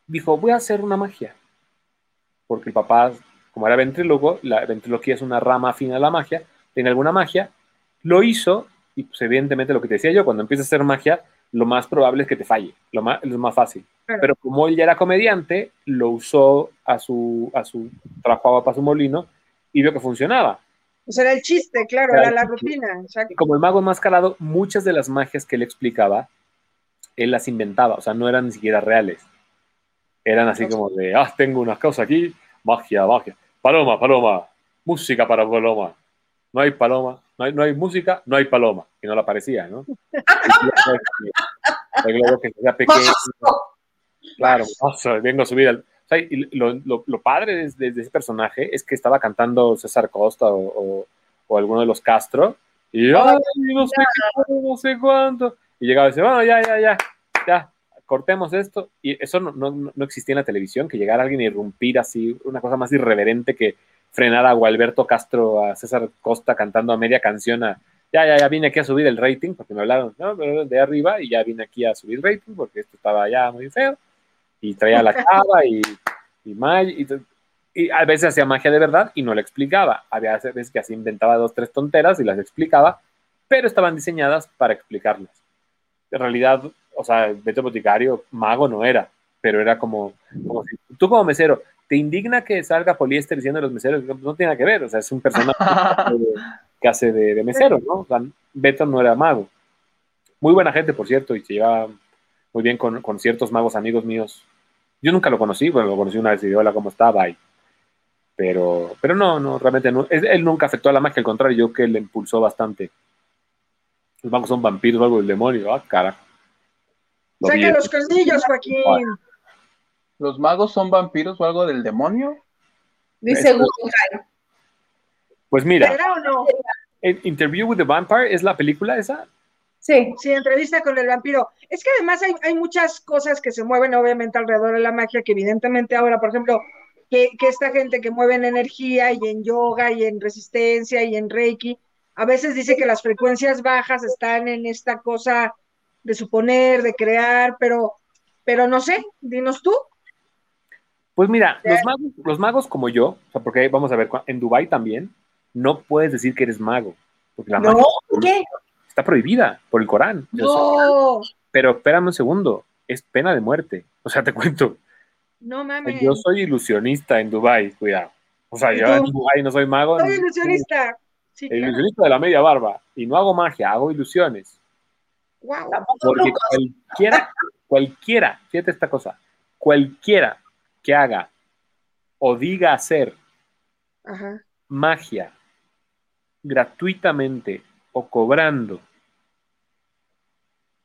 dijo, voy a hacer una magia. Porque el papá, como era ventrílogo, la ventriloquía es una rama afín a la magia, tiene alguna magia, lo hizo, y pues evidentemente lo que te decía yo, cuando empiezas a hacer magia, lo más probable es que te falle, lo más, lo más fácil. Pero como él ya era comediante, lo usó a su, a su, trabajaba para su molino y vio que funcionaba. O sea, era el chiste, claro, era, la rutina. Y como el mago enmascarado, muchas de las magias que él explicaba, él las inventaba, o sea, no eran ni siquiera reales. Eran así como de, ah, tengo una cosa aquí, magia, magia. Paloma, paloma, música para paloma. No hay paloma, no hay, no hay música, no hay paloma. Y no la parecía, ¿no? el globo que sea pequeño. Claro, vengo a subir al... lo, lo, lo, padre de, ese personaje es que estaba cantando César Costa o, o, alguno de los Castro. Y yo, ay, no sé qué, no sé cuánto. Y llegaba y decía, bueno, ya, ya, ya, ya, cortemos esto. Y eso no, no, no, existía en la televisión, que llegara alguien y irrumpir así, una cosa más irreverente que frenar a Gualberto Castro, a César Costa cantando a media canción a, ya, ya, ya vine aquí a subir el rating, porque me hablaron ¿no? de arriba y ya vine aquí a subir rating, porque esto estaba ya muy feo y traía la cava y, y, y, a veces hacía magia de verdad y no la explicaba. Había veces que así inventaba dos, tres tonteras y las explicaba, pero estaban diseñadas para explicarlas. En realidad, o sea, Beto Boticario, mago no era, pero era como, como si, tú como mesero, ¿te indigna que salga poliéster diciendo los meseros? No tiene nada que ver, o sea, es un personaje que hace de, mesero, ¿no? O sea, Beto no era mago. Muy buena gente, por cierto, y se llevaba muy bien con, con ciertos magos amigos míos yo nunca lo conocí, bueno, lo conocí una vez y dije, hola, ¿cómo estaba? Y, pero, pero no, no, realmente no. Él, nunca afectó a la magia, al contrario, yo que le impulsó bastante. Los magos son vampiros o algo del demonio, ah, carajo. Saca los colmillos, Joaquín. ¿Los magos son vampiros o algo del demonio? Dice Pues mira, Interview with the Vampire es la película esa. Sí. Sí, entrevista con el vampiro. Es que además hay, hay, muchas cosas que se mueven obviamente alrededor de la magia, que evidentemente ahora, por ejemplo, que, que, esta gente que mueve en energía y en yoga y en resistencia y en reiki, a veces dice que las frecuencias bajas están en esta cosa de suponer, de crear, pero, pero no sé, dinos tú. Pues mira, los magos, los magos como yo, o sea, porque vamos a ver, en Dubai también, no puedes decir que eres mago. Porque la no, ¿por qué? Está prohibida por el Corán. No. Pero espérame un segundo, es pena de muerte. O sea, te cuento. No mames. Yo soy ilusionista en Dubai, cuidado. O sea, yo en Dubai no soy mago. Soy ilusionista. Sí, ilusionista de la media barba. Y no hago magia, hago ilusiones. Wow. Porque cualquiera, cualquiera, fíjate esta cosa, cualquiera que haga o diga hacer magia gratuitamente o cobrando,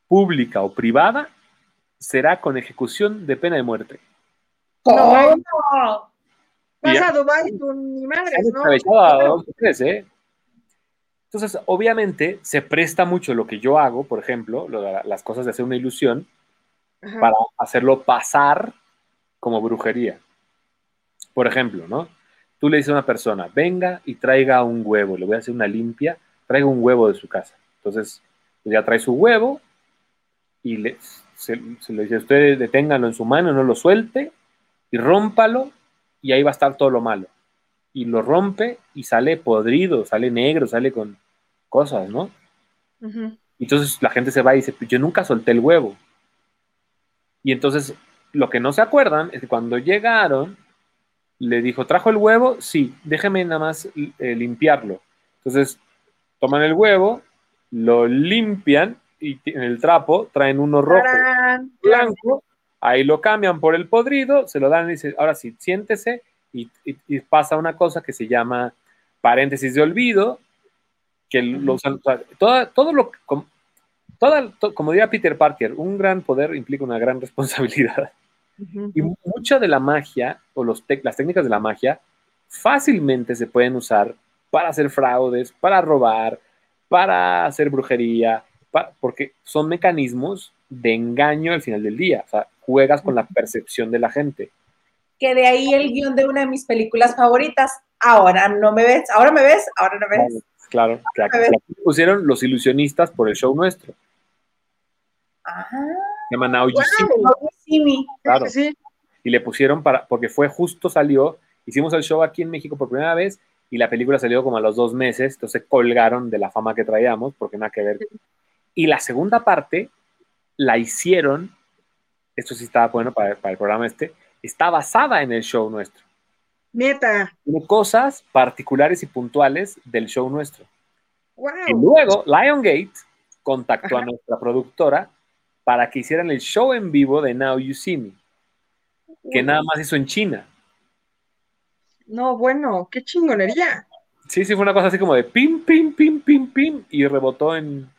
pública o privada, será con ejecución de pena de muerte. No, no. Vas a Dubái con mi madre, ¿no? ¿eh? Entonces, obviamente, se presta mucho lo que yo hago, por ejemplo, las cosas de hacer una ilusión, para hacerlo pasar como brujería. Por ejemplo, ¿no? Tú le dices a una persona, venga y traiga un huevo, le voy a hacer una limpia traiga un huevo de su casa. Entonces, pues ya trae su huevo y le, se, le dice, usted deténgalo en su mano, no lo suelte y rómpalo y ahí va a estar todo lo malo. Y lo rompe y sale podrido, sale negro, sale con cosas, ¿no? Entonces la gente se va y dice, pues yo nunca solté el huevo. Y entonces lo que no se acuerdan es que cuando llegaron, le dijo, ¿trajo el huevo? Sí, déjeme nada más eh, limpiarlo. Entonces toman el huevo, lo limpian y en el trapo traen uno rojo, blanco, ahí lo cambian por el podrido, se lo dan y dicen, ahora sí, siéntese y, pasa una cosa que se llama paréntesis de olvido, que lo usan, todo, lo toda, como diría Peter Parker, un gran poder implica una gran responsabilidad. Y mucha de la magia o los las técnicas de la magia fácilmente se pueden usar para hacer fraudes, para robar, para hacer brujería, porque son mecanismos de engaño al final del día. O sea, juegas con la percepción de la gente. Que de ahí el guion de una de mis películas favoritas. Ahora no me ves, ahora me ves, ahora no me ves. Claro, claro. pusieron los ilusionistas por el show nuestro. Ajá. Se llama Now Claro. Y le pusieron para, porque fue justo salió, hicimos el show aquí en México por primera vez y la película salió como a los dos meses, entonces colgaron de la fama que traíamos, porque nada que ver. Y la segunda parte la hicieron, esto sí estaba bueno para, para el programa este, está basada en el show nuestro. Neta. Tiene cosas particulares y puntuales del show nuestro. Y luego Liongate contactó a nuestra productora para que hicieran el show en vivo de Now You See Me, que nada más hizo en China. No, bueno, qué chingonería. Sí, sí, fue una cosa así como de pim, pim, pim, pim, pim, y rebotó en,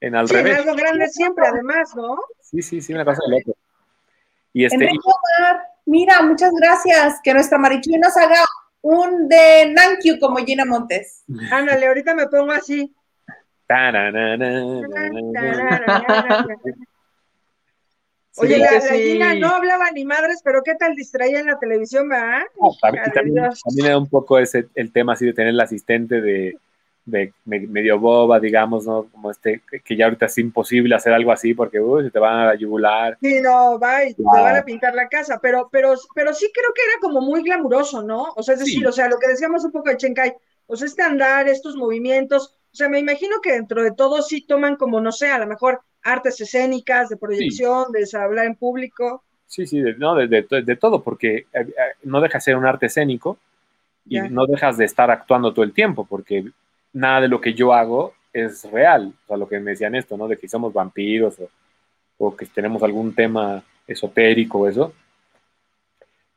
en al sí, revés. algo grande siempre, además, ¿no? Sí, sí, sí, una cosa de loco. Y este, mira, muchas gracias. Que nuestra Marichuy nos haga un de Nankyu como Gina Montes. Ándale, ahorita me pongo así. Oye, la, Gina no hablaba ni madres, pero ¿qué tal distraía en la televisión, va? también, también, era un poco ese el tema así de tener el asistente de, de medio boba, digamos, ¿no? Como este, que ya ahorita es imposible hacer algo así porque uy, se te van a yugular. Sí, no, va y te van a pintar la casa, pero, pero, pero sí creo que era como muy glamuroso, ¿no? O sea, es decir, o sea, lo que decíamos un poco de Chenkai, o sea, este andar, estos movimientos, o sea, me imagino que dentro de todo sí toman como, no sé, a lo mejor artes escénicas, de proyección, de hablar en público. Sí, sí, de, no, de, de, todo, porque eh, eh, no deja de ser un arte escénico y no dejas de estar actuando todo el tiempo, porque nada de lo que yo hago es real. O sea, lo que me decían esto, ¿no? De que somos vampiros o, que tenemos algún tema esotérico o eso.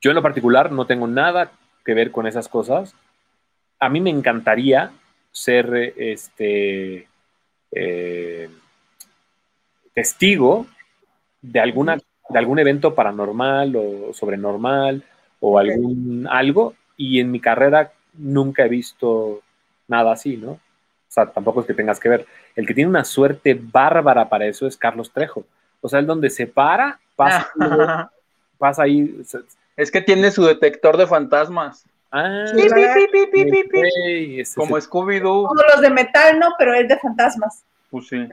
Yo en lo particular no tengo nada que ver con esas cosas. A mí me encantaría ser este eh, testigo de alguna de algún evento paranormal o sobrenormal o algún algo y en mi carrera nunca he visto nada así, ¿no? O sea, tampoco es que tengas que ver. El que tiene una suerte bárbara para eso es Carlos Trejo. O sea, el donde se para, pasa, pasa ahí. Es que tiene su detector de fantasmas. Ah, como Scooby-Doo. Como los de metal, ¿no? Pero es de fantasmas. Pues sí.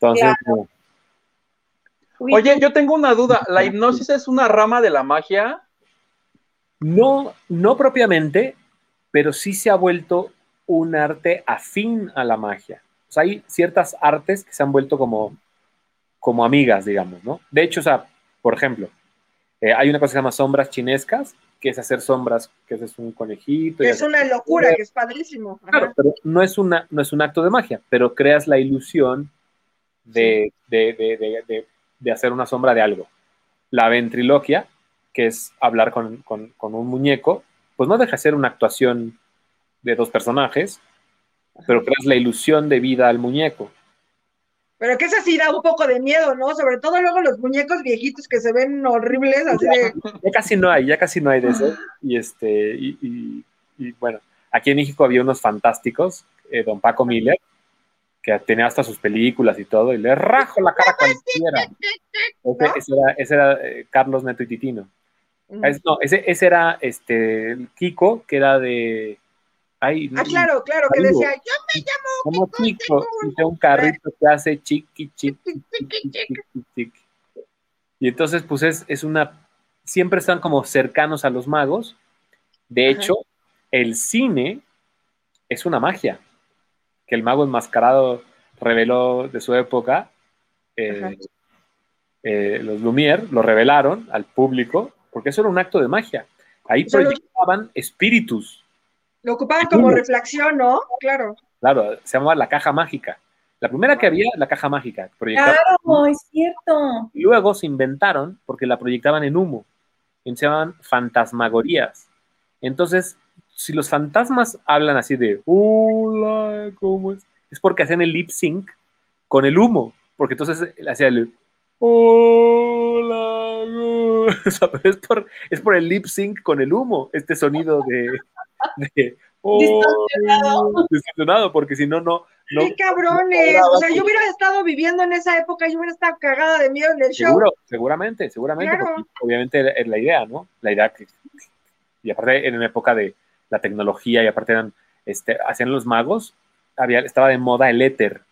Entonces, Oye, yo tengo una duda. ¿La hipnosis es una rama de la magia? No, no propiamente, pero sí se ha vuelto un arte afín a la magia. O sea, hay ciertas artes que se han vuelto como, como amigas, digamos, ¿no? De hecho, o sea, por ejemplo, eh, hay una cosa que se llama sombras chinescas, que es hacer sombras, que es un conejito. Es una locura, que es padrísimo. Claro, pero no es, una, no es un acto de magia, pero creas la ilusión de, de, hacer una sombra de algo. La ventriloquia, que es hablar con, con, con, un muñeco, pues no deja de ser una actuación de dos personajes, pero creas la ilusión de vida al muñeco. Pero que eso sí da un poco de miedo, ¿no? Sobre todo luego los muñecos viejitos que se ven horribles, así de... Ya casi no hay, ya casi no hay de eso. Y este, y, bueno, aquí en México había unos fantásticos, eh, don Paco Miller, que tenía hasta sus películas y todo, y le rajo la cara cualquiera. Ese, era, ese era eh, Carlos Neto y Titino. no, ese, ese era este Kiko, que era de ah, claro, claro, que decía, yo me llamo como chico, y un carrito que hace chiqui, chiqui, chiqui, chiqui, Y entonces, pues es, es, una, siempre están como cercanos a los magos. De hecho, el cine es una magia, que el mago enmascarado reveló de su época. Eh, eh, los Lumière lo revelaron al público, porque eso era un acto de magia. Ahí proyectaban espíritus lo ocupaban como reflexión, ¿no? Claro. Claro, se llamaba la caja mágica. La primera que había, la caja mágica. Claro, es cierto. Y luego se inventaron porque la proyectaban en humo. Y se llamaban fantasmagorías. Entonces, si los fantasmas hablan así de, hola, ¿cómo es? Es porque hacían el lip sync con el humo. Porque entonces hacía el, hola, es, por, es por el lip sync con el humo, este sonido de, distorsionado. porque si no, no. ¡Qué cabrones! O sea, yo hubiera estado viviendo en esa época, yo hubiera estado cagada de miedo en el show. Seguramente, seguramente. Obviamente es la idea, ¿no? La idea que. Y aparte, en una época de la tecnología, y aparte eran. Este, hacían los magos, había, estaba de moda el éter,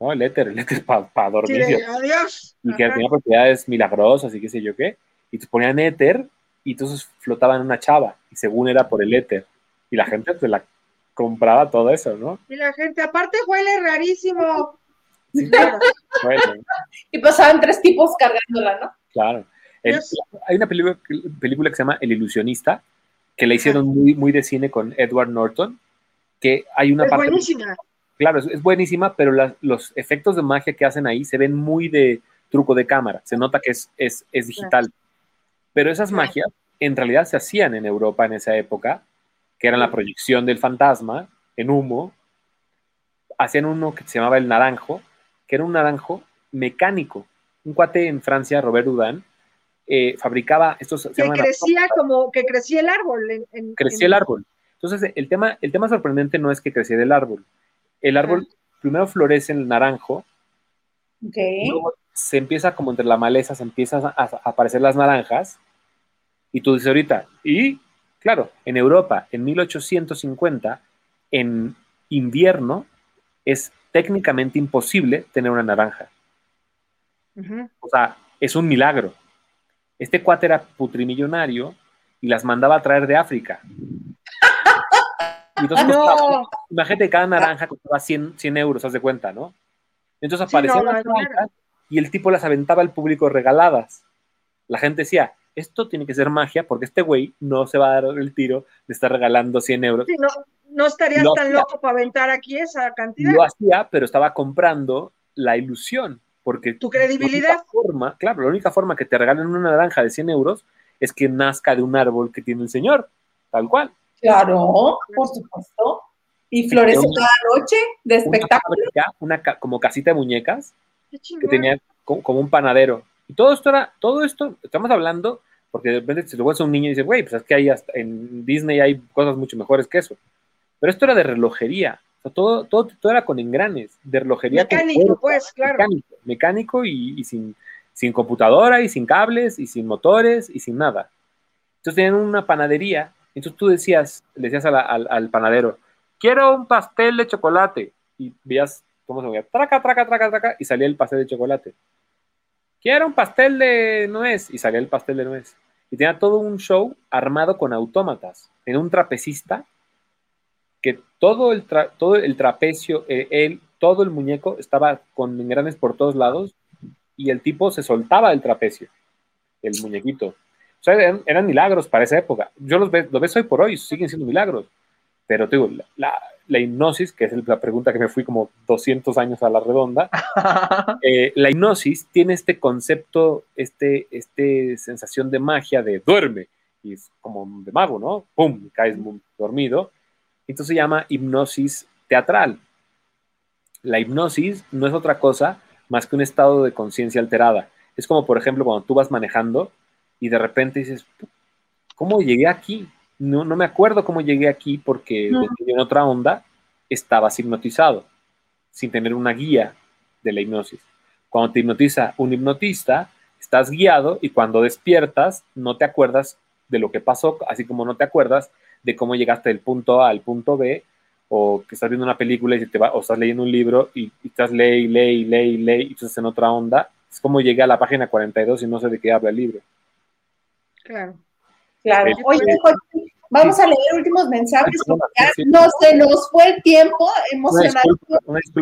¿no? El éter, el éter para dormir. adiós. Y que tenía propiedades milagrosas y qué sé yo qué. Y te ponían éter y entonces flotaba en una chava. Y según era por el éter y la gente se la compraba todo eso, ¿no? Y la gente, aparte huele rarísimo. Y pasaban tres tipos cargándola, ¿no? Claro. hay una película, película, que se llama El ilusionista, que la hicieron muy, muy de cine con Edward Norton, que hay una es Buenísima. Claro, es, buenísima, pero los efectos de magia que hacen ahí se ven muy de truco de cámara. Se nota que es, es, es digital. Pero esas magias en realidad se hacían en Europa en esa época, que era la proyección del fantasma en humo. Hacían uno que se llamaba el naranjo, que era un naranjo mecánico. Un cuate en Francia, Robert Houdin, eh, fabricaba estos. que crecía como que crecía el árbol. crecía el árbol. Entonces, el tema, el tema sorprendente no es que creciera el árbol. El árbol primero florece en el naranjo. Luego se empieza como entre la maleza, se empiezan a, aparecer las naranjas. Y tú dices ahorita, y claro, en Europa, en 1850, en invierno, es técnicamente imposible tener una naranja. O sea, es un milagro. Este cuate era putrimillonario y las mandaba a traer de África. Y entonces, imagínate, cada naranja costaba 100, 100 euros, haz de cuenta, ¿no? Entonces aparecían las naranjas y el tipo las aventaba al público regaladas. La gente decía, esto tiene que ser magia porque este güey no se va a dar el tiro de estar regalando 100 euros. Sí, no, no estarías tan loco para aventar aquí esa cantidad. Lo hacía, pero estaba comprando la ilusión. Porque tu credibilidad. Forma, claro, la única forma que te regalen una naranja de 100 euros es que nazca de un árbol que tiene el señor, tal cual. Claro, por supuesto. Y florece toda la noche de espectáculo. Una, como casita de muñecas que tenía como, un panadero. Y todo esto era, todo esto, estamos hablando, porque de repente si lo a un niño y dice, güey, pues es que hay en Disney hay cosas mucho mejores que eso. Pero esto era de relojería. Todo, todo, todo era con engranes, de relojería. Mecánico, pues, claro. Mecánico, y, sin, sin computadora y sin cables y sin motores y sin nada. Entonces tenían una panadería. Entonces tú decías, le decías al, al panadero, quiero un pastel de chocolate. Y veías cómo se movía, traca, traca, traca, traca, y salía el pastel de chocolate. Quiero un pastel de nuez, y salía el pastel de nuez. Y tenía todo un show armado con autómatas. en un trapecista que todo el, todo el trapecio, eh, todo el muñeco estaba con engranes por todos lados y el tipo se soltaba del trapecio, el muñequito. O sea, eran, milagros para esa época. Yo los, ve, los ves hoy por hoy, siguen siendo milagros. Pero digo, la, la, hipnosis, que es la pregunta que me fui como 200 años a la redonda, eh, la hipnosis tiene este concepto, este, este sensación de magia de duerme, y es como de mago, ¿no? ¡Pum! Caes dormido. Entonces se llama hipnosis teatral. La hipnosis no es otra cosa más que un estado de conciencia alterada. Es como, por ejemplo, cuando tú vas manejando y de repente dices, ¿cómo llegué aquí? no, no me acuerdo cómo llegué aquí porque en otra onda estaba hipnotizado, sin tener una guía de la hipnosis. Cuando te hipnotiza un hipnotista, estás guiado y cuando despiertas no te acuerdas de lo que pasó, así como no te acuerdas de cómo llegaste del punto A al punto B, o que estás viendo una película y te va, o estás leyendo un libro y, estás ley, ley, ley, ley, y estás en otra onda. Es como llegué a la página 42 y no sé de qué habla el libro. Claro. Claro. Oye, vamos a leer últimos mensajes porque ya no se nos fue el tiempo emocionante.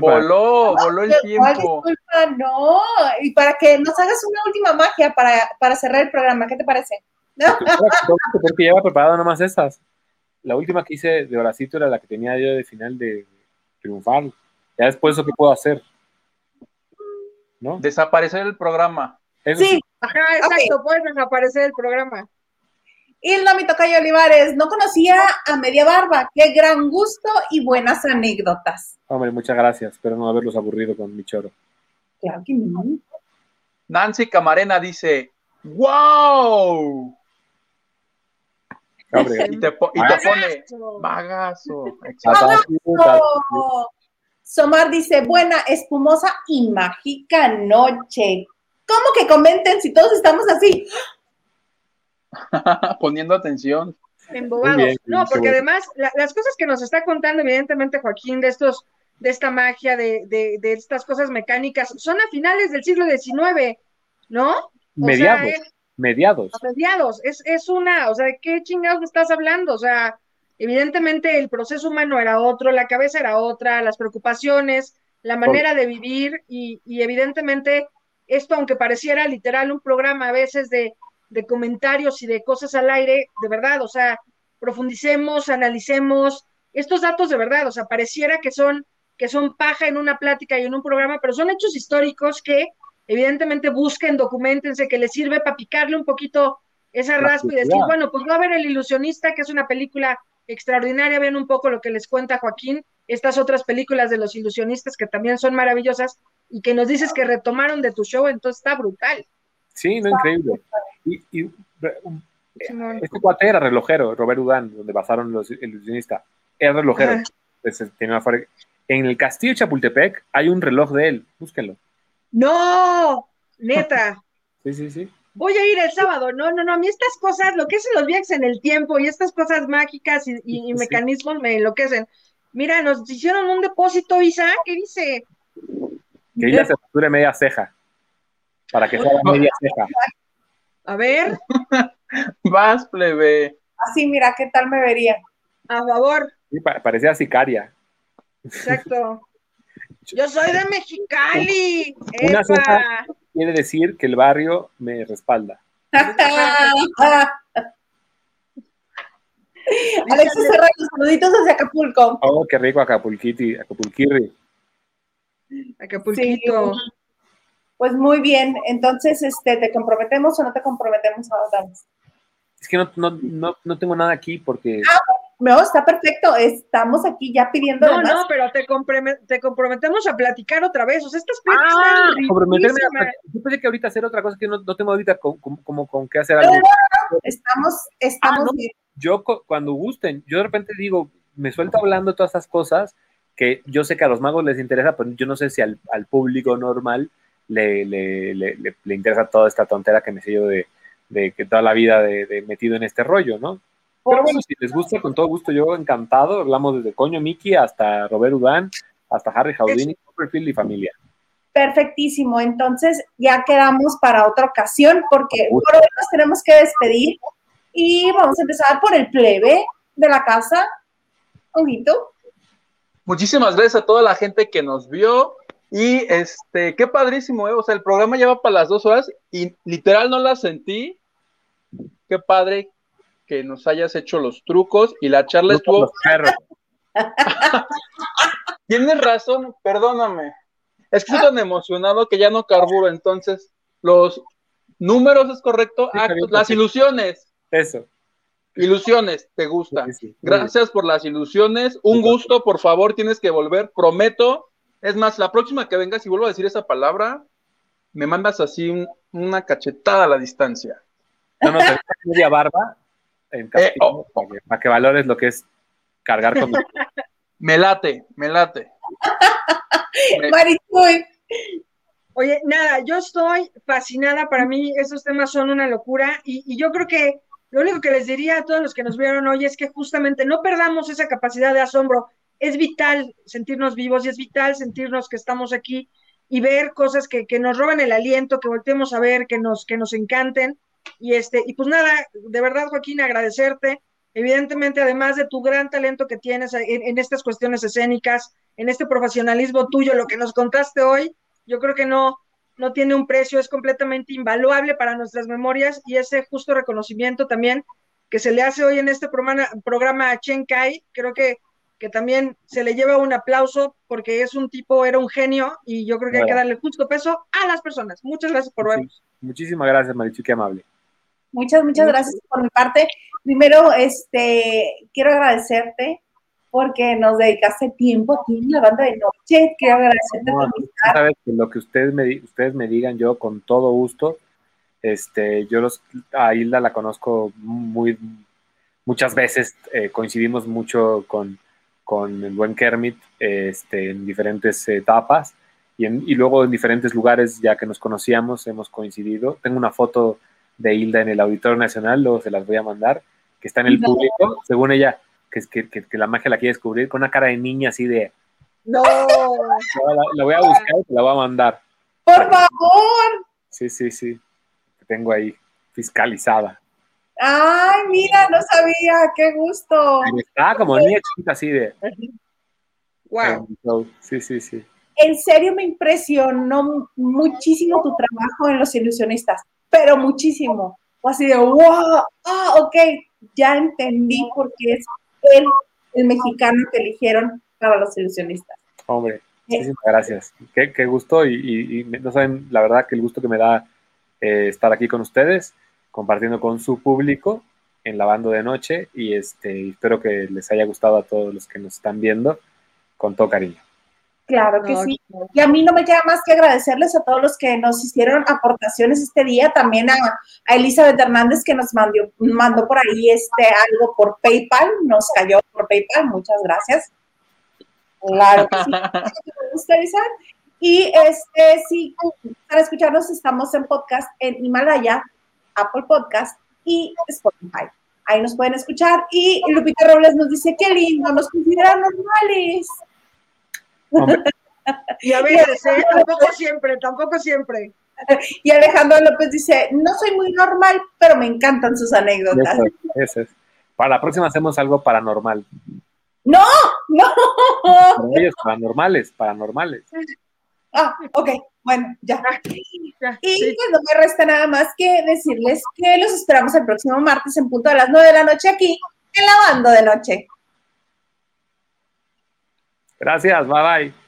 Voló, voló el tiempo. Disculpa, no. Y para que nos hagas una última magia para, para cerrar el programa, ¿qué te parece? Porque lleva preparado nomás esas. La última que hice de Horacito era la que tenía yo de final de triunfar. Ya después, ¿eso qué puedo hacer? ¿No? Desaparecer el programa. sí, ajá, exacto, puedes desaparecer el programa. Hilda Mitocayo Olivares, no conocía a Media Barba. Qué gran gusto y buenas anécdotas. Hombre, muchas gracias. Espero no haberlos aburrido con mi choro. Claro que no. Nancy Camarena dice, ¡Wow! Y, te, pone bagazo. Somar dice, buena, espumosa y mágica noche. ¿Cómo que comenten si todos estamos así? Poniendo atención. Embobados. no, porque además las cosas que nos está contando, evidentemente, Joaquín, de estos, de esta magia, de, de, estas cosas mecánicas, son a finales del siglo XIX, ¿no? mediados. Mediados. mediados. Es, es una, o sea, ¿de qué chingados me estás hablando? O sea, evidentemente el proceso humano era otro, la cabeza era otra, las preocupaciones, la manera de vivir y, evidentemente esto, aunque pareciera literal un programa a veces de, de comentarios y de cosas al aire, de verdad, o sea, profundicemos, analicemos estos datos de verdad, o sea, pareciera que son, que son paja en una plática y en un programa, pero son hechos históricos que evidentemente busquen, documentense, que les sirve para picarle un poquito esa raspa y decir, bueno, pues va a ver El Ilusionista, que es una película extraordinaria, ven un poco lo que les cuenta Joaquín, estas otras películas de los ilusionistas que también son maravillosas y que nos dices que retomaron de tu show, entonces está brutal. Sí, no, increíble. Y, este cuate era relojero, Robert Udán, donde basaron los ilusionistas. Era relojero. En el castillo de Chapultepec hay un reloj de él, búsquenlo. No, neta. sí, sí, sí voy a ir el sábado. No, no, no, a mí estas cosas, lo que es los viajes en el tiempo y estas cosas mágicas y, mecanismos me enloquecen. Mira, nos hicieron un depósito, Isa, ¿qué dice? Que ella se facture media ceja, para que sea media ceja. A ver. Vas, plebe. Así, mira, ¿qué tal me vería? A favor. Sí, parecía sicaria. Exacto. Yo soy de Mexicali. Una ceja quiere decir que el barrio me respalda. Alexis Serrano, saluditos desde Acapulco. Oh, qué rico Acapulquiti, Acapulquirri. Acapulquito. Pues muy bien, entonces, este, ¿te comprometemos o no te comprometemos a Es que no, no, no, no tengo nada aquí porque... Ah, no, está perfecto. Estamos aquí ya pidiendo. No, no, pero te, te, comprometemos a platicar otra vez. O sea, estas ah, comprometerme Yo pensé que ahorita hacer otra cosa que no, no tengo ahorita como, con qué hacer algo. estamos, estamos. Ah, yo cuando gusten, yo de repente digo, me suelto hablando de todas esas cosas que yo sé que a los magos les interesa, pero yo no sé si al, al público normal le, le, le, le, interesa toda esta tontera que me sé yo de, de que toda la vida de, de metido en este rollo, ¿no? Pero bueno, si les gusta, con todo gusto, yo encantado. Hablamos desde Coño Mickey hasta Robert Udán, hasta Harry Houdini, Copperfield y familia. Perfectísimo. Entonces ya quedamos para otra ocasión porque por hoy nos tenemos que despedir y vamos a empezar por el plebe de la casa. Ojito. Muchísimas gracias a toda la gente que nos vio. Y este, qué padrísimo, ¿eh? O sea, el programa lleva para las dos horas y literal no la sentí. Qué padre, que nos hayas hecho los trucos y la charla estuvo. Tienes razón, perdóname. Es que estoy tan emocionado que ya no carburo, entonces los números es correcto, las ilusiones. Eso. Ilusiones, ¿te gusta? Gracias por las ilusiones. Un gusto, por favor, tienes que volver, prometo. Es más, la próxima que vengas y vuelvo a decir esa palabra, me mandas así una cachetada a la distancia. No, no, media barba en eh, oh. para, que, valores lo que es cargar con. me late, me late. Oye, nada, yo estoy fascinada. Para mí, esos temas son una locura. Y, yo creo que lo único que les diría a todos los que nos vieron hoy es que justamente no perdamos esa capacidad de asombro. Es vital sentirnos vivos y es vital sentirnos que estamos aquí y ver cosas que, que nos roben el aliento, que volteemos a ver, que nos, que nos encanten. Y este, y pues nada, de verdad, Joaquín, agradecerte. Evidentemente, además de tu gran talento que tienes en, estas cuestiones escénicas, en este profesionalismo tuyo, lo que nos contaste hoy, yo creo que no, no tiene un precio, es completamente invaluable para nuestras memorias y ese justo reconocimiento también que se le hace hoy en este programa, programa a Chen Kai, creo que, que también se le lleva un aplauso porque es un tipo, era un genio y yo creo que hay que darle justo peso a las personas. Muchas gracias por vernos. Muchísimas gracias, Marichu, qué amable. Muchas, muchas gracias por mi parte. Primero, este, quiero agradecerte porque nos dedicaste tiempo aquí en la banda de noche. Quiero agradecerte por mi Sabes que lo que ustedes me, ustedes me digan, yo con todo gusto. Este, yo los, a Hilda la conozco muy, muchas veces, eh, coincidimos mucho con, con el buen Kermit este, en diferentes etapas y, y luego en diferentes lugares ya que nos conocíamos hemos coincidido. Tengo una foto de Hilda en el Auditorio Nacional, luego se las voy a mandar, que está en el público, según ella, que, es que, que, la magia la quiere descubrir, con una cara de niña así de... No. La, voy a buscar y te la voy a mandar. Por favor. Sí, sí, sí. tengo ahí fiscalizada. Ay, mira, no sabía, qué gusto. Está como niña chiquita así de... Wow. Sí, sí, sí. en serio me impresionó muchísimo tu trabajo en Los Ilusionistas, pero muchísimo. O así de, wow, ah, ok, ya entendí por qué es él el mexicano que eligieron para Los Ilusionistas. Hombre, muchísimas gracias. Qué, gusto y, no saben la verdad que el gusto que me da eh, estar aquí con ustedes, compartiendo con su público en la banda de noche y este, espero que les haya gustado a todos los que nos están viendo con todo cariño. Claro que sí. Y a mí no me queda más que agradecerles a todos los que nos hicieron aportaciones este día, también a, a Elizabeth Hernández que nos mandó, mandó por ahí este algo por PayPal, nos cayó por PayPal, muchas gracias. Claro que sí. me gusta, Y este, sí, para escucharnos estamos en podcast en Himalaya, Apple Podcast y Spotify. Ahí nos pueden escuchar. Y Lupita Robles nos dice, qué lindo, nos consideran normales. Y a veces, ¿eh? tampoco siempre, tampoco siempre. Y Alejandro López dice, no soy muy normal, pero me encantan sus anécdotas. Eso, es. Para la próxima hacemos algo paranormal. No, no. Para ellos, paranormales, paranormales. Ah, ok, bueno, ya. Y pues no me resta nada más que decirles que los esperamos el próximo martes en punto a las nueve de la noche aquí en la banda de noche. Gracias, bye bye.